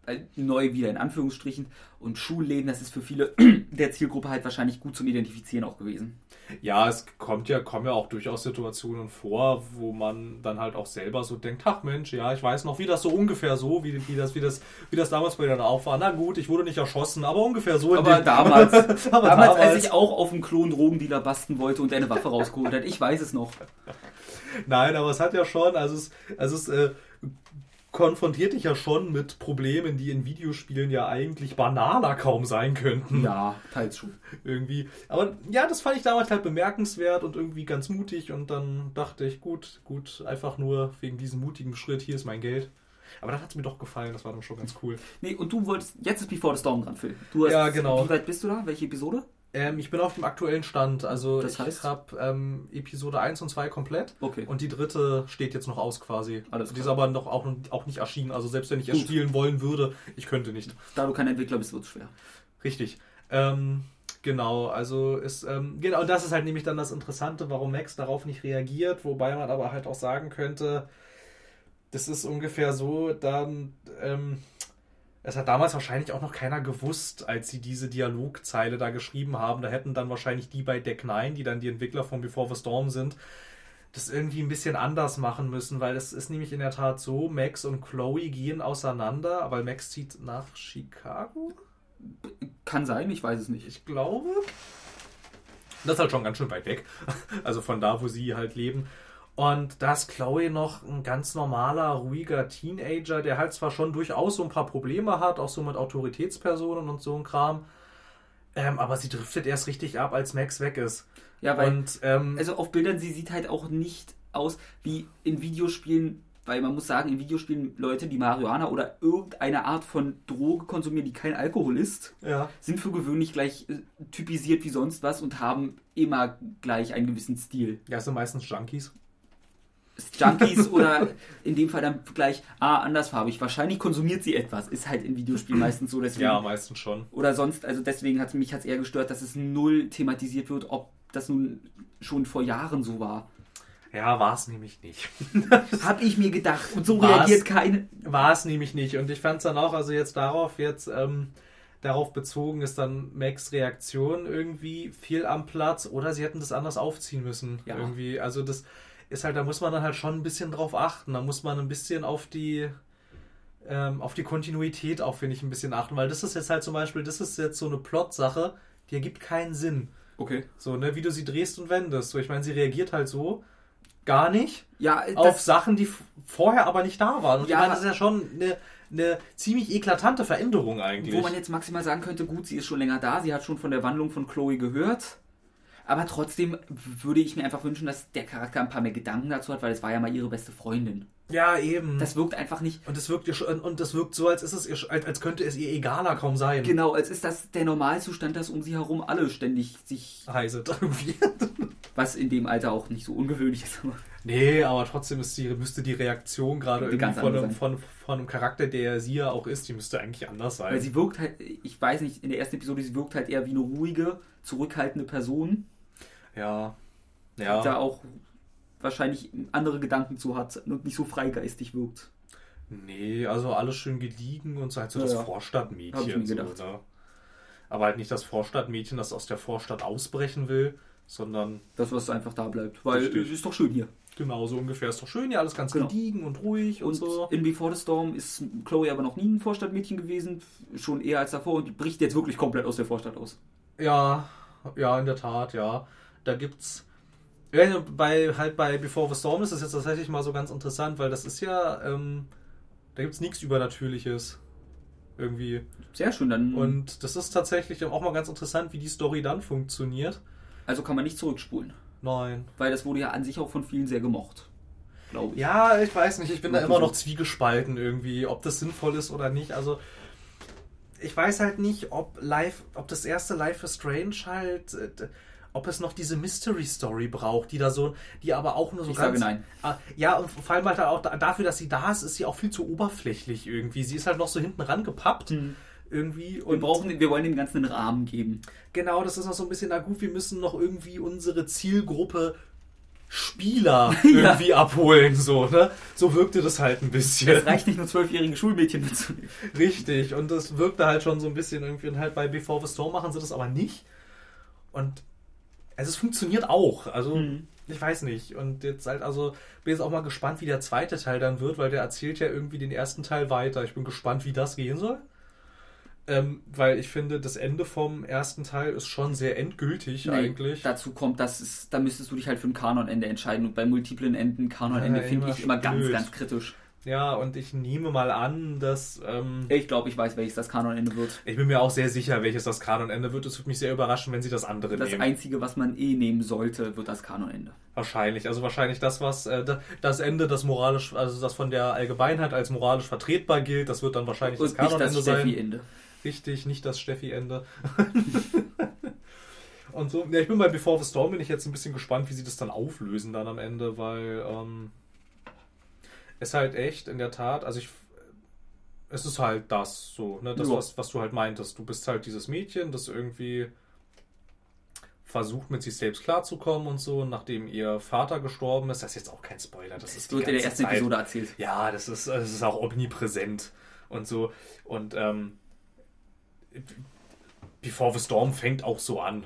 äh, neu wieder in Anführungsstrichen und Schulläden, das ist für viele der Zielgruppe halt wahrscheinlich gut zum Identifizieren auch gewesen. Ja, es kommt ja, kommen ja auch durchaus Situationen vor, wo man dann halt auch selber so denkt, ach Mensch, ja, ich weiß noch, wie das so ungefähr so, wie, wie, das, wie, das, wie das damals bei dir auch war. Na gut, ich wurde nicht erschossen, aber ungefähr so. in Aber damals, aber damals, als ich auch auf dem Klon Drogendealer basten wollte und eine Waffe rausgeholt hat, ich weiß es noch. Nein, aber es hat ja schon, also es, also es äh, konfrontiert dich ja schon mit Problemen, die in Videospielen ja eigentlich banaler kaum sein könnten. Ja, teils schon. Irgendwie. Aber ja, das fand ich damals halt bemerkenswert und irgendwie ganz mutig und dann dachte ich, gut, gut, einfach nur wegen diesem mutigen Schritt, hier ist mein Geld. Aber dann hat es mir doch gefallen, das war dann schon ganz cool. Nee, und du wolltest, jetzt ist Before the Storm dran, Phil. Du hast, Ja, genau. Wie weit bist du da? Welche Episode? Ähm, ich bin auf dem aktuellen Stand, also Das ich heißt? habe ähm, Episode 1 und 2 komplett. Okay. Und die dritte steht jetzt noch aus quasi. Alles die ist klar. aber noch auch, auch nicht erschienen. Also selbst wenn ich es spielen wollen würde, ich könnte nicht. Da du kein Entwickler bist, wird es schwer. Richtig. Ähm, genau, also ist, ähm, genau, und das ist halt nämlich dann das Interessante, warum Max darauf nicht reagiert, wobei man aber halt auch sagen könnte, das ist ungefähr so, dann, ähm, es hat damals wahrscheinlich auch noch keiner gewusst, als sie diese Dialogzeile da geschrieben haben. Da hätten dann wahrscheinlich die bei Deck 9, die dann die Entwickler von Before the Storm sind, das irgendwie ein bisschen anders machen müssen, weil es ist nämlich in der Tat so, Max und Chloe gehen auseinander, weil Max zieht nach Chicago. Kann sein, ich weiß es nicht. Ich glaube. Das ist halt schon ganz schön weit weg. Also von da, wo sie halt leben. Und da ist Chloe noch ein ganz normaler, ruhiger Teenager, der halt zwar schon durchaus so ein paar Probleme hat, auch so mit Autoritätspersonen und so ein Kram. Ähm, aber sie driftet erst richtig ab, als Max weg ist. Ja, weil, und ähm, also auf Bildern, sie sieht halt auch nicht aus wie in Videospielen, weil man muss sagen, in Videospielen Leute, die Marihuana oder irgendeine Art von Droge konsumieren, die kein Alkohol ist, ja. sind für gewöhnlich gleich äh, typisiert wie sonst was und haben immer gleich einen gewissen Stil. ja, sind meistens Junkies. Junkies oder in dem Fall dann gleich, ah, andersfarbig. Wahrscheinlich konsumiert sie etwas. Ist halt in Videospielen meistens so. Deswegen, Ja, meistens schon. Oder sonst, also deswegen hat mich hat's eher gestört, dass es null thematisiert wird, ob das nun schon vor Jahren so war. Ja, war es nämlich nicht. Hab ich mir gedacht. Und so Was? reagiert keine. War es nämlich nicht. Und ich fand es dann auch, also jetzt darauf, jetzt ähm, darauf bezogen ist dann Max Reaktion irgendwie viel am Platz oder sie hätten das anders aufziehen müssen. Ja. Irgendwie. Also das ist halt, da muss man dann halt schon ein bisschen drauf achten. Da muss man ein bisschen auf die ähm, auf die Kontinuität auch, finde ich, ein bisschen achten, weil das ist jetzt halt zum Beispiel, das ist jetzt so eine Plot-Sache, die ergibt keinen Sinn. Okay. So, ne, wie du sie drehst und wendest. So, ich meine, sie reagiert halt so gar nicht Ja, auf Sachen, die vorher aber nicht da waren. Und Ja. ich meine, das ist ja schon eine, eine ziemlich eklatante Veränderung eigentlich. wo man jetzt maximal sagen könnte, gut, sie ist schon länger da, sie hat schon von der Wandlung von Chloe gehört. Aber trotzdem würde ich mir einfach wünschen, dass der Charakter ein paar mehr Gedanken dazu hat, weil es war ja mal ihre beste Freundin. ja, eben. Das wirkt einfach nicht und es wirkt ihr und das wirkt so, als ist es ihr, als, als könnte es ihr egaler kaum sein. Genau, als ist das der Normalzustand, dass um sie herum alle ständig sich, Heiset irgendwie. was in dem Alter auch nicht so ungewöhnlich ist. nee, aber trotzdem ist die, müsste die Reaktion gerade irgendwie von einem, von, von einem Charakter, der sie ja auch ist, die müsste eigentlich anders sein. Weil sie wirkt halt, ich weiß nicht, in der ersten Episode, sie wirkt halt eher wie eine ruhige, zurückhaltende Person, ja. Ja. da auch wahrscheinlich andere Gedanken zu hat und nicht so freigeistig wirkt. Nee, also alles schön gediegen und so halt so Ja, das ja. Vorstadtmädchen. So, ne? Aber halt nicht das Vorstadtmädchen, das aus der Vorstadt ausbrechen will, sondern Das, was einfach da bleibt. Weil Richtig. es ist doch schön hier. Genau, so ungefähr. Ist doch schön, ja, alles ganz Genau. gediegen und ruhig und, Und so. in Before the Storm ist Chloe aber noch nie ein Vorstadtmädchen gewesen, schon eher als davor und bricht jetzt wirklich komplett aus der Vorstadt aus. Ja, ja, in der Tat, ja. Da gibt's. Ja, bei, halt bei Before the Storm ist das jetzt tatsächlich mal so ganz interessant, weil das ist ja, ähm, da gibt's nichts Übernatürliches. Irgendwie. Sehr schön, dann. Und das ist tatsächlich auch mal ganz interessant, wie die Story dann funktioniert. also kann man nicht zurückspulen, Nein. weil das wurde ja an sich auch von vielen sehr gemocht. Glaube ich. Ja, ich weiß nicht, ich bin da Mach immer noch zwiegespalten irgendwie, ob das sinnvoll ist oder nicht. Also ich weiß halt nicht, ob Life, ob das erste Life is Strange halt, äh, ob es noch diese Mystery Story braucht, die da so, die aber auch nur so Ich ganz. sage nein. Ah, Ja, und vor allem halt auch da, dafür, dass sie da ist, ist sie auch viel zu oberflächlich irgendwie. Sie ist halt noch so hinten rangepappt irgendwie. Wir brauchen, wir wollen dem Ganzen einen Rahmen geben. Genau, das ist noch so ein bisschen, na gut, wir müssen noch irgendwie unsere Zielgruppe Spieler irgendwie abholen, so, ne? So wirkte das halt ein bisschen. Es reicht nicht nur zwölfjährige Schulmädchen mitzunehmen. Richtig, und das wirkte halt schon so ein bisschen irgendwie, und halt bei Before the Storm machen sie das aber nicht. Und also es funktioniert auch, also Mhm. ich weiß nicht. Und jetzt halt, also bin jetzt auch mal gespannt, wie der zweite Teil dann wird, weil der erzählt ja irgendwie den ersten Teil weiter. Ich bin gespannt, wie das gehen soll. Ähm, weil ich finde, das Ende vom ersten Teil ist schon sehr endgültig Nee, eigentlich. Dazu kommt, dass es, da müsstest du dich halt für ein Kanonende entscheiden und bei multiplen Enden Kanonende Ja, finde ich immer ganz, ganz kritisch. Ja, und ich nehme mal an, dass. Ähm, Ich glaube, ich weiß, welches das Kanonende wird. ich bin mir auch sehr sicher, welches das Kanonende wird. Es würde mich sehr überraschen, wenn sie das andere Das nehmen. einzige, was man eh nehmen sollte, wird das Kanonende. Wahrscheinlich. Also wahrscheinlich das, was äh, da- das Ende, das moralisch, also das von der Allgemeinheit als moralisch vertretbar gilt, das wird dann wahrscheinlich das Und nicht Kanonende das sein. Steffi-Ende. Richtig, nicht das Steffi-Ende. Und so, ja, ich bin bei Before the Storm, bin ich jetzt ein bisschen gespannt, wie sie das dann auflösen dann am Ende, weil ähm, es halt echt in der Tat, also ich es ist halt das so, ne, das, Ja. was, was du halt meintest. Du bist halt dieses Mädchen, das irgendwie versucht mit sich selbst klarzukommen und so, nachdem ihr Vater gestorben ist. Das ist jetzt auch kein Spoiler, das ist Das die wird in der ersten Zeit. Episode erzählt. Ja, das ist, das ist auch omnipräsent und so. Und ähm, Before the Storm fängt auch so an,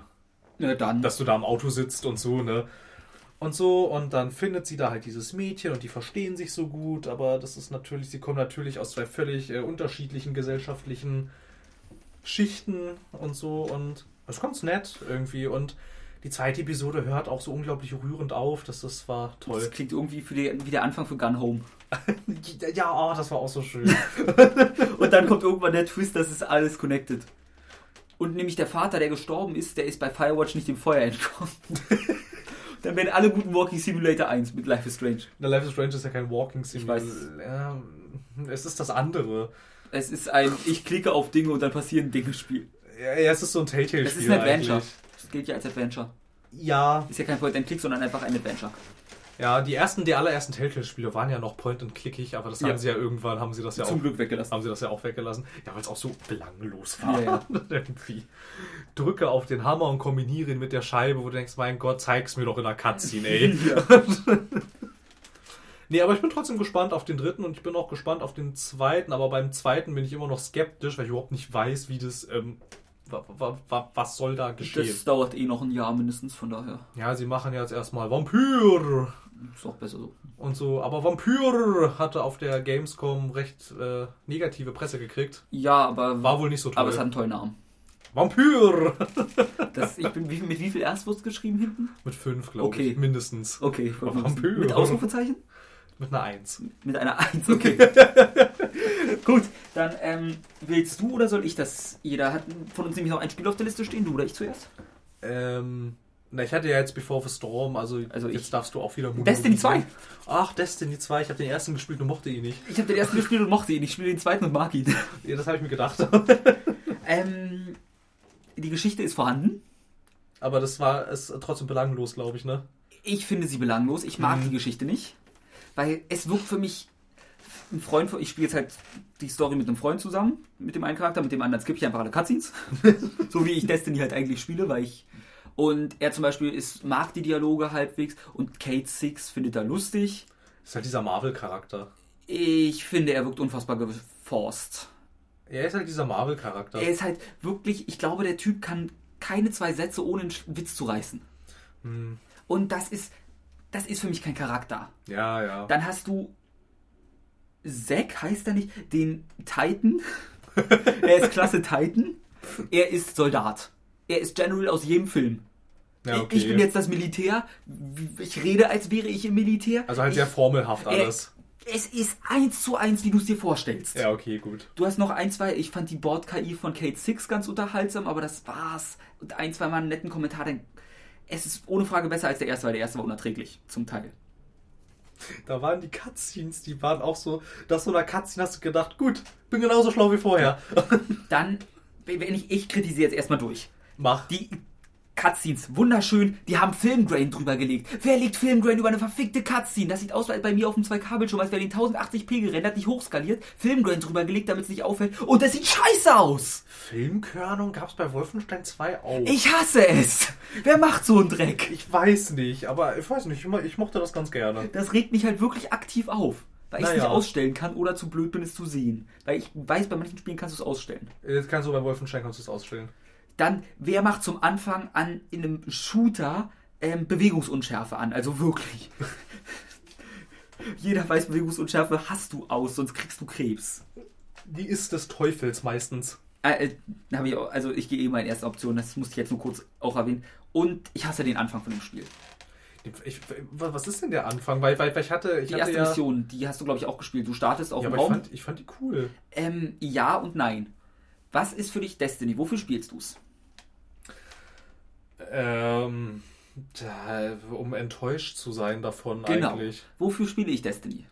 Na dann. dass du da im Auto sitzt und so, ne? Und so, und dann findet sie da halt dieses Mädchen und die verstehen sich so gut, aber das ist natürlich, sie kommen natürlich aus zwei völlig äh, unterschiedlichen gesellschaftlichen Schichten und so und es ist ganz nett irgendwie und die zweite Episode hört auch so unglaublich rührend auf, das, das war toll. das klingt irgendwie für die, wie der Anfang für Gun Home. Ja, oh, das war auch so schön. Und dann kommt irgendwann der Twist, das ist alles connected. Und nämlich der Vater, der gestorben ist, der ist bei Firewatch nicht dem Feuer entkommen. dann werden alle guten Walking Simulator 1 mit Life is Strange. Na, Life is Strange ist ja kein Walking Sim. Ich weiß. Ja, es ist das andere. Es ist ein Ich klicke auf Dinge und dann passieren Dinge Spiel. Ja, ja, es ist so ein Telltale-Spiel. Das ist ein Adventure. eigentlich. Das gilt ja als Adventure. Ja, Ist ja kein Point-and-Click, sondern einfach ein Adventure. Ja, die ersten, die allerersten Telltale-Spiele waren ja noch Point-and-Clickig, aber das Ja. haben sie ja irgendwann, haben sie das ja Zum auch, Glück weggelassen. haben sie das ja auch weggelassen. Ja, weil es auch so belanglos war. Ja, Irgendwie. Drücke auf den Hammer und kombiniere ihn mit der Scheibe, wo du denkst, mein Gott, zeig's mir doch in der Cutscene, ey. Nee, aber ich bin trotzdem gespannt auf den dritten und ich bin auch gespannt auf den zweiten, aber beim zweiten bin ich immer noch skeptisch, weil ich überhaupt nicht weiß, wie das, ähm, wa, wa, wa, was soll da geschehen. Das dauert eh noch ein Jahr mindestens, von daher Ja, sie machen jetzt erstmal Vampyr ist auch besser so. und so, aber Vampyr hatte auf der Gamescom recht äh, negative Presse gekriegt. Ja, aber, War wohl nicht so toll. aber es hat einen tollen Namen. Vampyr! Das, ich bin, wie, mit wie viel erst geschrieben hinten? Mit fünf, glaube Okay. ich, mindestens. Okay. Vampir. Mit Ausrufezeichen? Mit einer Eins. Mit einer 1, okay. Gut, dann ähm, willst du oder soll ich das? Jeder hat von uns nämlich noch ein Spiel auf der Liste stehen, du oder ich zuerst? Ähm, na, ich hatte ja jetzt Before the Storm, also, Also jetzt ich- darfst du auch wieder Destiny 2. Ach, Destiny 2, ich habe den ersten gespielt und mochte ihn nicht. Ich habe den ersten gespielt und mochte ihn, ich spiele den zweiten und mag ihn. Ja, das habe ich mir gedacht. ähm, die Geschichte ist vorhanden. Aber das war es trotzdem belanglos, glaube ich, ne? Ich finde sie belanglos. Ich mag Mhm. die Geschichte nicht. Weil es wirkt für mich. Ein Freund von. Ich spiele jetzt halt die Story mit einem Freund zusammen. Mit dem einen Charakter, mit dem anderen skippe ich einfach alle Cutscenes. so wie ich Destiny halt eigentlich spiele, weil ich. Und er zum Beispiel ist, mag die Dialoge halbwegs und Kate Six findet er lustig. ist halt dieser Marvel-Charakter. Ich finde, er wirkt unfassbar geforst. Er ist halt dieser Marvel-Charakter. Er ist halt wirklich, ich glaube, der Typ kann keine zwei Sätze ohne einen Witz zu reißen. Hm. Und das ist das ist für mich kein Charakter. Ja, ja. Dann hast du Zack, heißt er nicht, den Titan. er ist Klasse Titan. Er ist Soldat. Er ist General aus jedem Film. ja Ich- okay. Ich bin jetzt das Militär. Ich rede, als wäre ich im Militär. also halt ich, sehr formelhaft Äh, alles. Es ist eins zu eins, wie du es dir vorstellst. Ja, okay, gut. Du hast noch ein, zwei, ich fand die Bord-KI von Kate Six ganz unterhaltsam, aber das war's. Und ein, zwei Mal einen netten Kommentar. Denn es ist ohne Frage besser als der erste, weil der erste war unerträglich, zum Teil. Da waren die Cutscenes, die waren auch so, dass so einer Cutscene hast du gedacht, gut, bin genauso schlau wie vorher. Dann, wenn ich, ich kritisiere jetzt erstmal durch. Mach. Die Cutscenes, wunderschön, die haben Filmgrain drüber gelegt. Wer legt Filmgrain über eine verfickte Cutscene? Das sieht aus wie bei mir auf dem 2K-Bildschirm, als wäre den 1080p gerendert, nicht hochskaliert, Filmgrain drüber gelegt, damit es nicht auffällt. Und das sieht scheiße aus! Filmkörnung gab's bei Wolfenstein 2 auch. Ich hasse es! Wer macht so einen Dreck? Ich weiß nicht, aber ich weiß nicht, ich mochte das ganz gerne. Das regt mich halt wirklich aktiv auf. Weil ich es Naja. nicht ausstellen kann oder zu blöd bin, es zu sehen. Weil ich weiß, bei manchen Spielen kannst du es ausstellen. Jetzt kannst du bei Wolfenstein kannst du es ausstellen. Dann, wer macht zum Anfang an in einem Shooter ähm, Bewegungsunschärfe an? Also wirklich. Jeder weiß, Bewegungsunschärfe hast du aus, sonst kriegst du Krebs. Die ist des Teufels meistens. Äh, äh, ich auch, also ich gehe eh mal in erste Option, das musste ich jetzt nur kurz auch erwähnen. Und ich hasse den Anfang von dem Spiel. Ich, was ist denn der Anfang? Weil, weil, weil ich hatte, ich Die hatte erste ja, Mission, die hast du, glaube ich, auch gespielt. Du startest auf ja, dem aber ich Raum. fand, ich fand die cool. Ähm, ja und nein. Was ist für dich Destiny? Wofür spielst du's? Ähm, da, um enttäuscht zu sein davon Genau. eigentlich. Wofür spiele ich Destiny?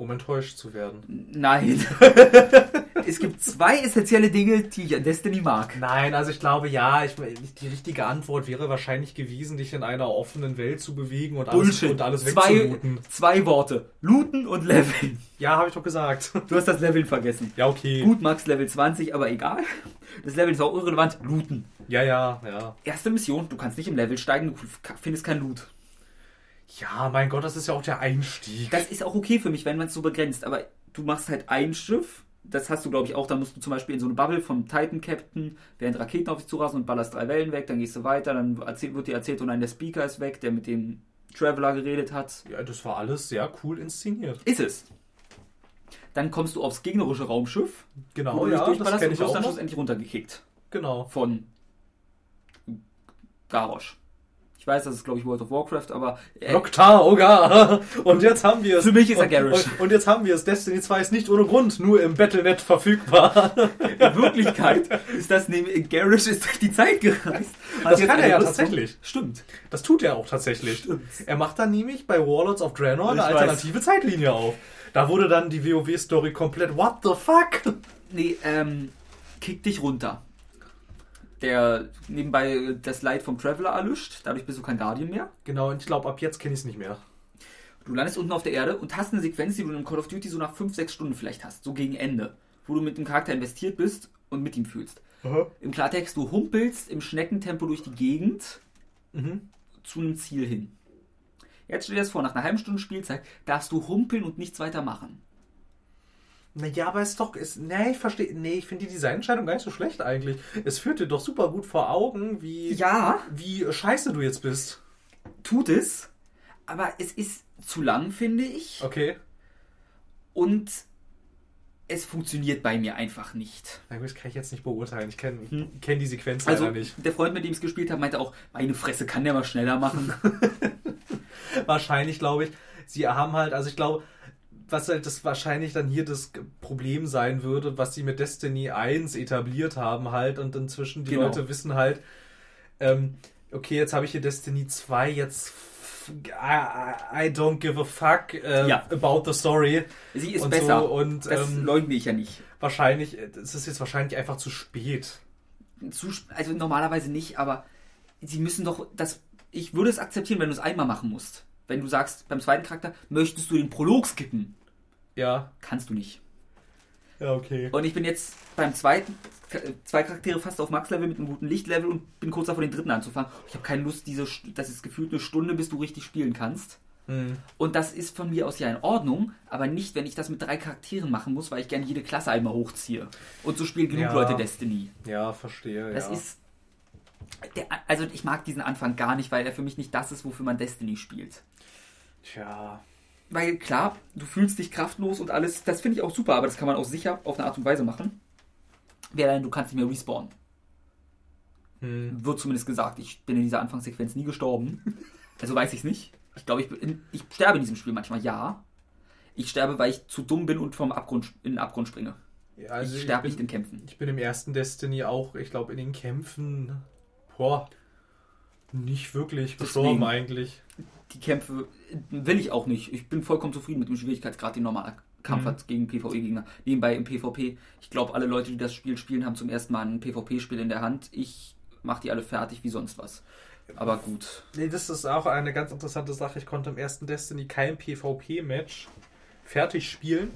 Um enttäuscht zu werden. Nein. es gibt zwei essentielle Dinge, die ich an Destiny mag. Nein, also ich glaube ja, ich, die richtige Antwort wäre wahrscheinlich gewesen, dich in einer offenen Welt zu bewegen und alles, Bullshit. und alles zwei, wegzulooten. zwei Worte. Looten und Leveln. Ja, habe ich doch gesagt. Du hast das Leveln vergessen. Ja, okay. Gut, Max Level 20, aber egal. Das Level ist auch irrelevant. Looten. Ja, ja, ja. Erste Mission, du kannst nicht im Level steigen, du findest kein Loot. Ja, mein Gott, das ist ja auch der Einstieg. Das ist auch okay für mich, wenn man es so begrenzt, aber du machst halt ein Schiff, das hast du glaube ich auch, dann musst du zum Beispiel in so eine Bubble vom Titan Captain, während Raketen auf dich zurasen und ballerst drei Wellen weg, dann gehst du weiter, dann wird dir erzählt, und nein, der Speaker ist weg, der mit dem Traveler geredet hat. Ja, das war alles sehr cool inszeniert. Ist es. Dann kommst du aufs gegnerische Raumschiff, Genau, wo du dich ja, das durchballerst kenne und ich wirst auch dann noch. schlussendlich runtergekickt. Genau. Von Garrosh. Ich weiß, das ist glaube ich World of Warcraft, aber äh, Loktar, Oga. Und jetzt haben wir es. Für mich ist er Garrosh. Und, und jetzt haben wir es. Destiny 2 ist nicht ohne Grund nur im Battlenet verfügbar. in Wirklichkeit ist das nämlich, Garrosh ist durch die Zeit gereist. Hat Das jetzt kann er ja tatsächlich. Stimmt. Das tut er auch tatsächlich. Er macht dann nämlich bei Warlords of Draenor eine Ich weiß. alternative Zeitlinie auf. Da wurde dann die WoW-Story komplett What the fuck? Nee, ähm, kick dich runter. Der nebenbei das Light vom Traveler erlischt, dadurch bist du kein Guardian mehr. Genau, und ich glaube, ab jetzt kenne ich es nicht mehr. Du landest unten auf der Erde und hast eine Sequenz, die du in Call of Duty so nach 5, 6 Stunden vielleicht hast, so gegen Ende, wo du mit dem Charakter investiert bist und mit ihm fühlst. Im Klartext, du humpelst im Schneckentempo durch die Gegend Mhm. zu einem Ziel hin. Jetzt stell dir das vor, nach einer halben Stunde Spielzeit darfst du humpeln und nichts weiter machen. Naja, aber es ist doch, ist, nee, ich verstehe, nee, ich finde die Designentscheidung gar nicht so schlecht eigentlich. Es führt dir doch super gut vor Augen, wie, Ja, wie scheiße du jetzt bist. tut es, aber es ist zu lang, finde ich. Okay. Und es funktioniert bei mir einfach nicht. Na gut, das kann ich jetzt nicht beurteilen. Ich kenne Hm. kenn die Sequenz Also, leider nicht. der Freund, mit dem ich es gespielt habe, meinte auch, meine Fresse kann der mal schneller machen. Wahrscheinlich, glaube ich. Sie haben halt, also ich glaube, was halt das wahrscheinlich dann hier das Problem sein würde, was sie mit Destiny 1 etabliert haben halt und inzwischen die Genau. Leute wissen halt, ähm, okay, jetzt habe ich hier Destiny 2, jetzt I, I don't give a fuck äh, Ja. about the story. Sie ist und besser. So, und das ähm, leugne ich ja nicht. wahrscheinlich, es ist jetzt wahrscheinlich einfach zu spät. Zu, also normalerweise nicht, aber sie müssen doch das. Ich würde es akzeptieren, wenn du es einmal machen musst. Wenn du sagst, beim zweiten Charakter, möchtest du den Prolog skippen? Ja. Kannst du nicht. Ja, okay. Und ich bin jetzt beim zweiten, zwei Charaktere fast auf Max-Level mit einem guten Lichtlevel und bin kurz davor, den dritten anzufangen. Ich habe keine Lust, diese, das ist gefühlt eine Stunde, bis du richtig spielen kannst. Hm. Und das ist von mir aus ja in Ordnung, aber nicht, wenn ich das mit drei Charakteren machen muss, weil ich gerne jede Klasse einmal hochziehe. Und so spielen genug Ja. Leute Destiny. Ja, verstehe. Das ja. ist. Der, also ich mag diesen Anfang gar nicht, weil er für mich nicht das ist, wofür man Destiny spielt. Tja. Weil klar, du fühlst dich kraftlos und alles, das finde ich auch super, aber das kann man auch sicher auf eine Art und Weise machen. Wäre dann, du kannst nicht mehr respawnen. Hm. Wird zumindest gesagt. Ich bin in dieser Anfangssequenz nie gestorben. Also weiß ich es nicht. Ich glaube, ich, ich sterbe in diesem Spiel manchmal, ja. Ich sterbe, weil ich zu dumm bin und vom Abgrund in den Abgrund springe. Ja, also ich sterbe nicht in Kämpfen. ich bin im ersten Destiny auch, ich glaube, in den Kämpfen, boah, nicht wirklich gestorben Deswegen. eigentlich. Die Kämpfe will ich auch nicht. Ich bin vollkommen zufrieden mit dem Schwierigkeitsgrad, den normaler Kampf Mhm. hat gegen PvE-Gegner. Nebenbei im PvP. Ich glaube, alle Leute, die das Spiel spielen, haben zum ersten Mal ein PvP-Spiel in der Hand. Ich mache die alle fertig wie sonst was. Aber gut. Nee, das ist auch eine ganz interessante Sache. Ich konnte im ersten Destiny kein PvP-Match fertig spielen,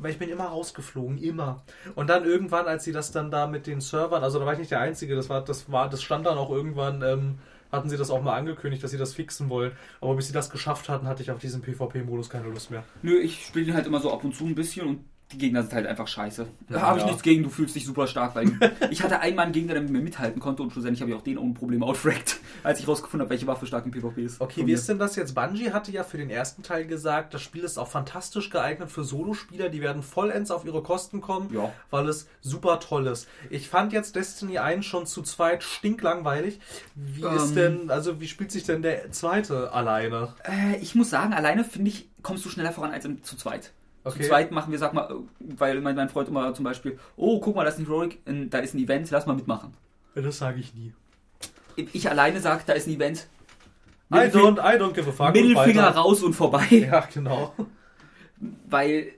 weil ich bin immer rausgeflogen, immer. Und dann irgendwann, als sie das dann da mit den Servern, also da war ich nicht der Einzige, das war, das war, das stand dann auch irgendwann, ähm, hatten sie das auch mal angekündigt, dass sie das fixen wollen. Aber bis sie das geschafft hatten, hatte ich auf diesen PvP-Modus keine Lust mehr. Nö, ich spiele halt immer so ab und zu ein bisschen und die Gegner sind halt einfach scheiße. Da habe ich Ja. nichts gegen, du fühlst dich super stark, weil ich hatte einmal einen Gegner, der mit mir mithalten konnte und schlussendlich habe ich auch den ohne Probleme outfrackt, als ich rausgefunden habe, welche Waffe stark im PvP ist. Okay, wie ist denn das jetzt? Bungie hatte ja für den ersten Teil gesagt, das Spiel ist auch fantastisch geeignet für Solospieler, die werden vollends auf ihre Kosten kommen, Ja. weil es super toll ist. Ich fand jetzt Destiny 1 schon zu zweit stinklangweilig. Wie ist Ähm. denn, also wie spielt sich denn der zweite alleine? Äh, ich muss sagen, alleine finde ich, kommst du schneller voran als im, zu zweit. Okay. Zu zweit machen wir, sag mal, weil mein, mein Freund immer zum Beispiel, oh, guck mal, das ist ein Heroic, da ist ein Event, lass mal mitmachen. Das sage ich nie. Ich alleine sage, da ist ein Event. I don't, I don't give a fuck. Mittelfinger raus und vorbei. Ja, genau. weil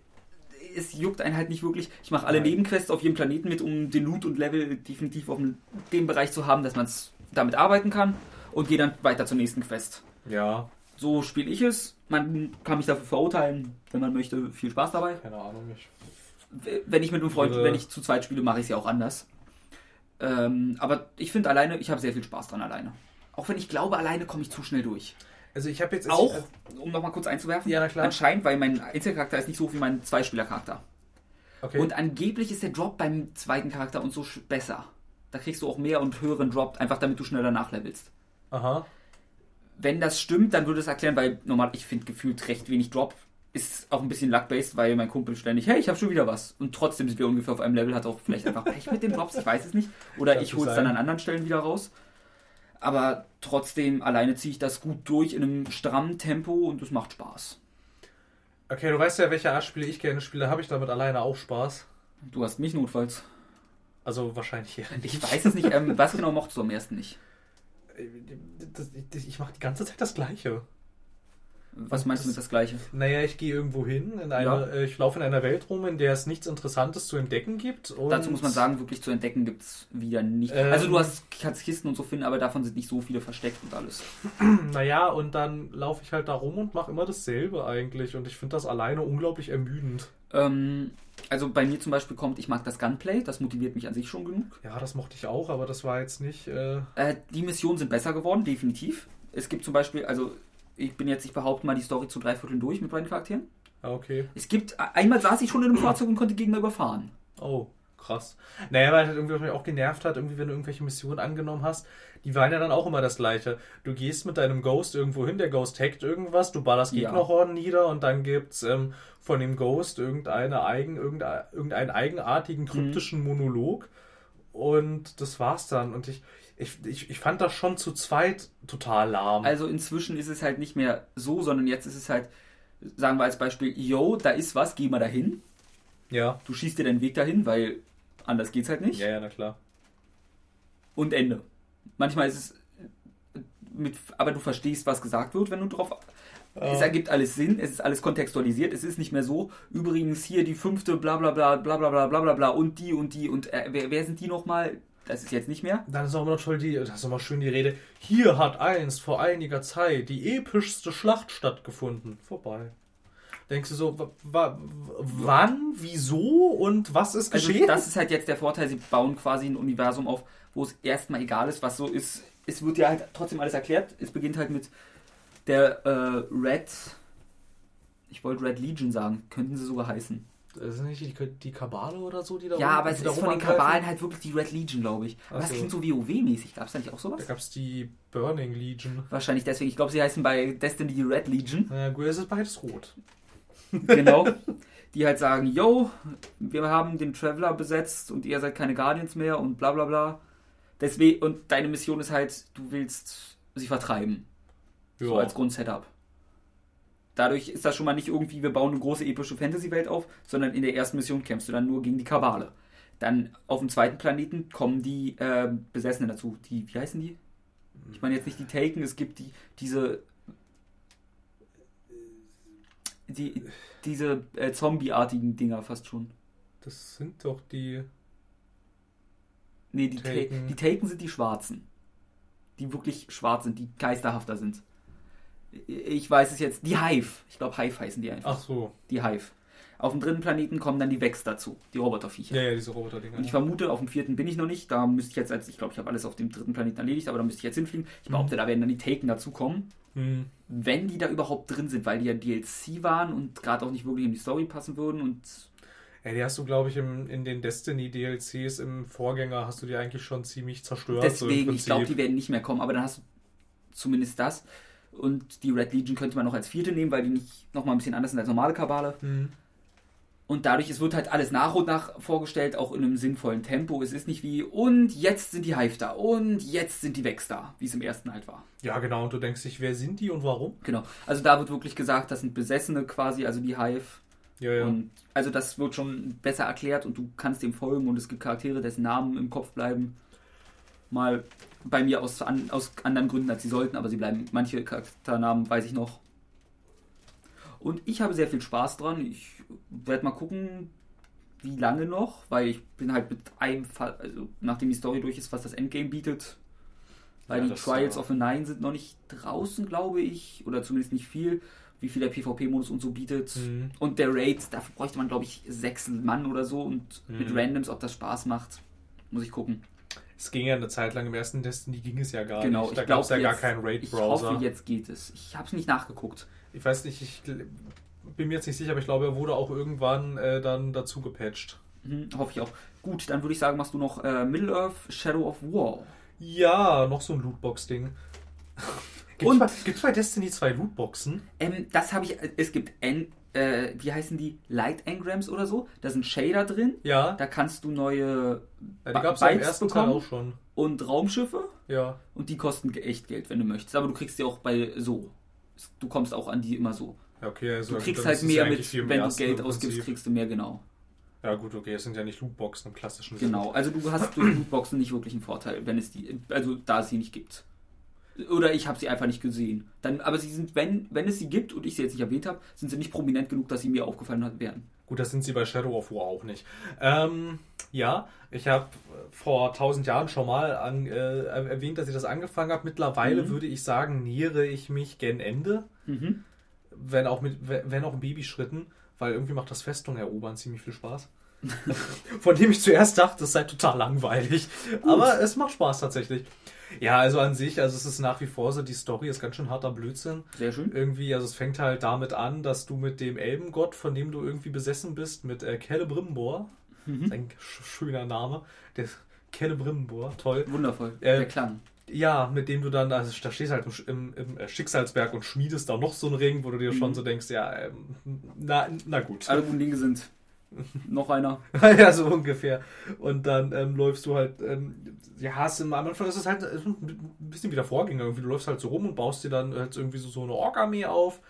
es juckt einen halt nicht wirklich. Ich mache alle Nein. Nebenquests auf jedem Planeten mit, um den Loot und Level definitiv auf dem, dem Bereich zu haben, dass man damit arbeiten kann und gehe dann weiter zur nächsten Quest. Ja, So spiele ich es. Man kann mich dafür verurteilen, wenn man möchte. Viel Spaß dabei. keine Ahnung. Ich, Wenn ich mit einem Freund, wenn ich zu zweit spiele, mache ich es ja auch anders. Ähm, aber ich finde alleine, ich habe sehr viel Spaß dran alleine. Auch wenn ich glaube, alleine komme ich zu schnell durch. also ich habe jetzt... Auch, um nochmal kurz einzuwerfen, Ja, na klar. anscheinend, weil mein Einzelcharakter ist nicht so wie mein Zweispielercharakter. Okay. Und angeblich ist der Drop beim zweiten Charakter und so besser. Da kriegst du auch mehr und höheren Drop, einfach damit du schneller nachlevelst. Aha. Wenn das stimmt, dann würde es erklären, weil normal, ich finde gefühlt recht wenig Drop. Ist auch ein bisschen luck-based, weil mein Kumpel ständig, hey, ich habe schon wieder was. Und trotzdem sind wir ungefähr auf einem Level, hat auch vielleicht einfach Pech mit den Drops, ich weiß es nicht. Oder ich hole es dann an anderen Stellen wieder raus. Aber trotzdem, alleine ziehe ich das gut durch in einem strammen Tempo und es macht Spaß. Okay, du weißt ja, welche Art Spiele ich gerne spiele. Habe ich damit alleine auch Spaß? Du hast mich notfalls. Also wahrscheinlich eher nicht. Ich weiß es nicht, ähm, was genau mochtest du am ersten nicht? Das, ich mache die ganze Zeit das Gleiche. Was meinst du mit das Gleiche? Naja, ich gehe irgendwo hin, in eine, Ja. äh, ich laufe in einer Welt rum, in der es nichts Interessantes zu entdecken gibt. Dazu muss man sagen, wirklich zu entdecken gibt es wieder nicht. Ähm. also du hast, kannst Kisten und so finden, aber davon sind nicht so viele versteckt und alles. Naja, und dann laufe ich halt da rum und mache immer dasselbe eigentlich. Und ich finde das alleine unglaublich ermüdend. Ähm, also bei mir zum Beispiel kommt, ich mag das Gunplay, das motiviert mich an sich schon genug. Ja, das mochte ich auch, aber das war jetzt nicht. Äh, Äh, die Missionen sind besser geworden, definitiv. Es gibt zum Beispiel, also ich bin jetzt, ich behaupte mal die Story zu drei Vierteln durch mit beiden Charakteren. ja, okay. Es gibt, einmal saß ich schon in einem Fahrzeug und konnte Gegner überfahren. Oh, krass. Naja, weil halt irgendwie, was mich auch genervt hat, irgendwie, wenn du irgendwelche Missionen angenommen hast, die waren ja dann auch immer das gleiche. Du gehst mit deinem Ghost irgendwo hin, der Ghost hackt irgendwas, du ballerst Ja. Gegnerhorden nieder und dann gibt's ähm, von dem Ghost irgendeine eigen, irgendein, irgendeinen eigenartigen kryptischen Monolog. Und das war's dann. Und ich, ich, ich, ich fand das schon zu zweit total lahm. Also inzwischen ist es halt nicht mehr so, sondern jetzt ist es halt, sagen wir als Beispiel, yo, da ist was, geh mal dahin. ja. Du schießt dir deinen Weg dahin, weil anders geht's halt nicht. Ja, ja, na klar. Und Ende. Manchmal ist es mit, aber du verstehst, was gesagt wird, wenn du drauf. Es ergibt alles Sinn, es ist alles kontextualisiert, es ist nicht mehr so, übrigens hier die fünfte, bla bla bla bla bla bla bla bla bla und die und die und äh, wer, wer sind die nochmal? Das ist jetzt nicht mehr. Dann ist auch immer noch toll die, das ist immer schön die Rede. Hier hat einst vor einiger Zeit die epischste Schlacht stattgefunden. Vorbei. Denkst du so, wa- wa- wann, wieso und was ist Also geschehen? das ist halt jetzt der Vorteil, sie bauen quasi ein Universum auf, wo es erstmal egal ist, was so ist. Es wird ja halt trotzdem alles erklärt. Es beginnt halt mit der äh, Red. Ich wollte Red Legion sagen, könnten sie sogar heißen. Das ist nicht die, die Kabale oder so, die da Ja, rum- aber es da ist von den? Kabalen halt wirklich die Red Legion, glaube ich. Aber Ach das so. klingt so WoW-mäßig. Gab es da nicht auch Da sowas? gab es die Burning Legion. Wahrscheinlich deswegen. Ich glaube, sie heißen bei Destiny die Red Legion. Na gut, es ist beides rot. genau. Die halt sagen, yo, wir haben den Traveler besetzt und ihr seid keine Guardians mehr und bla bla bla. Deswegen, und deine Mission ist halt, du willst sie vertreiben. So als Grundsetup. Dadurch ist das schon mal nicht irgendwie, wir bauen eine große epische Fantasy-Welt auf, sondern in der ersten Mission kämpfst du dann nur gegen die Kabale. Dann auf dem zweiten Planeten kommen die äh, Besessenen dazu. Die, wie heißen die? Ich meine jetzt nicht die Taken, es gibt die, diese die, diese äh, Zombie-artigen Dinger fast schon. Das sind doch die. Nee, die Taken. Taken. die Taken sind die Schwarzen. Die wirklich schwarz sind, die geisterhafter sind. Ich weiß es jetzt. Die Hive. Ich glaube, Hive heißen die einfach. Ach so. Die Hive. Auf dem dritten Planeten kommen dann die Vex dazu, die Roboterviecher. Ja, ja, diese Roboter-Dinger. Und ich vermute, auf dem vierten bin ich noch nicht. Da müsste ich jetzt, als ich glaube, ich habe alles auf dem dritten Planeten erledigt, aber da müsste ich jetzt hinfliegen. Ich behaupte, da werden dann die Taken dazukommen. Hm. Wenn die da überhaupt drin sind, weil die ja DLC waren und gerade auch nicht wirklich in die Story passen würden und Ja, die hast du, glaube ich, im, in den Destiny-DLCs im Vorgänger hast du die eigentlich schon ziemlich zerstört. so Deswegen, ich glaube, die werden nicht mehr kommen, aber dann hast du zumindest das. Und die Red Legion könnte man noch als vierte nehmen, weil die nicht nochmal ein bisschen anders sind als normale Kabale. Hm. Und dadurch, es wird halt alles nach und nach vorgestellt, auch in einem sinnvollen Tempo. Es ist nicht wie, und jetzt sind die Hive da, und jetzt sind die Vex da, wie es im ersten halt war. Ja, genau. Und du denkst dich, wer sind die und warum? Genau. Also da wird wirklich gesagt, das sind Besessene quasi, also die Hive. Ja, ja. Und also das wird schon besser erklärt und du kannst dem folgen und es gibt Charaktere, dessen Namen im Kopf bleiben. Mal bei mir aus, an, aus anderen Gründen, als sie sollten, aber sie bleiben. Manche Charakternamen weiß ich noch. Und ich habe sehr viel Spaß dran. Ich werde mal gucken, wie lange noch, weil ich bin halt mit einem Fall, also nachdem die Story durch ist, was das Endgame bietet. Weil Ja, die Trials of the Nine sind noch nicht draußen, glaube ich. Oder zumindest nicht viel, wie viel der PvP-Modus und so bietet. Hm. Und der Raid, dafür bräuchte man, glaube ich, sechs Mann oder so. Und mit Mhm. Randoms, ob das Spaß macht, muss ich gucken. Es ging ja eine Zeit lang im ersten Destiny, ging es ja gar genau, nicht. Da ich gab es ja glaube gar jetzt- keinen Ich Raid-Browser. hoffe, jetzt geht es. Ich habe es nicht nachgeguckt. Ich weiß nicht, ich bin mir jetzt nicht sicher, aber ich glaube, er wurde auch irgendwann äh, dann dazu gepatcht. Mhm, hoffe ich auch. Gut, dann würde ich sagen, machst du noch äh, Middle-earth Shadow of War. Ja, noch so ein Lootbox-Ding. Und- Gibt es bei Destiny zwei Lootboxen? Ähm, das habe ich. Es gibt N, äh, wie heißen die? Light Engrams oder so. Da sind Shader drin. Ja, Da kannst du neue ja die Ba- gab es ja im ersten Teil bekommen? auch schon. und Raumschiffe. Ja. Und die kosten echt Geld, wenn du möchtest. Aber du kriegst die auch bei so. Du kommst auch an die immer so. ja okay, also Du kriegst halt mehr mit, wenn du Geld ausgibst, kriegst du mehr, genau. Ja gut, okay, es sind ja nicht Lootboxen im klassischen Sinne. Genau, also du hast durch Lootboxen nicht wirklich einen Vorteil, wenn es die, also da es sie nicht gibt. Oder ich habe sie einfach nicht gesehen. Dann, aber sie sind, wenn, wenn es sie gibt und ich sie jetzt nicht erwähnt habe, sind sie nicht prominent genug, dass sie mir aufgefallen hat- wären. Gut, das sind sie bei Shadow of War auch nicht. Ähm, ja, ich habe vor tausend Jahren schon mal an, äh, erwähnt, dass ich das angefangen habe. Mittlerweile Mhm. würde ich sagen, nähere ich mich gen Ende. Mhm. wenn auch mit, wenn auch in Babyschritten, weil irgendwie macht das Festung erobern ziemlich viel Spaß. Von dem ich zuerst dachte, es sei total langweilig. Aber es macht Spaß tatsächlich. Ja, also an sich, also es ist nach wie vor so, die Story ist ganz schön harter Blödsinn. Sehr schön. Irgendwie, also es fängt halt damit an, dass du mit dem Elbengott, von dem du irgendwie besessen bist, mit äh, Celebrimbor, Mhm. ein sch schöner Name, der Celebrimbor, toll. Wundervoll. Äh, Der Klang. Ja, mit dem du dann, also da stehst halt im, im, Schicksalsberg und schmiedest da noch so einen Ring, wo du dir schon Mhm. so denkst, ja, ähm, na, na gut. Alle guten Dinge sind. Noch einer. ja, so ungefähr. Und dann ähm, läufst du halt, ähm, ja, hast im, am Anfang ist es halt äh, ein bisschen wie der Vorgänger. Irgendwie, du läufst halt so rum und baust dir dann halt irgendwie so, so eine Ork-Armee auf,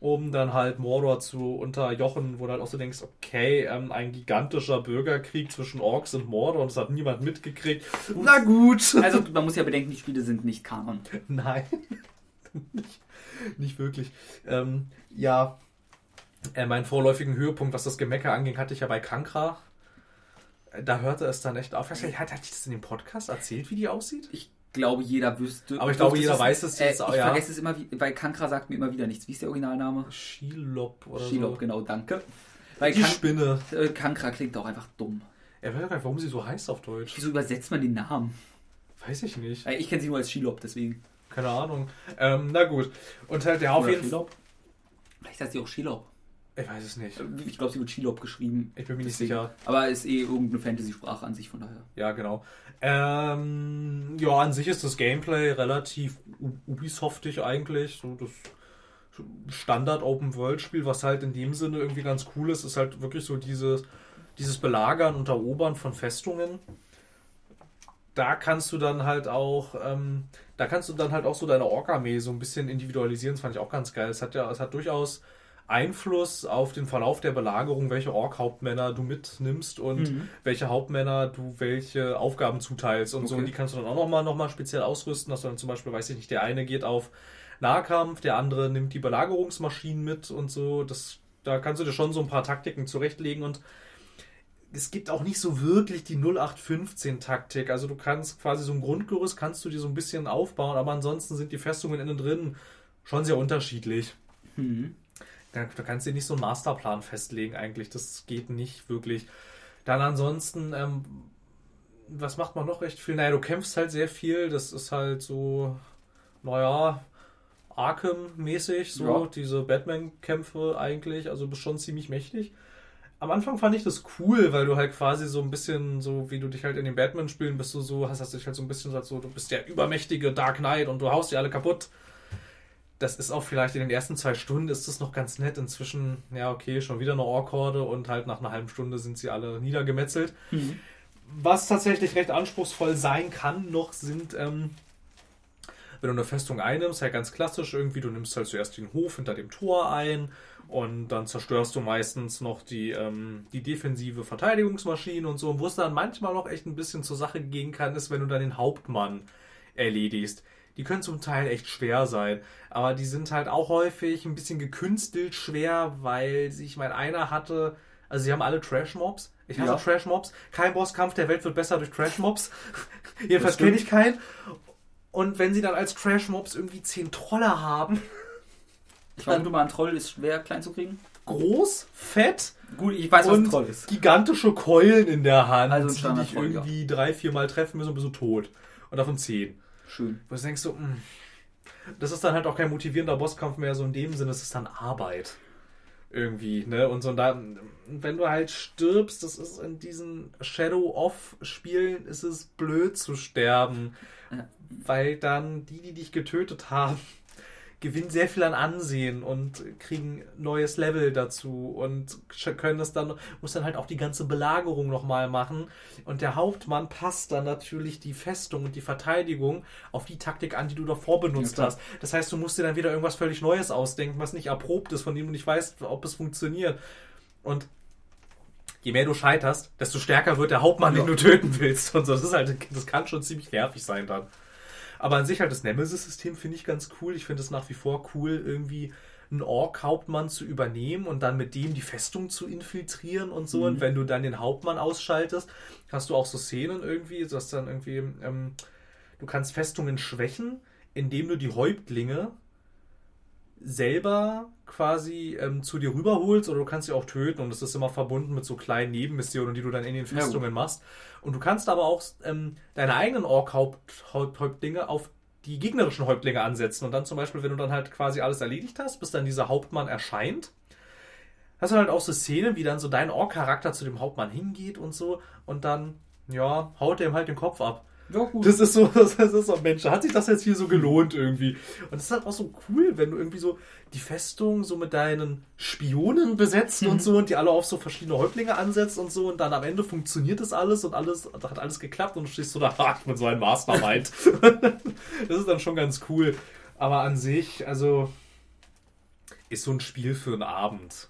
um dann halt Mordor zu unterjochen, wo du halt auch so denkst, okay, ähm, ein gigantischer Bürgerkrieg zwischen Orks und Mordor und das hat niemand mitgekriegt. Na gut. Also man muss ja bedenken, die Spiele sind nicht Kanon. Nein, nicht, nicht wirklich. Ähm, ja, äh, meinen vorläufigen Höhepunkt, was das Gemecker anging, hatte ich ja bei Kankra. Äh, Da hörte es dann echt auf. Hat, hat ich das in dem Podcast erzählt, wie die aussieht? Ich glaube, jeder wüsste. Aber ich glaube, jeder es- weiß es äh, jetzt auch, Ich ja. vergesse es immer, weil Kankra sagt mir immer wieder nichts. Wie ist der Originalname? Shilop oder Shilob, so. genau, danke. Weil Die Kan Spinne. äh, Kankra klingt auch einfach dumm. Er weiß gar nicht, warum sie so heißt auf Deutsch. Wieso übersetzt man den Namen? Weiß ich nicht. Äh, Ich kenne sie nur als Shilob, deswegen. Keine Ahnung. Ähm, na gut. Und halt, ja, auf jeden Fall. Vielleicht heißt sie auch Shilob. Ich weiß es nicht. Ich glaube, sie wird Chilop geschrieben. Ich bin mir nicht sicher. Aber ist eh irgendeine Fantasy-Sprache an sich, von daher. Ja, genau. Ähm, ja, an sich ist das Gameplay relativ Ubisoftig eigentlich. So das Standard Open World Spiel, was halt in dem Sinne irgendwie ganz cool ist, ist halt wirklich so dieses, dieses Belagern und Erobern von Festungen. Da kannst du dann halt auch, ähm, da kannst du dann halt auch so deine Ork-Armee so ein bisschen individualisieren. Das fand ich auch ganz geil. Es hat ja, es hat durchaus Einfluss auf den Verlauf der Belagerung, welche Ork-Hauptmänner du mitnimmst und Mhm. welche Hauptmänner du welche Aufgaben zuteilst und so. Okay. Und die kannst du dann auch nochmal noch mal speziell ausrüsten, dass du dann zum Beispiel, weiß ich nicht, der eine geht auf Nahkampf, der andere nimmt die Belagerungsmaschinen mit und so. Das, da kannst du dir schon so ein paar Taktiken zurechtlegen und es gibt auch nicht so wirklich die 0815-Taktik. Also du kannst quasi so ein Grundgerüst kannst du dir so ein bisschen aufbauen, aber ansonsten sind die Festungen innen drin schon sehr unterschiedlich. Mhm. Da, da kannst du dir nicht so einen Masterplan festlegen eigentlich. Das geht nicht wirklich. Dann ansonsten, ähm, was macht man noch recht viel? Naja, du kämpfst halt sehr viel. Das ist halt so, naja, Arkham-mäßig, so Ja. diese Batman-Kämpfe eigentlich. Also bist schon ziemlich mächtig. Am Anfang fand ich das cool, weil du halt quasi so ein bisschen, so wie du dich halt in den Batman-Spielen bist, du so, hast, hast dich halt so ein bisschen so, du bist der übermächtige Dark Knight und du haust die alle kaputt das ist auch vielleicht in den ersten zwei Stunden ist das noch ganz nett. Inzwischen, ja, okay, schon wieder eine Ork-Horde und halt nach einer halben Stunde sind sie alle niedergemetzelt. Mhm. Was tatsächlich recht anspruchsvoll sein kann, noch sind, ähm, wenn du eine Festung einnimmst, halt ganz klassisch irgendwie, du nimmst halt zuerst den Hof hinter dem Tor ein und dann zerstörst du meistens noch die, ähm, die defensive Verteidigungsmaschine und so. Und wo es dann manchmal noch echt ein bisschen zur Sache gehen kann, ist, wenn du dann den Hauptmann erledigst. Die können zum Teil echt schwer sein, aber die sind halt auch häufig ein bisschen gekünstelt schwer, weil sie, ich meine, einer hatte, also sie haben alle Trash-Mobs. Ich hasse Ja. Trash-Mobs. Kein Bosskampf der Welt wird besser durch Trash-Mobs. Jedenfalls kenne ich keinen. Und wenn sie dann als Trash-Mobs irgendwie zehn Troller haben, Ich vermute mal, ein Troll ist schwer klein zu kriegen. groß, fett Gut, ich weiß, was ein Troll ist. gigantische Keulen in der Hand, Also die dich ja. irgendwie drei, vier Mal treffen müssen und bist du tot. Und davon zehn. Schön. Wo du denkst so, mh, das ist dann halt auch kein motivierender Bosskampf mehr, so in dem Sinne, es ist dann Arbeit. Irgendwie, ne? Und so, und dann, wenn du halt stirbst, das ist in diesen Shadow-Off-Spielen, ist es blöd zu sterben. Ja. Weil dann die, die dich getötet haben, gewinnen sehr viel an Ansehen und kriegen neues Level dazu und können das dann, muss dann halt auch die ganze Belagerung nochmal machen. Und der Hauptmann passt dann natürlich die Festung und die Verteidigung auf die Taktik an, die du davor benutzt Ja, hast. Das heißt, du musst dir dann wieder irgendwas völlig Neues ausdenken, was nicht erprobt ist, von dem du nicht weißt, ob es funktioniert. Und je mehr du scheiterst, desto stärker wird der Hauptmann, Ja. den du töten willst. Und so, das ist halt, das kann schon ziemlich nervig sein dann. Aber an sich halt das Nemesis-System finde ich ganz cool. Ich finde es nach wie vor cool, irgendwie einen Ork-Hauptmann zu übernehmen und dann mit dem die Festung zu infiltrieren und so. Mhm. Und wenn du dann den Hauptmann ausschaltest, hast du auch so Szenen irgendwie, dass dann irgendwie, ähm, du kannst Festungen schwächen, indem du die Häuptlinge selber quasi ähm, zu dir rüberholst oder du kannst sie auch töten und das ist immer verbunden mit so kleinen Nebenmissionen, die du dann in den Ja. Festungen machst. Und du kannst aber auch ähm, deine eigenen Ork-Häuptlinge auf die gegnerischen Häuptlinge ansetzen und dann zum Beispiel, wenn du dann halt quasi alles erledigt hast, bis dann dieser Hauptmann erscheint, hast du halt auch so Szenen, wie dann so dein Ork-Charakter zu dem Hauptmann hingeht und so und dann, ja, haut er ihm halt den Kopf ab. Ja, gut. Das ist so, das ist so, Mensch, hat sich das jetzt hier so gelohnt irgendwie. Und das ist halt auch so cool, wenn du irgendwie so die Festung so mit deinen Spionen besetzt und so und die alle auf so verschiedene Häuptlinge ansetzt und so und dann am Ende funktioniert das alles und alles, hat alles geklappt und du stehst so da, ha, ich bin so ein Mastermind. das ist dann schon ganz cool. Aber an sich, also, ist so ein Spiel für einen Abend.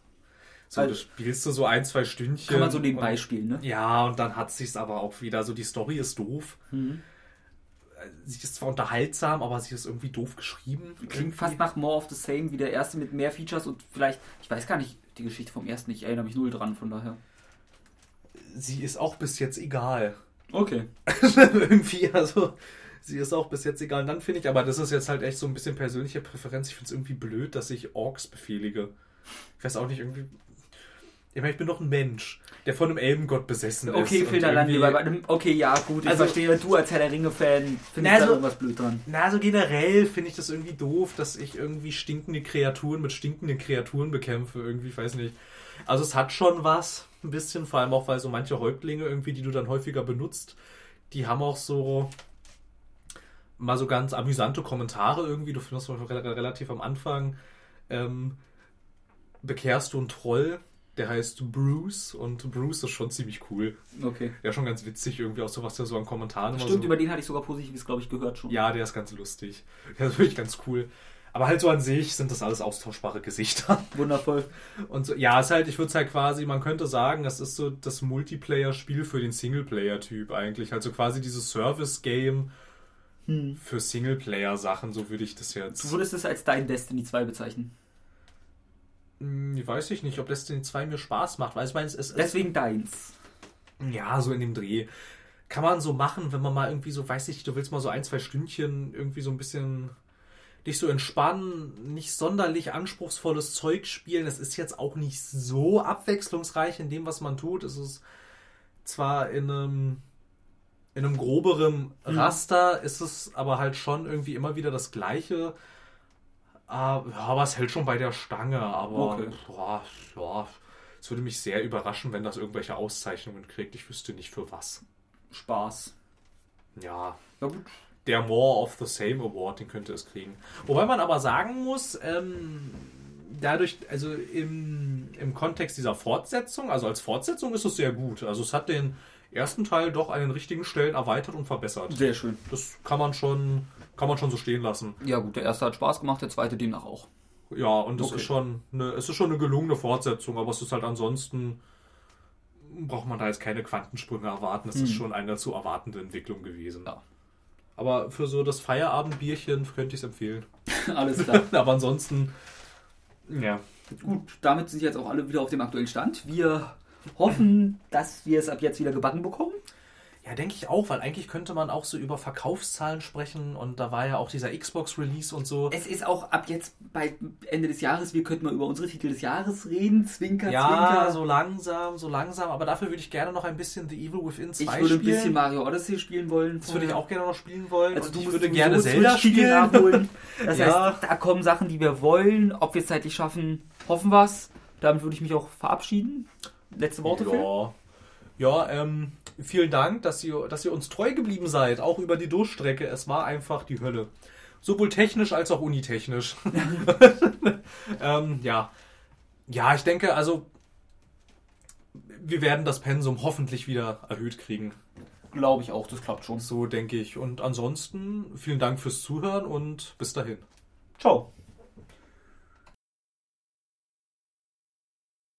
So, Also- du spielst du so ein, zwei Stündchen. Kann man so nebenbei und- spielen, ne? ja, und dann hat sich's aber auch wieder so, die Story ist doof. Mhm. Sie ist zwar unterhaltsam, aber sie ist irgendwie doof geschrieben. Klingt fast nach More of the Same wie der erste mit mehr Features und vielleicht, ich weiß gar nicht, die Geschichte vom ersten, ich erinnere mich null dran, von daher. Sie ist auch bis jetzt egal. Okay. irgendwie, also, sie ist auch bis jetzt egal. Und dann finde ich, aber das ist jetzt halt echt so ein bisschen persönliche Präferenz. Ich finde es irgendwie blöd, dass ich Orks befehlige. Ich weiß auch nicht, irgendwie. Ich meine, ich bin doch ein Mensch, der von einem Elbengott besessen ist. Okay, Phil, dann landen wir irgendwie-. Okay, ja, gut, ich Also- verstehe. Du als Herr der Ringe-Fan Na, findest da also- irgendwas blöd dran. Na, also generell finde ich das irgendwie doof, dass ich irgendwie stinkende Kreaturen mit stinkenden Kreaturen bekämpfe. Irgendwie, ich weiß nicht. Also es hat schon was, ein bisschen, vor allem auch, weil so manche Häuptlinge irgendwie, die du dann häufiger benutzt, die haben auch so mal so ganz amüsante Kommentare irgendwie. Du findest zum Beispiel relativ am Anfang, ähm, bekehrst du einen Troll, der heißt Bruce und Bruce ist schon ziemlich cool. Okay. Ja, schon ganz witzig irgendwie auch so, was der so an Kommentaren Stimmt, so über den hatte ich sogar Positives, glaube ich, gehört schon. ja, der ist ganz lustig. Der ist wirklich ganz cool. Aber halt so an sich sind das alles austauschbare Gesichter. Wundervoll. Und so, ja, ist halt, ich würde es halt quasi, man könnte sagen, das ist so das Multiplayer-Spiel für den Singleplayer-Typ eigentlich. Also quasi dieses Service-Game Hm. für Singleplayer-Sachen, so würde ich das Du jetzt. würdest es als dein Destiny 2 bezeichnen. Hm, weiß ich nicht, ob Destiny 2 mir Spaß macht, weil ich meine, es ist. Deswegen deins. Ja, so in dem Dreh. Kann man so machen, wenn man mal irgendwie so, weiß ich, du willst mal so ein, zwei Stündchen irgendwie so ein bisschen dich so entspannen, nicht sonderlich anspruchsvolles Zeug spielen. Es ist jetzt auch nicht so abwechslungsreich in dem, was man tut. Es ist zwar in einem, in einem groberen Mhm. Raster, ist es aber halt schon irgendwie immer wieder das Gleiche. Ah, Ja, aber es hält schon bei der Stange, aber Okay. boah, ja, es würde mich sehr überraschen, wenn das irgendwelche Auszeichnungen kriegt. Ich wüsste nicht für was. Spaß. Ja, Ja gut. der More of the Same Award, den könnte es kriegen. Wobei man aber sagen muss, ähm, dadurch, also im, im Kontext dieser Fortsetzung, also als Fortsetzung ist es sehr gut. Also es hat den ersten Teil doch an den richtigen Stellen erweitert und verbessert. Sehr schön. Das kann man schon, kann man schon so stehen lassen. Ja gut, der erste hat Spaß gemacht, der zweite demnach auch. Ja, und es Okay. ist schon eine, es ist schon eine gelungene Fortsetzung, aber es ist halt ansonsten braucht man da jetzt keine Quantensprünge erwarten. Es ist Hm. schon eine zu erwartende Entwicklung gewesen. Ja. Aber für so das Feierabendbierchen könnte ich es empfehlen. Alles klar. Aber ansonsten, ja. Gut, damit sind jetzt auch alle wieder auf dem aktuellen Stand. Wir hoffen, dass wir es ab jetzt wieder gebacken bekommen. Ja, denke ich auch, weil eigentlich könnte man auch so über Verkaufszahlen sprechen und da war ja auch dieser Xbox-Release und so. Es ist auch ab jetzt bei Ende des Jahres, wir könnten mal über unsere Titel des Jahres reden. Zwinker, Ja, Zwinker. so langsam, so langsam, aber dafür würde ich gerne noch ein bisschen The Evil Within 2 ich würde ein spielen. bisschen Mario Odyssey spielen wollen. das würde ich auch gerne noch spielen wollen. Also und du ich würde gerne Zelda spielen. nachholen. Das Ja. heißt, da kommen Sachen, die wir wollen. Ob wir es zeitlich schaffen, hoffen wir es. Damit würde ich mich auch verabschieden. Letzte Worte, Phil? Ja, ähm, vielen Dank, dass ihr, dass ihr uns treu geblieben seid, auch über die Durchstrecke. Es war einfach die Hölle. Sowohl technisch als auch unitechnisch. ähm, ja. Ja, ich denke, also wir werden das Pensum hoffentlich wieder erhöht kriegen. Glaube ich auch, das klappt schon. So denke ich. Und ansonsten vielen Dank fürs Zuhören und bis dahin. Ciao.